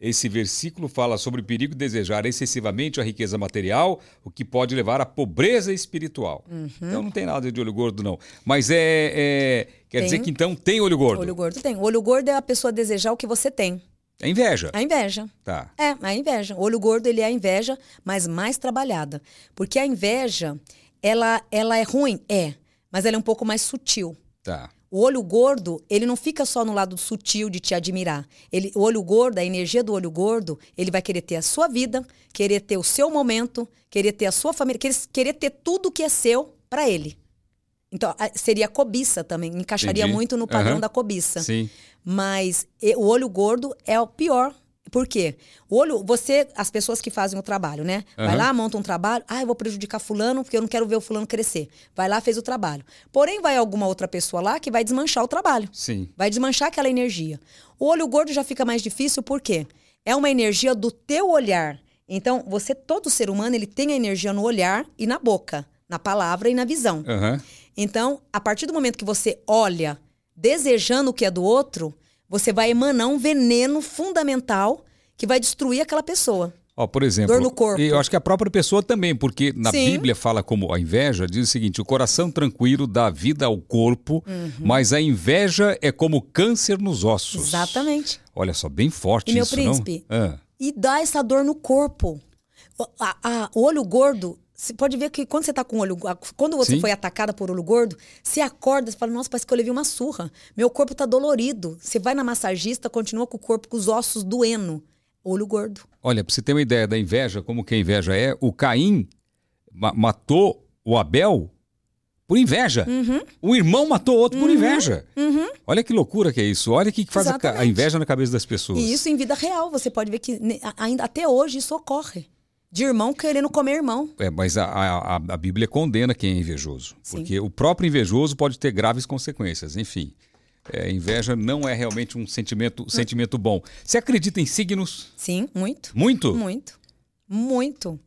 Esse versículo fala sobre o perigo de desejar excessivamente a riqueza material, o que pode levar à pobreza espiritual. Uhum. Então não tem nada de olho gordo, não. Mas é. é- quer Tem. dizer que então tem olho gordo. Olho gordo tem. O olho gordo é a pessoa desejar o que você tem. É inveja. A inveja. Tá. É, a inveja. O olho gordo, ele é a inveja, mas mais trabalhada. Porque a inveja, ela, ela é ruim? É. Mas ela é um pouco mais sutil. Tá. O olho gordo, ele não fica só no lado sutil de te admirar. Ele, o olho gordo, a energia do olho gordo, ele vai querer ter a sua vida, querer ter o seu momento, querer ter a sua família, querer, querer ter tudo que é seu para ele. Então, seria cobiça também, encaixaria Entendi. muito no padrão Aham. da cobiça. Sim. Mas o olho gordo é o pior. Por quê? O olho, você, as pessoas que fazem o trabalho, né? Vai lá, monta um trabalho, ah, eu vou prejudicar fulano porque eu não quero ver o fulano crescer. Vai lá, fez o trabalho. Porém, vai alguma outra pessoa lá que vai desmanchar o trabalho. Sim. Vai desmanchar aquela energia. O olho gordo já fica mais difícil por quê? É uma energia do teu olhar. Então, você, todo ser humano, ele tem a energia no olhar e na boca, na palavra e na visão. Aham. Então, a partir do momento que você olha desejando o que é do outro, você vai emanar um veneno fundamental que vai destruir aquela pessoa. Ó, por exemplo, Dor no corpo. e eu acho que a própria pessoa também, porque na Sim. Bíblia fala como a inveja, diz o seguinte: o coração tranquilo dá vida ao corpo, Uhum. mas a inveja é como câncer nos ossos. Exatamente. Olha só, bem forte E meu isso, príncipe? não? Ah, E dá essa dor no corpo. A- a- o olho gordo, você pode ver que quando você tá com olho. Quando você Sim. foi atacada por olho gordo, você acorda e fala, nossa, parece que eu levei uma surra. Meu corpo tá dolorido. Você vai na massagista, continua com o corpo, com os ossos doendo. Olho gordo. olha, pra você ter uma ideia da inveja, como que a inveja é, o Caim ma- matou o Abel por inveja. Uhum. O irmão matou outro por inveja. Olha que loucura que é isso. Olha o que faz a, a inveja na cabeça das pessoas. E isso em vida real, você pode ver que ainda até hoje isso ocorre. De irmão querendo comer irmão. É, mas a, a, a- Bíblia condena quem é invejoso. Sim. Porque o próprio invejoso pode ter graves consequências. Enfim, é, inveja não é realmente um sentimento, sentimento bom. Você acredita em signos? Sim, muito. Muito? Muito. Muito.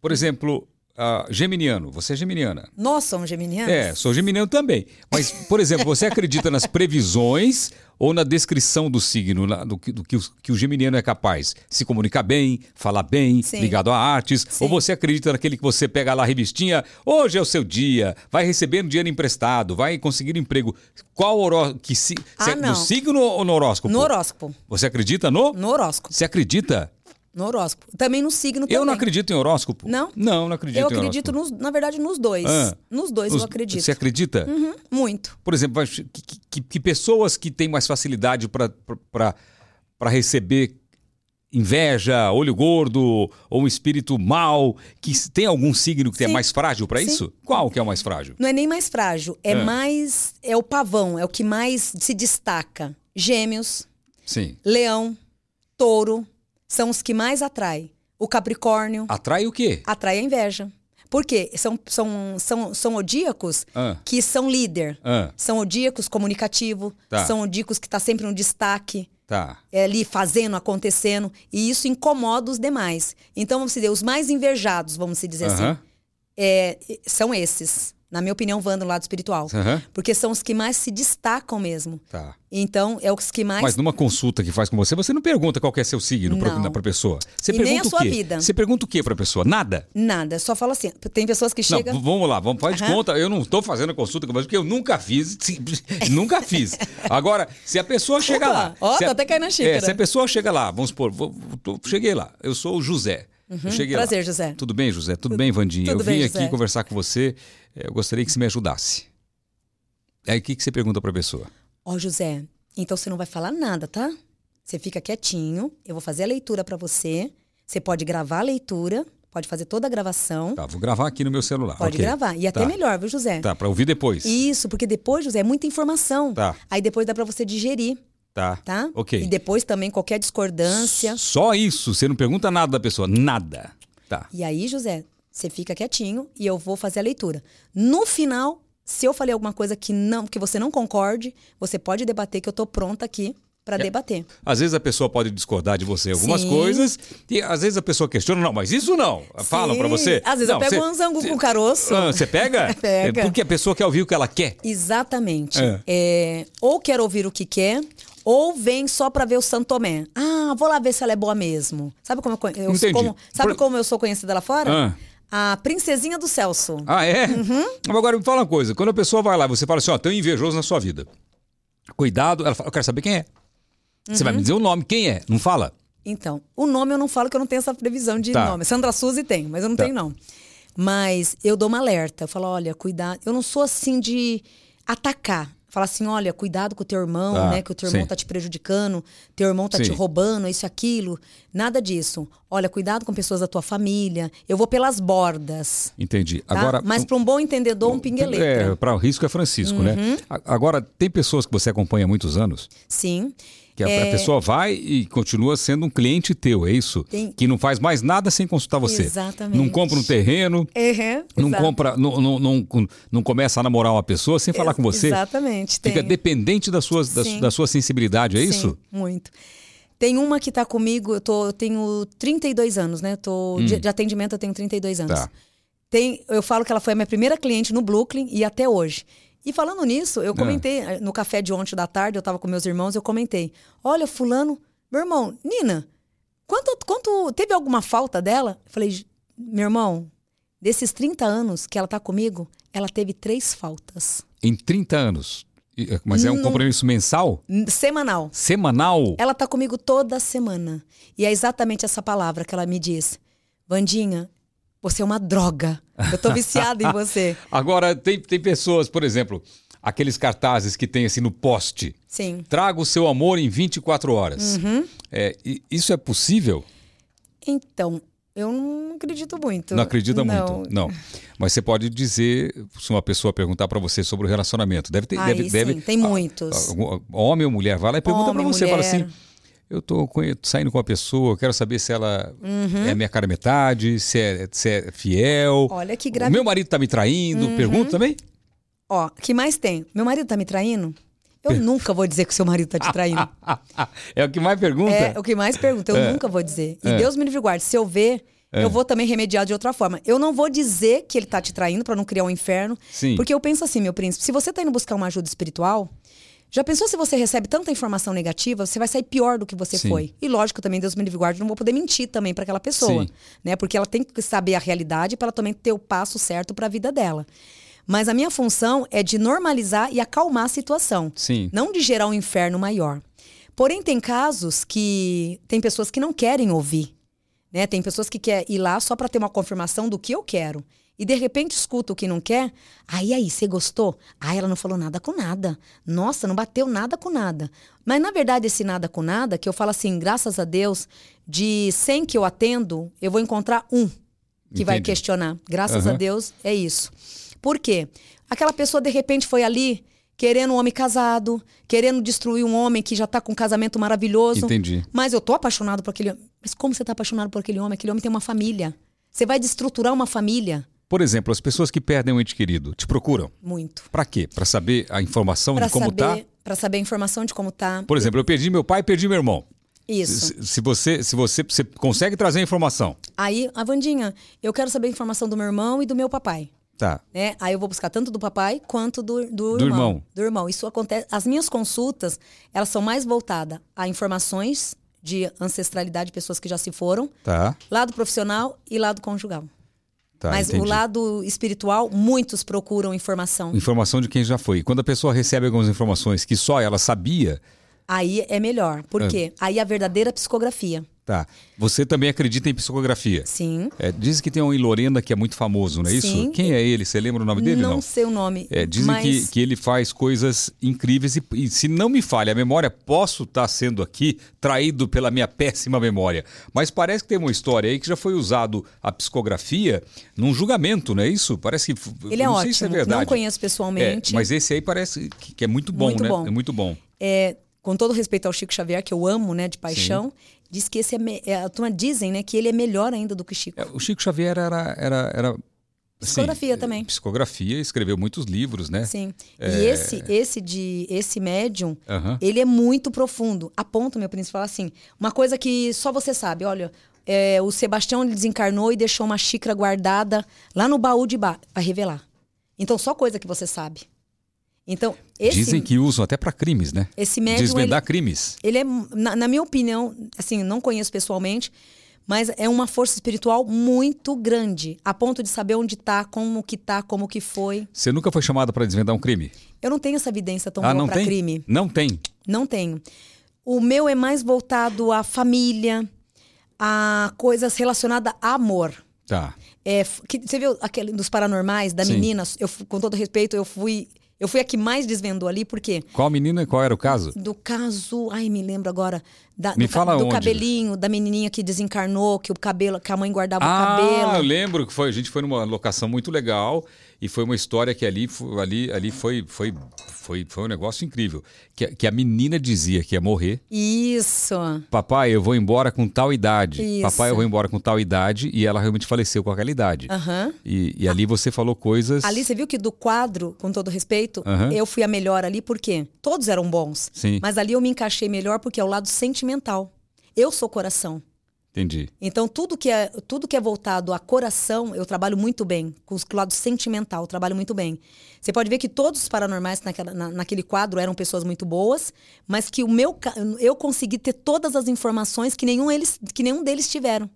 Por exemplo, ah, geminiano. Você é geminiana. Nós somos geminianos? É, sou geminiano também. Mas, por exemplo, você acredita nas *laughs* previsões ou na descrição do signo, na- do, que, do que o, que o geminiano é capaz? Se comunicar bem, falar bem, Sim. ligado a artes? Sim. Ou você acredita naquele que você pega lá a revistinha, hoje é o seu dia, vai recebendo dinheiro emprestado, vai conseguir emprego. Qual horó que se, Ah, é no signo ou no horóscopo? No horóscopo. Você acredita no? No horóscopo. Você acredita? No horóscopo. Também no signo também. Eu não acredito em horóscopo. Não? Não, não acredito Eu em acredito, nos, na verdade, nos dois. Ah. Nos dois Os- eu acredito. Você acredita? Uhum, muito. Por exemplo, que, que- que pessoas que têm mais facilidade para receber inveja, olho gordo ou um espírito mau, que tem algum signo que é Sim. mais frágil para isso? Qual que é o mais frágil? Não é nem mais frágil, é Ah. mais. É o pavão, é o que mais se destaca. Gêmeos, Sim. leão, touro são os que mais atraem. O Capricórnio Atrai o quê? atrai a inveja. Por quê? São, são, são, são odíacos Ah. que são líder. Ah. São odíacos comunicativo. Tá. São odíacos que está sempre no destaque. Tá. é, ali fazendo, acontecendo, e isso incomoda os demais. Então, vamos dizer, os mais invejados, vamos se dizer Aham. assim, é, são esses. Na minha opinião, vão no lado espiritual. Aham. Porque são os que mais se destacam mesmo. Tá. Então, é os que mais. Mas numa consulta que faz com você, você não pergunta qual que é seu signo Não. pra pessoa. Você E pergunta nem a o sua quê? vida. Você pergunta o quê pra pessoa? Nada? Nada, só fala assim. Tem pessoas que chegam. vamos lá, vamos faz de Aham. conta. Eu não estou fazendo a consulta com você, porque eu nunca fiz. *laughs* nunca fiz. Agora, se a pessoa chega Opa, lá. ó, a- tá até caindo na xícara. É, se a pessoa chega lá, vamos supor, vou- vou- cheguei lá, eu sou o José. Uhum. Prazer, lá. José. Tudo bem, José? Tudo bem, Vandinha? tudo eu vim bem, aqui José. conversar com você. eh, Eu gostaria que você me ajudasse. Aí o que, que você pergunta pra pessoa? Ó, José, então você não vai falar nada, tá? Você fica quietinho, eu vou fazer a leitura pra você. Você pode gravar a leitura, pode fazer toda a gravação. Tá, vou gravar aqui no meu celular. Pode ok. gravar. E até Tá. melhor, viu, José? Tá, pra ouvir depois. Isso, porque depois, José, é muita informação. Tá. Aí depois dá pra você digerir, Tá. tá? Ok. E depois também qualquer discordância. Só isso, você não pergunta nada da pessoa, nada. Tá. E aí, José, você fica quietinho e eu vou fazer a leitura. No final, se eu falei alguma coisa que não, que você não concorde, você pode debater que eu tô pronta aqui pra debater. Às vezes a pessoa pode discordar de você em algumas Sim. coisas e às vezes a pessoa questiona, não, mas isso não. Falam Sim. pra você. Às vezes não, eu pego você- um anzango com caroço. Ah, você pega? *laughs* Pega. É porque a pessoa quer ouvir o que ela quer. Exatamente. É. É, ou quer ouvir o que quer, ou vem só pra ver o Santomé. Ah, vou lá ver se ela é boa mesmo. Sabe como eu, eu como- sabe Por- como eu sou conhecida lá fora? Ah. A princesinha do Celso. Ah, é? Uhum. Agora me fala uma coisa: quando a pessoa vai lá, você fala assim, ó, tem um invejoso na sua vida. Cuidado, ela fala, eu quero saber quem é. Você Uhum. vai me dizer o nome, quem é? Não fala? Então, o nome eu não falo que eu não tenho essa previsão de Tá. nome. Sandra Suzy tem, mas eu não Tá. tenho, não. Mas eu dou uma alerta. Eu falo, olha, cuidado. Eu não sou assim de atacar. Falar assim, olha, cuidado com o teu irmão, Tá, né? Que o teu irmão sim. tá te prejudicando, teu irmão tá te Sim. roubando, isso e aquilo. Nada disso. Olha, cuidado com pessoas da tua família. Eu vou pelas bordas. Entendi. Tá? Agora. Mas para um bom entendedor, um pingueletra. É, para o risco é Francisco, Uhum. né? Agora, tem pessoas que você acompanha há muitos anos Sim. Que a, a pessoa vai e continua sendo um cliente teu, é isso? Tem- Que não faz mais nada sem consultar você. Exatamente. Não compra um terreno, Uhum, não exato. compra, não, não, não, não começa a namorar uma pessoa sem falar com você. Exatamente. Fica tem. dependente da sua, da, da sua sensibilidade, é isso? Sim, muito. Tem uma que tá comigo, eu, tô, eu tenho 32 anos, né? Tô, de, de atendimento eu tenho 32 anos. Hum. Tá. Tem, eu falo que ela foi a minha primeira cliente no Brooklyn e até hoje. E falando nisso, Ah. eu comentei, eh, no café de ontem da tarde, eu tava com meus irmãos, eu comentei. Olha, fulano, meu irmão, Nina, quanto, quanto teve alguma falta dela? Eu falei, "J- meu irmão, desses 30 anos que ela tá comigo, ela teve três faltas. Em 30 anos. E, Mas é um compromisso mensal? Semanal. Semanal? Ela tá comigo toda semana. E é exatamente essa palavra que ela me diz. Vandinha, você é uma droga. Eu tô viciada em você. *laughs* Agora, tem, tem pessoas, por exemplo, aqueles cartazes que tem assim no poste. Sim. Traga o seu amor em 24 horas. Uhum. É, isso é possível? Então, eu não acredito muito. Não acredita Não. muito? Não. Mas você pode dizer, se uma pessoa perguntar pra você sobre o relacionamento, deve ter. Aí deve, sim, deve, tem muitos. algum- homem ou mulher, vai lá e pergunta pra Homem, você, fala mulher. assim. Eu tô conhe- saindo com uma pessoa, quero saber se ela Uhum. é a minha cara metade, se é, se é fiel. Olha que O grave. meu marido tá me traindo, Uhum. pergunta também? Ó, que mais tem? Meu marido tá me traindo? Eu *laughs* nunca vou dizer que o seu marido tá te traindo. *laughs* é o que mais pergunta? É o que mais pergunta, eu É. nunca vou dizer. E É. Deus me livre guarde. Se eu ver, eu vou também remediar de outra forma. Eu não vou dizer que ele tá te traindo pra não criar um inferno. Sim. Porque eu penso assim, meu príncipe, se você tá indo buscar uma ajuda espiritual, já pensou se você recebe tanta informação negativa, você vai sair pior do que você Sim. foi. E lógico, também Deus me livre guarde, não vou poder mentir também pra aquela pessoa, Sim. né? Porque ela tem que saber a realidade para ela também ter o passo certo pra vida dela. Mas a minha função é de normalizar e acalmar a situação Sim. não de gerar um inferno maior. Porém, tem casos que tem pessoas que não querem ouvir. Né? Tem pessoas que querem ir lá só para ter uma confirmação do que eu quero. E de repente escuta o que não quer. Aí, aí, você gostou? Ah, ela não falou nada com nada. Nossa, não bateu nada com nada. Mas na verdade, esse nada com nada, que eu falo assim, graças a Deus, de 100 que eu atendo, eu vou encontrar um que vai Entendi. questionar. Graças a Aham. Deus, é isso. Por quê? Aquela pessoa, de repente, foi ali querendo um homem casado, querendo destruir um homem que já tá com um casamento maravilhoso. Entendi. Mas eu tô apaixonado por aquele homem. Mas como você tá apaixonado por aquele homem? Aquele homem tem uma família. Você vai destruturar uma família Por exemplo, as pessoas que perdem um ente querido te procuram. Muito. Pra quê? Pra saber a informação Pra de como tá? saber, Pra saber a informação de como tá. Por exemplo, eu perdi meu pai e perdi meu irmão. Isso. Se, se você, se você, você consegue trazer a informação, Aí, a Vandinha, eu quero saber a informação do meu irmão e do meu papai. tá? Né? Aí eu vou buscar tanto do papai quanto do, do, Do irmão. irmão. Do irmão. Isso acontece. As minhas consultas, elas são mais voltadas a informações de ancestralidade de pessoas que já se foram, Tá. lado profissional e lado conjugal. Tá, Mas entendi. o lado espiritual, muitos procuram informação. Informação de quem já foi. E Quando a pessoa recebe algumas informações que só ela sabia, Aí é melhor. Por quê? Aí a verdadeira psicografia. Tá. Você também acredita em psicografia? Sim. É, diz que tem um em Lorena que é muito famoso, não é isso? Sim. Quem é ele? Você lembra o nome dele? não, Não. sei o nome. É, dizem mas que, que ele faz coisas incríveis e, e se não me falha a memória, posso estar sendo aqui traído pela minha péssima memória. Mas parece que tem uma história aí que já foi usado a psicografia num julgamento, não é isso? Parece que. ele é não ótimo. sei se é verdade. não conheço É, pessoalmente. mas esse aí parece que, que é muito bom, Muito né? bom. É muito bom. É, com todo respeito ao Chico Xavier, que eu amo, né, de paixão, diz que esse é, é, a turma dizem, né, que ele é melhor ainda do que Chico. É, o Chico Xavier era. era, era assim, Psicografia também. Psicografia, escreveu muitos livros, né? Sim. É. E esse, esse de esse médium, Aham. ele é muito profundo. A ponto, meu príncipe, fala assim, uma coisa que só você sabe, olha, é, o Sebastião desencarnou e deixou uma xícara guardada lá no baú de baixo, para revelar. Então, só coisa que você sabe. Então, esse, Dizem que usam até para crimes, né? esse médium, Desvendar ele, crimes. ele é, na, na minha opinião, assim, não conheço pessoalmente, mas é uma força espiritual muito grande, a ponto de saber onde tá, como que tá, como que foi. Você nunca foi chamado para desvendar um crime? Eu não tenho essa evidência tão ah, boa para crime. Não tem. Não tenho. O meu é mais voltado à família, a coisas relacionadas a amor. Tá. É, que, você viu aquele dos paranormais, da Sim. menina? Eu, com todo respeito, eu fui. Eu fui a que mais desvendou ali, por quê? Qual menina e qual era o caso? Do caso. Ai, me lembro agora. Da, Me do, fala do onde? cabelinho, da menininha que desencarnou, que o cabelo, que a mãe guardava o Ah, eu cabelo. lembro que foi, a gente foi numa locação muito legal e foi uma história que ali, ali, ali foi, foi, foi, foi um negócio incrível. Que, a- que a menina dizia que ia morrer. Isso. Papai, eu vou embora com tal idade. Isso. Papai, eu vou embora com tal idade. E ela realmente faleceu com aquela idade. Aham. E, e ali você falou coisas. Ali você viu que do quadro, com todo respeito, Aham. eu fui a melhor ali, porque todos eram bons. Sim. Mas ali eu me encaixei melhor porque é o lado sentimental. Eu sou coração. Entendi. Então, tudo que é, tudo que é voltado a coração, eu trabalho muito bem. Com o lado sentimental, eu trabalho muito bem. Você pode ver que todos os paranormais naquela, na- naquele quadro eram pessoas muito boas, mas que o meu, eu consegui ter todas as informações que nenhum, eles, que nenhum deles tiveram.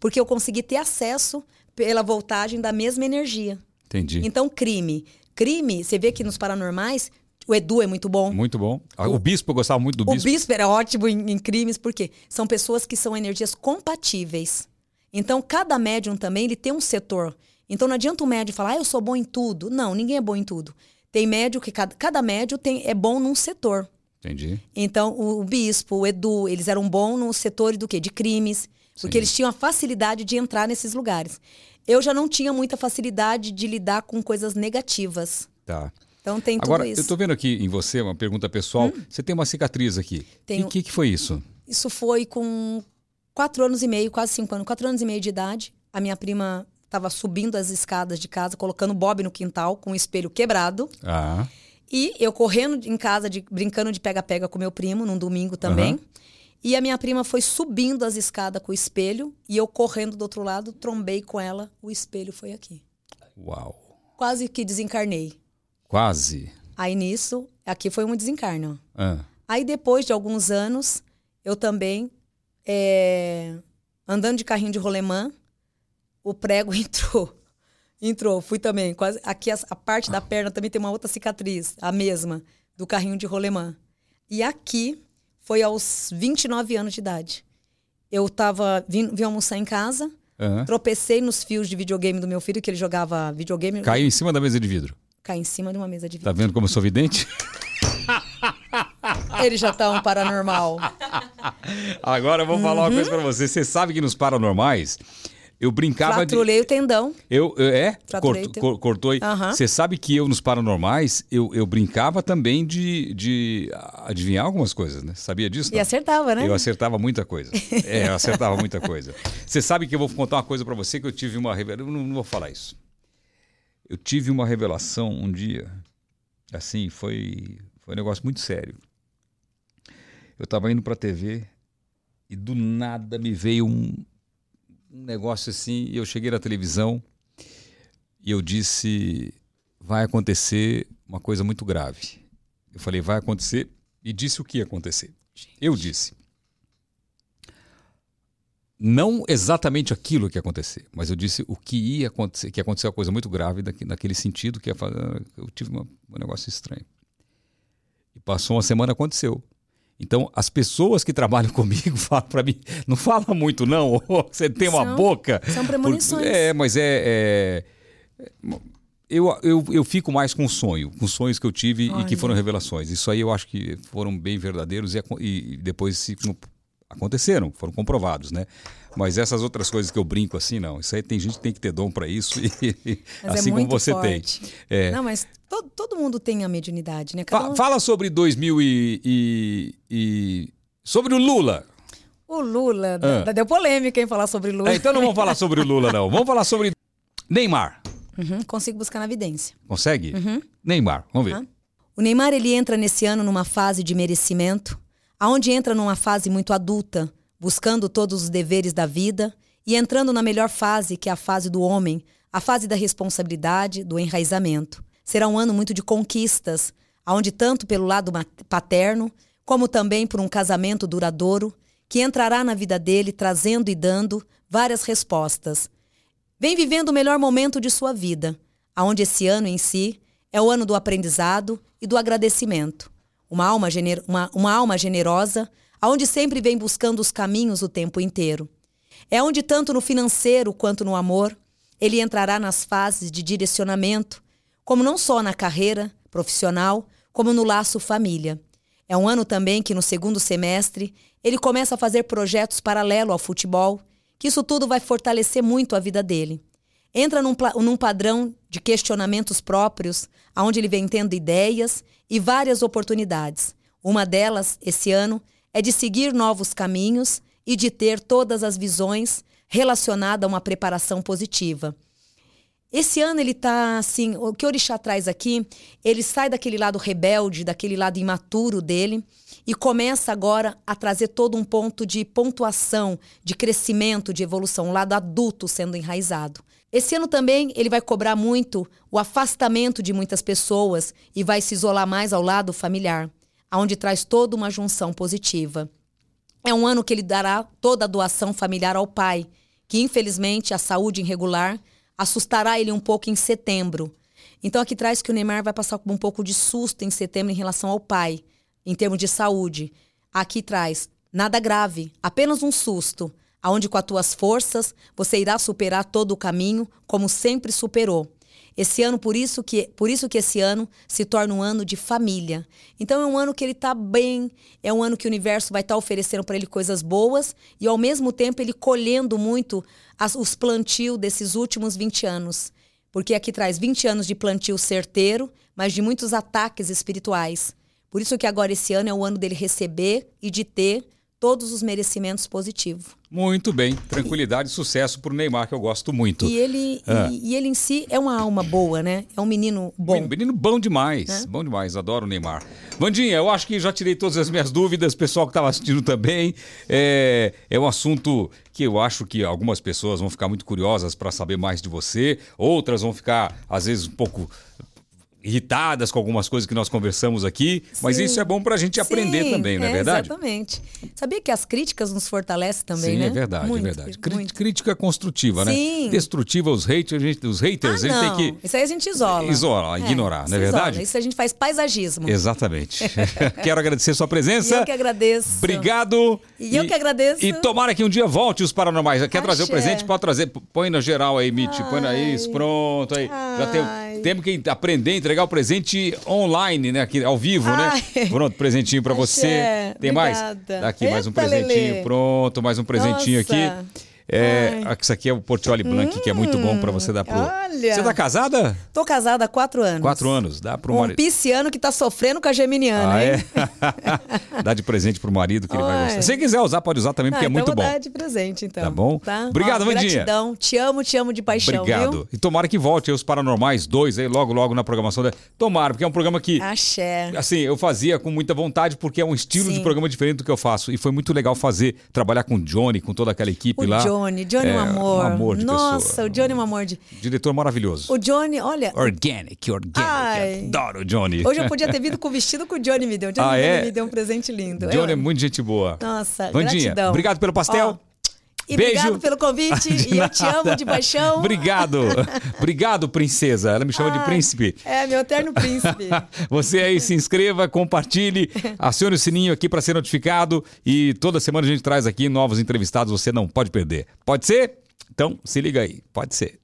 Porque eu consegui ter acesso pela voltagem da mesma energia. Entendi. Então, crime. Crime, você vê que nos paranormais, o Edu é muito bom. Muito bom. Ah, O bispo, eu gostava muito do O bispo. bispo era ótimo em, em crimes, porque são pessoas que são energias compatíveis. Então, cada médium também ele tem um setor. Então, não adianta o médium falar, ah, eu sou bom em tudo. Não, ninguém é bom em tudo. Tem médium que cada, cada médium tem, é bom num setor. Entendi. Então, o, o bispo, o Edu, eles eram bons no setor do quê? De crimes. Porque Sim. eles tinham a facilidade de entrar nesses lugares. Eu já não tinha muita facilidade de lidar com coisas negativas. Tá. Então, tem tudo Agora, isso. Hum? eu tô vendo aqui em você uma pergunta pessoal. Você tem uma cicatriz aqui. Tenho. E o que, que foi isso? Isso foi com quatro anos e meio, quase cinco anos, quatro anos e meio de idade. A minha prima estava subindo as escadas de casa, colocando Bob no quintal com o espelho quebrado. Ah, E eu correndo em casa, de- brincando de pega-pega com meu primo, num domingo também. Aham. E a minha prima foi subindo as escadas com o espelho. E eu correndo do outro lado, trombei com ela. O espelho foi aqui. uau. Quase que desencarnei. Quase. Aí nisso, aqui foi um desencarno. Ah, Aí depois de alguns anos, eu também, é, andando de carrinho de rolemã, o prego *laughs* entrou. Entrou, fui também. Quase, aqui a, a parte da perna também tem uma outra cicatriz, a mesma, do carrinho de rolemã. E aqui foi aos 29 anos de idade. Eu tava, vim, vim almoçar em casa, ah. tropecei nos fios de videogame do meu filho, que ele jogava videogame. Caiu em cima da mesa de vidro. Caí em cima de uma mesa de Tá vidro. vendo como eu sou vidente? *laughs* Ele já tá um paranormal. Agora eu vou falar uma Uhum. coisa pra você. Você sabe que nos paranormais eu brincava de. Fraturei o tendão. Eu, eu- é? Fraturei Cortou, teu- cor- cortou aí. Você sabe que eu, nos paranormais, eu, eu brincava também de, de adivinhar algumas coisas, né? Sabia disso? E não? acertava, né? Eu acertava muita coisa. *laughs* É, eu acertava muita coisa. Você sabe que eu vou contar uma coisa pra você que eu tive uma revelação. Não, não vou falar isso. Eu tive uma revelação um dia, assim, foi, foi um negócio muito sério. Eu estava indo para a TV e do nada me veio um, um negócio assim, e eu cheguei na televisão e eu disse: vai acontecer uma coisa muito grave. Eu falei: vai acontecer, e disse o que ia acontecer. Eu disse. Não exatamente aquilo que ia acontecer, mas eu disse o que ia acontecer, que ia acontecer uma coisa muito grave naquele sentido, que fazer, eu tive uma, um negócio estranho. E passou uma semana, aconteceu. Então, as pessoas que trabalham *laughs* comigo falam para mim, não fala muito não, *laughs* você tem uma São- boca. são premonições. É, mas é... é- eu, eu, eu fico mais com sonho, com sonhos que eu tive e que Olha. foram revelações. Isso aí eu acho que foram bem verdadeiros e, e depois se, aconteceram, foram comprovados, né? Mas essas outras coisas que eu brinco assim, não. Isso aí tem gente que tem que ter dom para isso, e, *laughs* Mas assim é como você forte. tem. É. Não, mas to- todo mundo tem a mediunidade, né? Cada Fa- um- Fala sobre 2000 e, e- e- sobre o Lula. O Lula, Ah. da- deu polêmica em falar sobre Lula. É, então não vamos falar sobre o Lula, não. Vamos falar sobre Neymar. Uhum, consigo buscar na evidência. Consegue? Uhum. Neymar, vamos ver. Ah. O Neymar ele entra nesse ano numa fase de merecimento, aonde entra numa fase muito adulta, buscando todos os deveres da vida e entrando na melhor fase, que é a fase do homem, a fase da responsabilidade, do enraizamento. Será um ano muito de conquistas, aonde tanto pelo lado paterno, como também por um casamento duradouro, que entrará na vida dele trazendo e dando várias respostas. Vem vivendo o melhor momento de sua vida, aonde esse ano em si é o ano do aprendizado e do agradecimento. Uma alma, gener uma, uma alma generosa, aonde sempre vem buscando os caminhos o tempo inteiro. É onde, tanto no financeiro quanto no amor, ele entrará nas fases de direcionamento, como não só na carreira profissional, como no laço família. É um ano também que, no segundo semestre, ele começa a fazer projetos paralelo ao futebol, que isso tudo vai fortalecer muito a vida dele. Entra num, num padrão de questionamentos próprios, aonde ele vem tendo ideias e várias oportunidades. Uma delas, esse ano, é de seguir novos caminhos e de ter todas as visões relacionadas a uma preparação positiva. Esse ano ele tá assim, o que o Orixá traz aqui, ele sai daquele lado rebelde, daquele lado imaturo dele e começa agora a trazer todo um ponto de pontuação, de crescimento, de evolução, um lado adulto sendo enraizado. Esse ano também ele vai cobrar muito o afastamento de muitas pessoas e vai se isolar mais ao lado familiar, aonde traz toda uma junção positiva. É um ano que ele dará toda a doação familiar ao pai, que infelizmente a saúde irregular assustará ele um pouco em setembro. Então aqui traz que o Neymar vai passar um pouco de susto em setembro em relação ao pai, em termos de saúde. Aqui traz nada grave, apenas um susto, aonde com as tuas forças você irá superar todo o caminho como sempre superou. Esse ano, por isso que, por isso que esse ano se torna um ano de família. Então é um ano que ele está bem, é um ano que o universo vai estar oferecendo para ele coisas boas e ao mesmo tempo ele colhendo muito as- os plantios desses últimos 20 anos. Porque aqui traz 20 anos de plantio certeiro, mas de muitos ataques espirituais. Por isso que agora esse ano é o ano dele receber e de ter todos os merecimentos positivos. Muito bem. Tranquilidade e sucesso pro Neymar, que eu gosto muito. E ele, Ah. e, e ele em si é uma alma boa, né? É um menino bom. Menino, menino bom demais, Né? bom demais, adoro o Neymar. Vandinha, eu acho que já tirei todas as minhas dúvidas, pessoal que estava assistindo também. É, é um assunto que eu acho que algumas pessoas vão ficar muito curiosas para saber mais de você, outras vão ficar, às vezes, um pouco irritadas com algumas coisas que nós conversamos aqui, mas Sim. isso é bom para a gente aprender Sim, também, não é, verdade? Exatamente. Sabia que as críticas nos fortalecem também, Sim, né? é verdade, Muito, é verdade. Cri- muito. Crítica construtiva, né? Sim. Destrutiva, os haters, a gente- os haters, Ah, eles não. têm que Isso aí a gente isola. Isola, ignorar, isso não é isola. verdade? Isso a gente faz paisagismo. Exatamente. *laughs* *laughs* Quero agradecer sua E presença. eu que agradeço. Obrigado. E eu que agradeço. E tomara que um dia volte os Paranormais. Quer trazer o Axé. presente? Pode trazer. Põe na geral aí, Mitch. Põe na isso. Pronto aí. Já Ai. tem, temos que aprender a entregar o presente online, né? Aqui, ao vivo, Ai. né? Pronto, presentinho pra você. Axé. Tem mais? Obrigada. Daqui mais um Eita, presentinho. Lelê. Pronto, mais um presentinho Nossa. aqui. É, isso aqui é o Portioli Blanc, que é muito bom para você dar pro. olha. Você tá casada? Tô casada há quatro anos. Quatro anos. Dá pro Um marido. pisciano que tá sofrendo com a geminiana, Ah, hein? é? *laughs* Dá de presente pro marido que ele vai gostar. Se quiser usar, pode usar também, porque Ah, é muito então bom. vou dar de presente, então. Tá bom? Tá? Obrigado, Ó, Vandinha. Gratidão. Te amo, te amo de paixão, Obrigado. viu? E tomara que volte aí os Paranormais 2 aí logo, logo na programação. Da... Tomara, porque é um programa que. Axé. Assim, eu fazia com muita vontade, porque é um estilo de Sim. programa diferente do que eu faço. E foi muito legal fazer, trabalhar com o Johnny, com toda aquela equipe O lá. Johnny, Johnny é um amor. Um amor de Nossa, pessoa. o Johnny é um amor de. Diretor maravilhoso. O Johnny, olha. Organic, organic. Ai. Adoro o Johnny. Hoje eu podia ter vido com o vestido que o Johnny me deu. O Johnny Ah, é? me deu um presente lindo. Johnny é Eu- muito gente boa. Nossa, Vandinha, gratidão. obrigado pelo pastel. Ó, e Beijo. obrigado pelo convite. De *laughs* e eu te nada. amo de paixão. Obrigado. *laughs* Obrigado, princesa. Ela me chama de Ai, príncipe. É, meu eterno príncipe. *laughs* Você aí se inscreva, compartilhe, acione o sininho aqui para ser notificado e toda semana a gente traz aqui novos entrevistados, você não pode perder. Pode ser? Então, se liga aí. Pode ser.